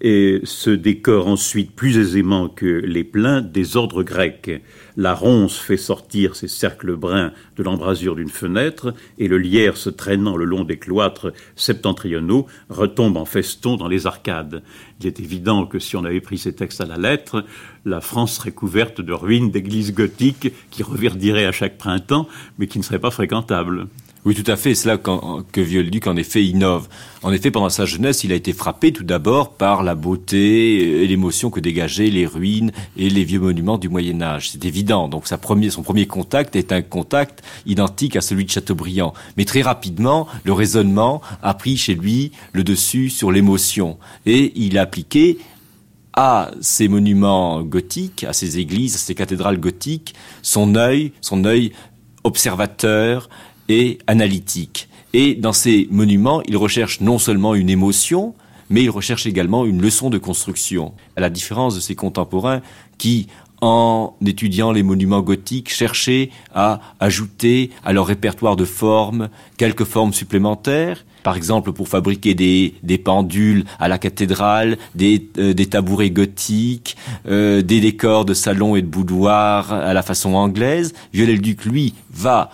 et se décore ensuite plus aisément que les pleins des ordres grecs. La ronce fait sortir ses cercles bruns de l'embrasure d'une fenêtre, et le lierre se traînant le long des cloîtres septentrionaux retombe en feston dans les arcades. Il est évident que si on avait pris ces textes à la lettre, la France serait couverte de ruines d'églises gothiques qui reverdiraient à chaque printemps, mais qui ne seraient pas fréquentables.
Oui, tout à fait. C'est là que Viollet-le-Duc, en effet, innove. En effet, pendant sa jeunesse, il a été frappé tout d'abord par la beauté et l'émotion que dégageaient les ruines et les vieux monuments du Moyen Âge. C'est évident. Donc, sa premier, son premier contact est un contact identique à celui de Chateaubriand. Mais très rapidement, le raisonnement a pris chez lui le dessus sur l'émotion. Et il a appliqué à ces monuments gothiques, à ces églises, à ces cathédrales gothiques, son œil, son œil observateur, et analytique. Et dans ces monuments, il recherche non seulement une émotion, mais il recherche également une leçon de construction. À la différence de ses contemporains qui, en étudiant les monuments gothiques, cherchaient à ajouter à leur répertoire de formes quelques formes supplémentaires, par exemple pour fabriquer des, pendules à la cathédrale, des, euh, tabourets gothiques, euh, des décors de salon et de boudoir à la façon anglaise. Viollet-le-Duc, lui, va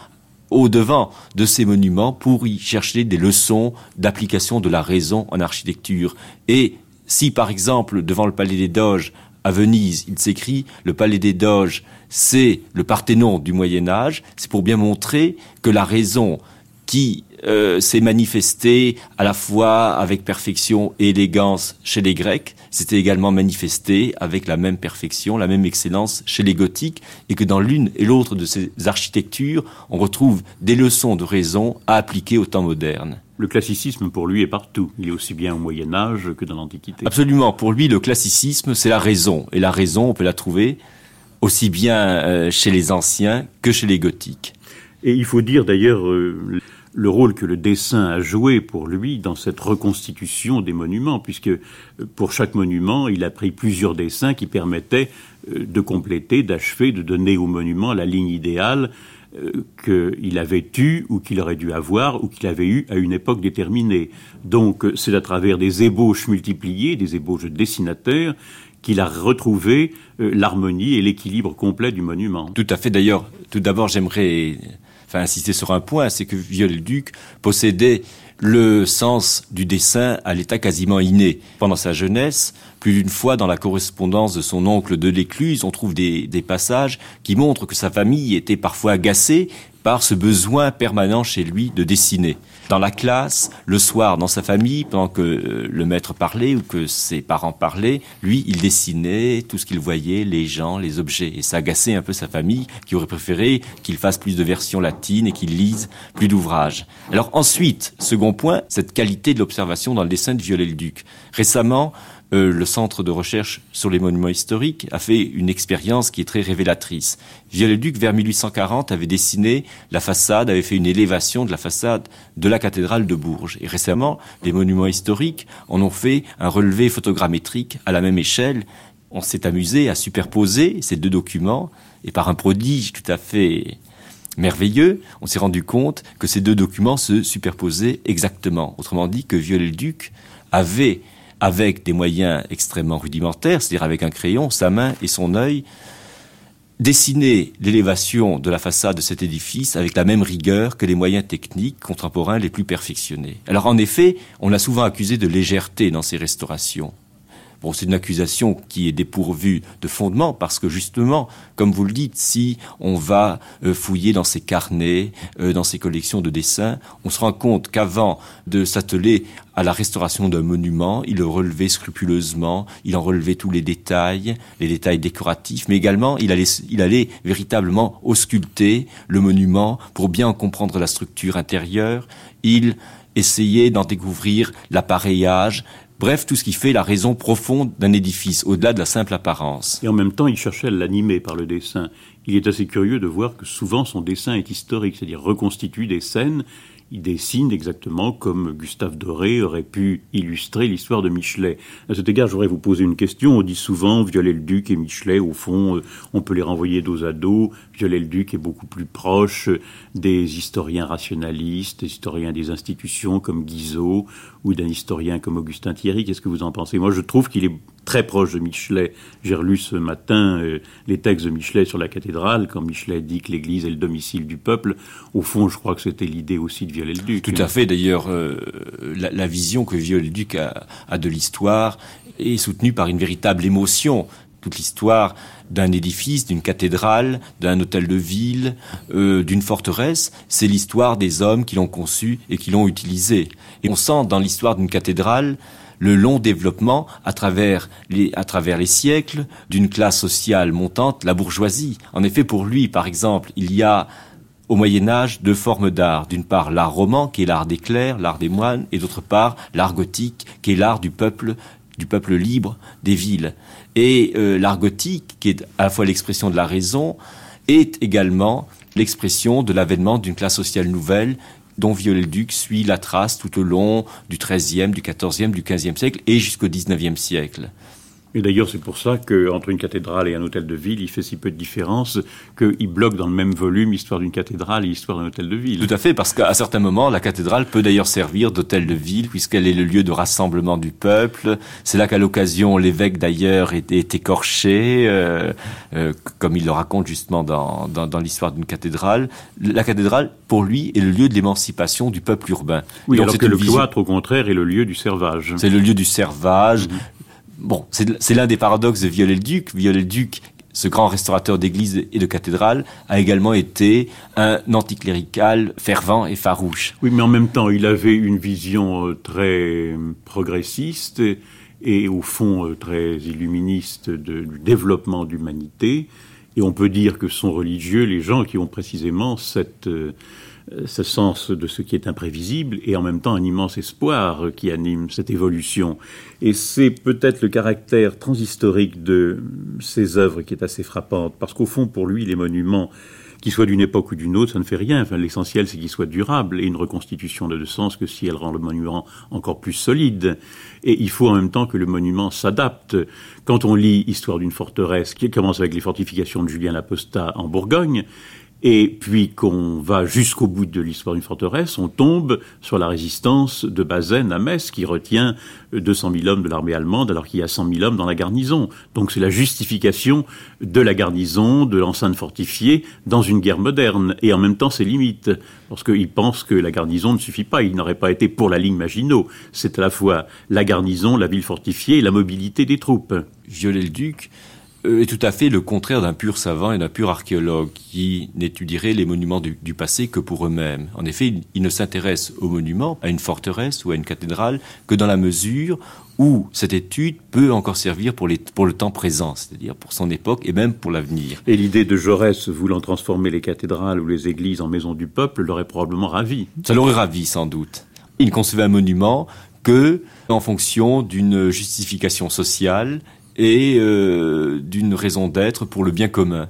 au devant de ces monuments pour y chercher des leçons d'application de la raison en architecture. Et si par exemple devant le palais des Doges à Venise, il s'écrit le palais des Doges, c'est le Parthénon du Moyen Âge, c'est pour bien montrer que la raison qui euh, s'est manifestée à la fois avec perfection et élégance chez les Grecs, s'était également manifesté avec la même perfection, la même excellence chez les gothiques, et que dans l'une et l'autre de ces architectures, on retrouve des leçons de raison à appliquer au temps moderne.
Le classicisme, pour lui, est partout. Il est aussi bien au Moyen Âge que dans l'Antiquité.
Absolument. Pour lui, le classicisme, c'est la raison. Et la raison, on peut la trouver aussi bien euh, chez les anciens que chez les gothiques.
Et il faut dire d'ailleurs, euh, le rôle que le dessin a joué pour lui dans cette reconstitution des monuments, puisque euh, pour chaque monument, il a pris plusieurs dessins qui permettaient euh, de compléter, d'achever, de donner au monument la ligne idéale euh, qu'il avait eue ou qu'il aurait dû avoir ou qu'il avait eu à une époque déterminée. Donc c'est à travers des ébauches multipliées, des ébauches de dessinateurs, qu'il a retrouvé l'harmonie et l'équilibre complet du monument.
Tout à fait. D'ailleurs, tout d'abord, j'aimerais enfin insister sur un point, c'est que Viollet-le-Duc possédait le sens du dessin à l'état quasiment inné. Pendant sa jeunesse, plus d'une fois dans la correspondance de son oncle de l'Écluse, on trouve des, passages qui montrent que sa famille était parfois agacée par ce besoin permanent chez lui de dessiner. Dans la classe, le soir, dans sa famille, pendant que euh, le maître parlait ou que ses parents parlaient, lui, il dessinait tout ce qu'il voyait, les gens, les objets. Et ça agaçait un peu sa famille, qui aurait préféré qu'il fasse plus de versions latines et qu'il lise plus d'ouvrages. Alors ensuite, second point, cette qualité de l'observation dans le dessin de Viollet-le-Duc. Récemment, euh, le Centre de recherche sur les monuments historiques a fait une expérience qui est très révélatrice. Viollet-le-Duc, vers 1840, avait dessiné la façade, avait fait une élévation de la façade de la cathédrale de Bourges. Et récemment, les monuments historiques en ont fait un relevé photogrammétrique à la même échelle. On s'est amusé à superposer ces deux documents et par un prodige tout à fait merveilleux, on s'est rendu compte que ces deux documents se superposaient exactement. Autrement dit, que Viollet-le-Duc avait avec des moyens extrêmement rudimentaires, c'est-à-dire avec un crayon, sa main et son œil, dessiner l'élévation de la façade de cet édifice avec la même rigueur que les moyens techniques contemporains les plus perfectionnés. Alors en effet, on l'a souvent accusé de légèreté dans ses restaurations. Bon, c'est une accusation qui est dépourvue de fondement parce que justement, comme vous le dites, si on va euh, fouiller dans ses carnets, euh, dans ses collections de dessins, on se rend compte qu'avant de s'atteler à la restauration d'un monument, il le relevait scrupuleusement, il en relevait tous les détails, les détails décoratifs, mais également il allait, véritablement ausculter le monument pour bien en comprendre la structure intérieure. Il essayait d'en découvrir l'appareillage, Bref, tout ce qui fait la raison profonde d'un édifice, au-delà de la simple apparence.
Et en même temps, il cherchait à l'animer par le dessin. Il est assez curieux de voir que souvent son dessin est historique, c'est-à-dire reconstitue des scènes il dessine exactement comme Gustave Doré aurait pu illustrer l'histoire de Michelet. À cet égard, je voudrais vous poser une question. On dit souvent Viollet-le-Duc et Michelet, au fond, euh, on peut les renvoyer dos à dos. Viollet-le-Duc est beaucoup plus proche des historiens rationalistes, des historiens des institutions comme Guizot ou d'un historien comme Augustin Thierry. Qu'est-ce que vous en pensez? Moi, je trouve qu'il est très proche de Michelet. J'ai relu ce matin euh, les textes de Michelet sur la cathédrale, quand Michelet dit que l'Église est le domicile du peuple. Au fond, je crois que c'était l'idée aussi de Viollet-le-Duc.
Tout à fait. D'ailleurs, euh, la, vision que Viollet-le-Duc a, de l'histoire est soutenue par une véritable émotion. Toute l'histoire d'un édifice, d'une cathédrale, d'un hôtel de ville, euh, d'une forteresse, c'est l'histoire des hommes qui l'ont conçu et qui l'ont utilisé. Et on sent dans l'histoire d'une cathédrale le long développement à travers les, siècles d'une classe sociale montante, la bourgeoisie. En effet, pour lui, par exemple, il y a au Moyen Âge deux formes d'art. D'une part, l'art roman, qui est l'art des clercs, l'art des moines, et d'autre part, l'art gothique, qui est l'art du peuple, du peuple libre des villes. Et euh, l'art gothique, qui est à la fois l'expression de la raison, est également l'expression de l'avènement d'une classe sociale nouvelle dont Viollet-le-Duc suit la trace tout au long du XIIIe, du XIVe, du XVe siècle et jusqu'au XIXe siècle.
Et d'ailleurs, c'est pour ça qu'entre une cathédrale et un hôtel de ville, il fait si peu de différence qu'il bloque dans le même volume l'histoire d'une cathédrale et l'histoire d'un hôtel de ville.
Tout à fait, parce qu'à certains moments, la cathédrale peut d'ailleurs servir d'hôtel de ville, puisqu'elle est le lieu de rassemblement du peuple. C'est là qu'à l'occasion, l'évêque d'ailleurs est, écorché, euh, euh, comme il le raconte justement dans, dans, l'histoire d'une cathédrale. La cathédrale, pour lui, est le lieu de l'émancipation du peuple urbain.
Oui, alors que le cloître, au contraire, est le lieu du servage.
C'est le lieu du servage. Mhm. Bon, c'est l'un des paradoxes de Viollet-le-Duc. Viollet-le-Duc, ce grand restaurateur d'églises et de cathédrales, a également été un anticlérical fervent et farouche.
Oui, mais en même temps, il avait une vision euh, très progressiste et, au fond euh, très illuministe du développement de l'humanité. Et on peut dire que sont religieux les gens qui ont précisément cette... Euh, ce sens de ce qui est imprévisible et en même temps un immense espoir qui anime cette évolution. Et c'est peut-être le caractère transhistorique de ces œuvres qui est assez frappante, parce qu'au fond, pour lui, les monuments, qu'ils soient d'une époque ou d'une autre, ça ne fait rien. L'essentiel, c'est qu'ils soient durables, et une reconstitution n'a de sens que si elle rend le monument encore plus solide. Et il faut en même temps que le monument s'adapte. Quand on lit Histoire d'une forteresse, qui commence avec les fortifications de Julien Laposta en Bourgogne, et puis qu'on va jusqu'au bout de l'histoire d'une forteresse, on tombe sur la résistance de Bazaine à Metz, qui retient 200 000 hommes de l'armée allemande, alors qu'il y a 100 000 hommes dans la garnison. Donc c'est la justification de la garnison, de l'enceinte fortifiée, dans une guerre moderne, et en même temps ses limites, parce qu'il pense que la garnison ne suffit pas, il n'aurait pas été pour la ligne Maginot. C'est à la fois la garnison, la ville fortifiée et la mobilité des troupes.
Viollet-le-Duc est tout à fait le contraire d'un pur savant et d'un pur archéologue qui n'étudierait les monuments du, passé que pour eux-mêmes. En effet, il, ne s'intéresse aux monuments, à une forteresse ou à une cathédrale que dans la mesure où cette étude peut encore servir pour, pour le temps présent, c'est-à-dire pour son époque et même pour l'avenir.
Et l'idée de Jaurès voulant transformer les cathédrales ou les églises en maisons du peuple l'aurait probablement ravi.
Ça l'aurait ravi sans doute. Il ne concevait un monument que en fonction d'une justification sociale et euh, d'une raison d'être pour le bien commun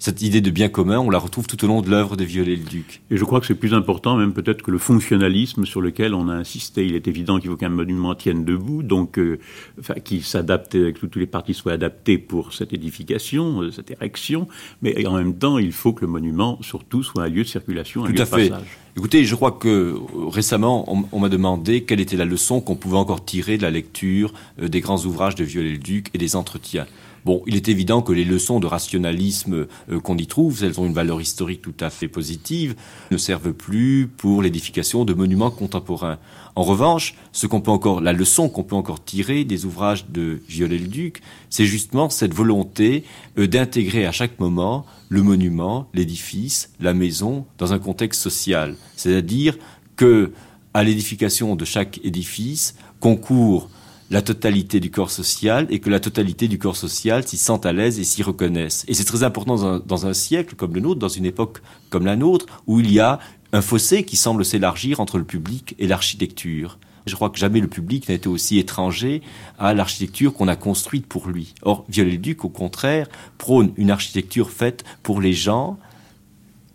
cette idée de bien commun, on la retrouve tout au long de l'œuvre de Viollet-le-Duc.
Et je crois que c'est plus important même peut-être que le fonctionnalisme sur lequel on a insisté. Il est évident qu'il faut qu'un monument tienne debout, donc euh, enfin, qu'il s'adapte, que toutes les parties soient adaptées pour cette édification, euh, cette érection, mais en même temps, il faut que le monument, surtout, soit un lieu de circulation, un
tout
lieu
à
de
fait.
passage.
Écoutez, je crois que euh, récemment, on, on m'a demandé quelle était la leçon qu'on pouvait encore tirer de la lecture des grands ouvrages de Viollet-le-Duc et des entretiens. Bon, il est évident que les leçons de rationalisme euh, qu'on y trouve, elles ont une valeur historique tout à fait positive, ne servent plus pour l'édification de monuments contemporains. En revanche, ce qu'on peut encore, la leçon qu'on peut encore tirer des ouvrages de Viollet-le-Duc, c'est justement cette volonté euh, d'intégrer à chaque moment le monument, l'édifice, la maison dans un contexte social. C'est-à-dire que à l'édification de chaque édifice concourt la totalité du corps social et que la totalité du corps social s'y sent à l'aise et s'y reconnaissent. Et c'est très important dans un, siècle comme le nôtre, dans une époque comme la nôtre, où il y a un fossé qui semble s'élargir entre le public et l'architecture. Je crois que jamais le public n'a été aussi étranger à l'architecture qu'on a construite pour lui. Or, Viollet-le-Duc, au contraire, prône une architecture faite pour les gens,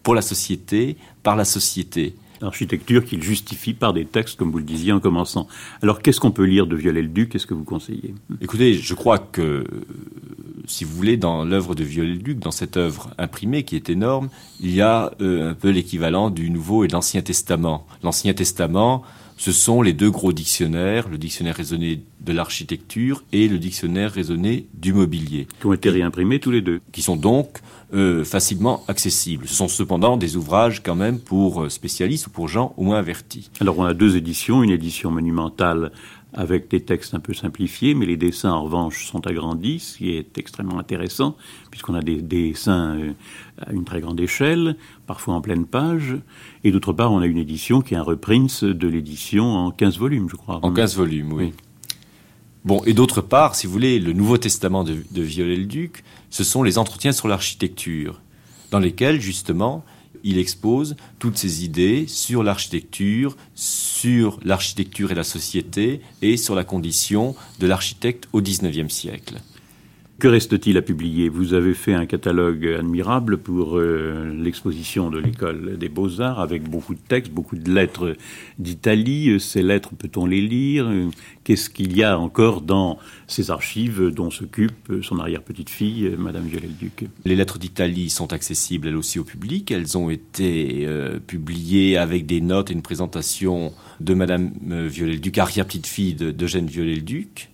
pour la société, par la société
architecture qu'il justifie par des textes, comme vous le disiez en commençant. Alors, qu'est-ce qu'on peut lire de Viollet-le-Duc Qu'est-ce que vous conseillez?
Écoutez, je crois que, si vous voulez, dans l'œuvre de Viollet-le-Duc, dans cette œuvre imprimée qui est énorme, il y a euh, un peu l'équivalent du Nouveau et de l'Ancien Testament. L'Ancien Testament, ce sont les deux gros dictionnaires, le dictionnaire raisonné de l'architecture et le dictionnaire raisonné du mobilier.
Qui ont été réimprimés tous les deux.
Qui sont donc euh, facilement accessibles. Ce sont cependant des ouvrages quand même pour euh, spécialistes ou pour gens au moins avertis.
Alors on a deux éditions, une édition monumentale avec des textes un peu simplifiés, mais les dessins en revanche sont agrandis, ce qui est extrêmement intéressant, puisqu'on a des dessins euh, à une très grande échelle, parfois en pleine page, et d'autre part on a une édition qui est un reprince de l'édition en 15 volumes, je crois.
En 15 volumes, oui. Bon, et d'autre part, si vous voulez, le Nouveau Testament de, Viollet-le-Duc, ce sont les entretiens sur l'architecture, dans lesquels, justement, il expose toutes ses idées sur l'architecture, sur l'architecture et la société, et sur la condition de l'architecte au XIXe siècle.
Que reste-t-il à publier? Vous avez fait un catalogue admirable pour euh, l'exposition de l'école des beaux-arts avec beaucoup de textes, beaucoup de lettres d'Italie. Ces lettres, peut-on les lire? Qu'est-ce qu'il y a encore dans ces archives dont s'occupe son arrière-petite-fille, Madame Viollet-le-Duc?
Les lettres d'Italie sont accessibles elles aussi au public. Elles ont été euh, publiées avec des notes et une présentation de Madame euh, Viollet-le-Duc, arrière-petite-fille d'Eugène Viollet-le-Duc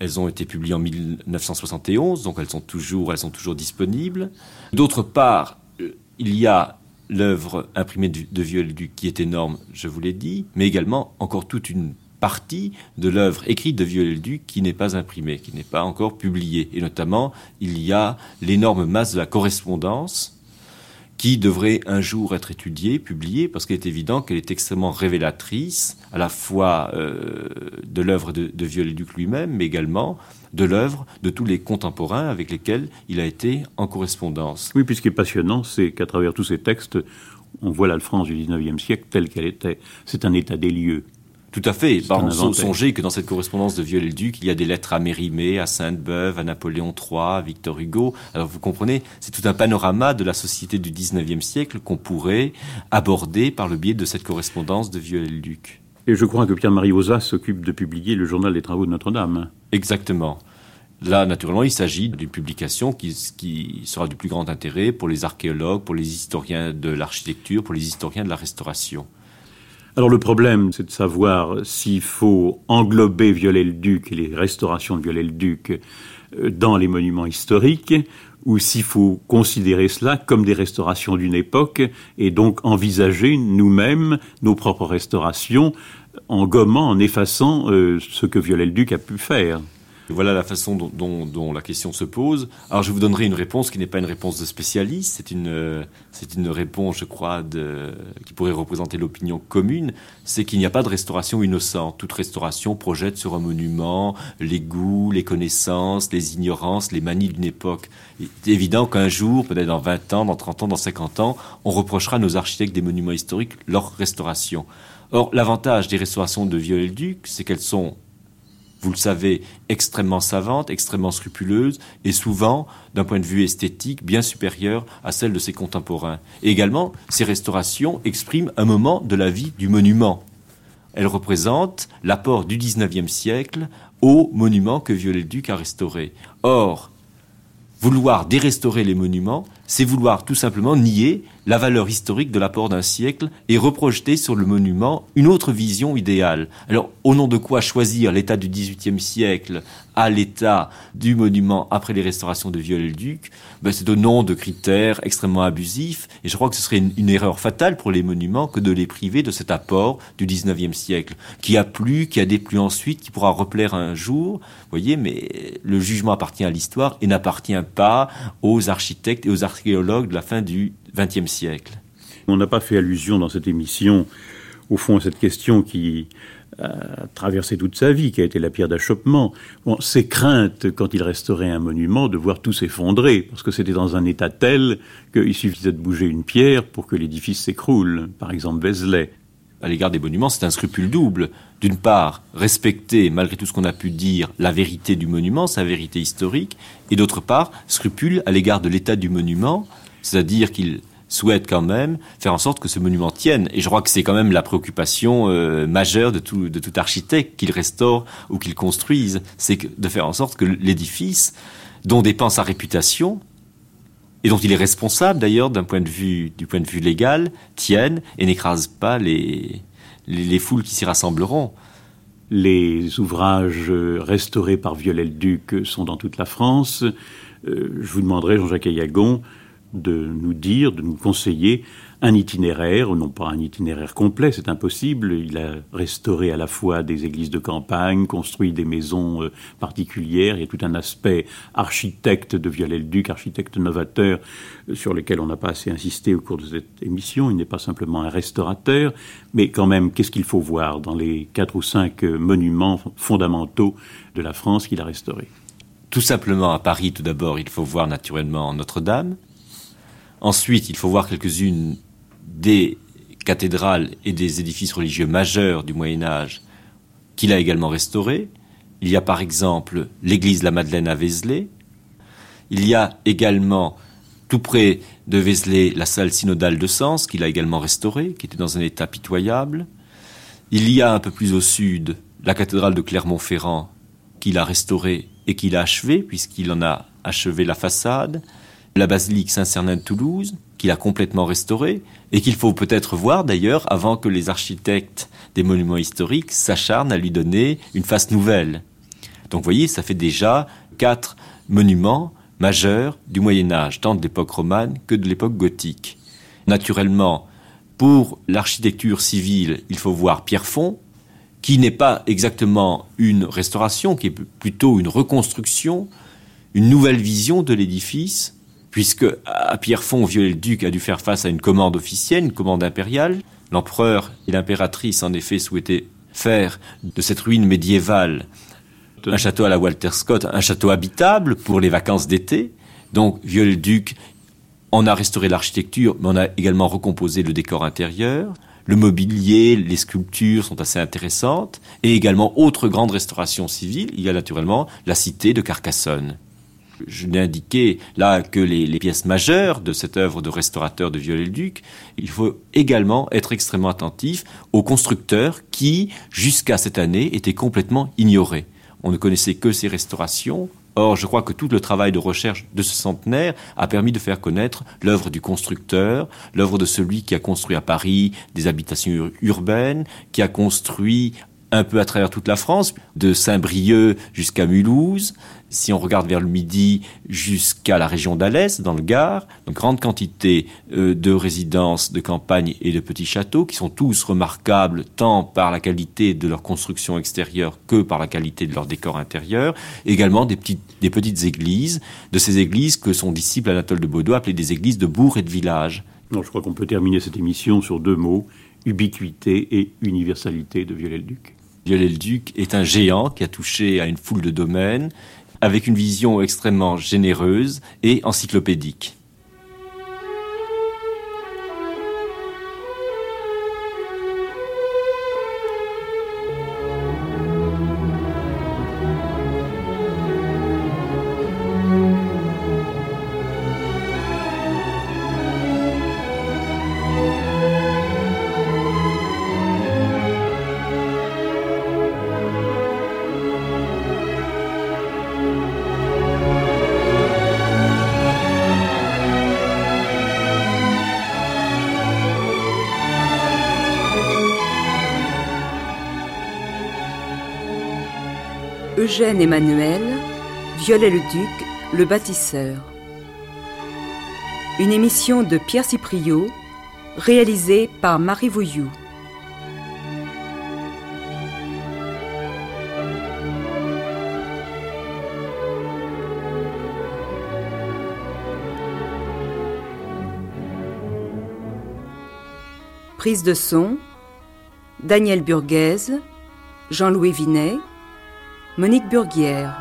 elles ont été publiées en 1971, donc elles sont toujours, disponibles. D'autre part, euh, il y a l'œuvre imprimée de Viollet-le-Duc qui est énorme, je vous l'ai dit, mais également encore toute une partie de l'œuvre écrite de Viollet-le-Duc qui n'est pas imprimée, qui n'est pas encore publiée. Et notamment, il y a l'énorme masse de la correspondance qui devrait un jour être étudiée, publiée, parce qu'il est évident qu'elle est extrêmement révélatrice, à la fois euh, de l'œuvre de, de Viollet-le-Duc lui-même, mais également de l'œuvre de tous les contemporains avec lesquels il a été en correspondance.
Oui, puis ce qui est passionnant, c'est qu'à travers tous ces textes, on voit la France du XIXe siècle telle qu'elle était. C'est un état des lieux.
Tout à fait. Bah, songez que dans cette correspondance de Viollet-le-Duc, il y a des lettres à Mérimée, à Sainte-Beuve, à Napoléon III, à Victor Hugo. Alors vous comprenez, c'est tout un panorama de la société du XIXe siècle qu'on pourrait aborder par le biais de cette correspondance de Viollet-le-Duc.
Et je crois que Pierre-Marie Ozas s'occupe de publier le journal des travaux de Notre-Dame.
Exactement. Là, naturellement, il s'agit d'une publication qui, qui, sera du plus grand intérêt pour les archéologues, pour les historiens de l'architecture, pour les historiens de la restauration.
Alors le problème, c'est de savoir s'il faut englober Viollet-le-Duc et les restaurations de Viollet-le-Duc euh, dans les monuments historiques, ou s'il faut considérer cela comme des restaurations d'une époque, et donc envisager nous-mêmes nos propres restaurations en gommant, en effaçant euh, ce que Viollet-le-Duc a pu faire.
Voilà la façon dont, la question se pose. Alors je vous donnerai une réponse qui n'est pas une réponse de spécialiste, c'est une, c'est une réponse, je crois, de, qui pourrait représenter l'opinion commune, c'est qu'il n'y a pas de restauration innocente. Toute restauration projette sur un monument les goûts, les connaissances, les ignorances, les manies d'une époque. Il est évident qu'un jour, peut-être dans 20 ans, dans 30 ans, dans 50 ans, on reprochera à nos architectes des monuments historiques leur restauration. Or, l'avantage des restaurations de Viollet-le-Duc, c'est qu'elles sont vous le savez, extrêmement savante, extrêmement scrupuleuse, et souvent, d'un point de vue esthétique, bien supérieure à celle de ses contemporains. Également, ces restaurations expriment un moment de la vie du monument. Elles représentent l'apport du XIXe siècle au monument que Viollet-le-Duc a restauré. Or, vouloir dérestaurer les monuments, c'est vouloir tout simplement nier la valeur historique de l'apport d'un siècle et reprojeter sur le monument une autre vision idéale. Alors, au nom de quoi choisir l'état du XVIIIe siècle à l'état du monument après les restaurations de Viollet-le-Duc ben, C'est au nom de critères extrêmement abusifs, et je crois que ce serait une, erreur fatale pour les monuments que de les priver de cet apport du XIXe siècle, qui a plu, qui a déplu ensuite, qui pourra replaire un jour, voyez, mais le jugement appartient à l'histoire et n'appartient pas aux architectes et aux archéologues de la fin du XXe siècle.
On n'a pas fait allusion dans cette émission, au fond, à cette question qui a traversé toute sa vie, qui a été la pierre d'achoppement. Ses craintes, quand il restaurait un monument, de voir tout s'effondrer, parce que c'était dans un état tel qu'il suffisait de bouger une pierre pour que l'édifice s'écroule. Par exemple, Vézelay.
À l'égard des monuments, c'est un scrupule double. D'une part, respecter, malgré tout ce qu'on a pu dire, la vérité du monument, sa vérité historique, et d'autre part, scrupule à l'égard de l'état du monument, c'est-à-dire qu'il souhaite quand même faire en sorte que ce monument tienne. Et je crois que c'est quand même la préoccupation euh, majeure de tout, de tout architecte qu'il restaure ou qu'il construise, c'est de faire en sorte que l'édifice, dont dépend sa réputation, et dont il est responsable d'ailleurs d'un point de vue du point de vue légal, tienne et n'écrase pas les, les, foules qui s'y rassembleront.
Les ouvrages restaurés par Viollet-le-Duc sont dans toute la France. Euh, je vous demanderai, Jean-Jacques Ayagon, de nous dire, de nous conseiller un itinéraire, non pas un itinéraire complet, c'est impossible. Il a restauré à la fois des églises de campagne, construit des maisons euh, particulières. Il y a tout un aspect architecte de Viollet-le-Duc, architecte novateur, euh, sur lequel on n'a pas assez insisté au cours de cette émission. Il n'est pas simplement un restaurateur, mais quand même, qu'est-ce qu'il faut voir dans les quatre ou cinq euh, monuments fondamentaux de la France qu'il a restaurés?
Tout simplement à Paris, tout d'abord, il faut voir naturellement Notre-Dame Ensuite, il faut voir quelques-unes des cathédrales et des édifices religieux majeurs du Moyen Âge qu'il a également restaurés. Il y a par exemple l'église la Madeleine à Vézelay. Il y a également tout près de Vézelay la salle synodale de Sens qu'il a également restaurée, qui était dans un état pitoyable. Il y a un peu plus au sud la cathédrale de Clermont-Ferrand qu'il a restaurée et qu'il a achevée puisqu'il en a achevé la façade la basilique Saint-Cernin de Toulouse, qu'il a complètement restaurée, et qu'il faut peut-être voir d'ailleurs avant que les architectes des monuments historiques s'acharnent à lui donner une face nouvelle. Donc vous voyez, ça fait déjà quatre monuments majeurs du Moyen Âge, tant de l'époque romane que de l'époque gothique. Naturellement, pour l'architecture civile, il faut voir Pierrefonds, qui n'est pas exactement une restauration, qui est plutôt une reconstruction, une nouvelle vision de l'édifice, puisque à Pierrefonds, Viollet-le-Duc a dû faire face à une commande officielle, une commande impériale. L'empereur et l'impératrice, en effet, souhaitaient faire de cette ruine médiévale un château à la Walter Scott, un château habitable pour les vacances d'été. Donc, Viollet-le-Duc en a restauré l'architecture, mais on a également recomposé le décor intérieur. Le mobilier, les sculptures sont assez intéressantes. Et également, autre grande restauration civile, il y a naturellement la cité de Carcassonne. Je n'ai indiqué là que les, pièces majeures de cette œuvre de restaurateur de Viollet-le-Duc. Il faut également être extrêmement attentif aux constructeurs qui, jusqu'à cette année, étaient complètement ignorés. On ne connaissait que ces restaurations. Or, je crois que tout le travail de recherche de ce centenaire a permis de faire connaître l'œuvre du constructeur, l'œuvre de celui qui a construit à Paris des habitations urbaines, qui a construit un peu à travers toute la France, de Saint-Brieuc jusqu'à Mulhouse, si on regarde vers le midi jusqu'à la région d'Alès, dans le Gard, une grande quantité euh, de résidences de campagne et de petits châteaux qui sont tous remarquables tant par la qualité de leur construction extérieure que par la qualité de leur décor intérieur. Également des petites, des petites églises, de ces églises que son disciple Anatole de Baudot appelait des églises de bourg et de village.
Non, je crois qu'on peut terminer cette émission sur deux mots, ubiquité et universalité de Viollet-le-Duc.
Viollet-le-Duc est un géant qui a touché à une foule de domaines avec une vision extrêmement généreuse et encyclopédique.
Eugène Emmanuel, Viollet-le-Duc, le bâtisseur. Une émission de Pierre Cipriot, réalisée par Marie Vouillou. Prise de son, Daniel Burguez, Jean-Louis Vinet, Monique Burguière.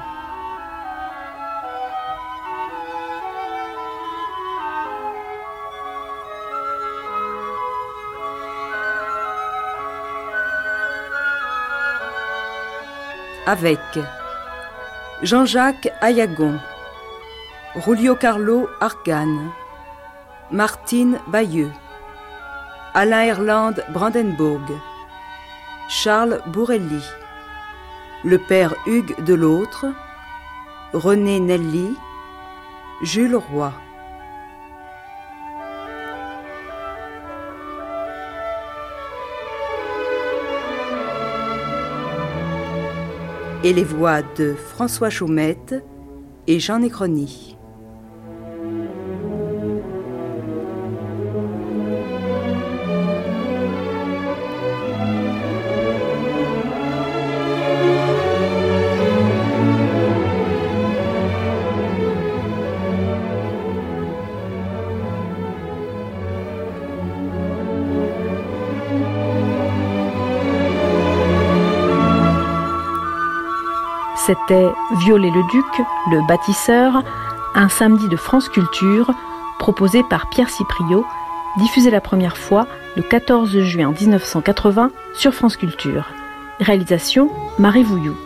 Avec Jean-Jacques Ayagon, Rulio Carlo Argan, Martine Bayeux, Alain Erland Brandenburg, Charles Bourrelli le père Hugues de l'autre, René Nelly, Jules Roy. Et les voix de François Chaumette et Jean Nécrony.
C'était Violet-le-Duc, le bâtisseur, un samedi de France Culture, proposé par Pierre Cipriot, diffusé la première fois le 14 juin 1980 sur France Culture. Réalisation Marie Vouillou.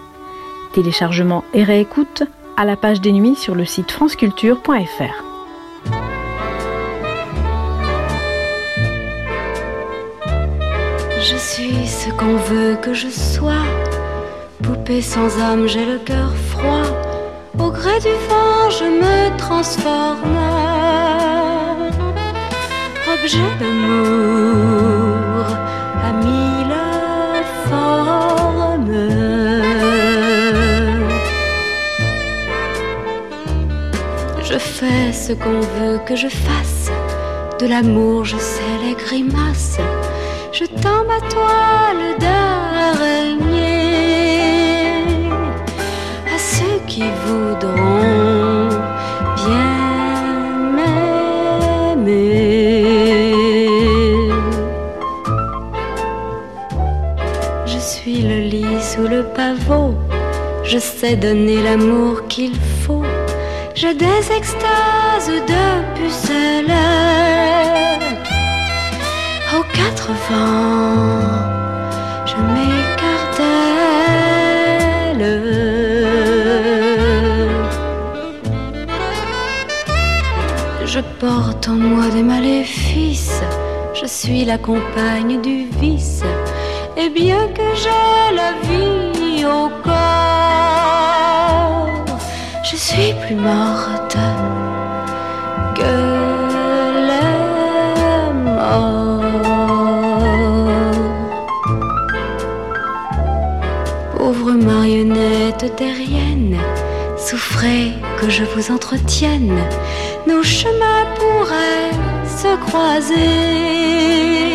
Téléchargement et réécoute à la page des nuits sur le site franceculture.fr.
Je suis ce qu'on veut que je sois Poupée sans âme, j'ai le cœur froid. Au gré du vent, je me transforme. Objet d'amour à mille formes. Je fais ce qu'on veut que je fasse. De l'amour, je sais les grimaces. Je tends ma toile je sais donner l'amour qu'il faut. J'ai des extases de pucelle aux quatre vents. Je m'écartèle. Je porte en moi des maléfices, je suis la compagne du vice, et bien que j'ai la vie je suis plus morte que les morts. route terrienne. Souffrez que je vous entretienne, nos chemins pourraient se croiser.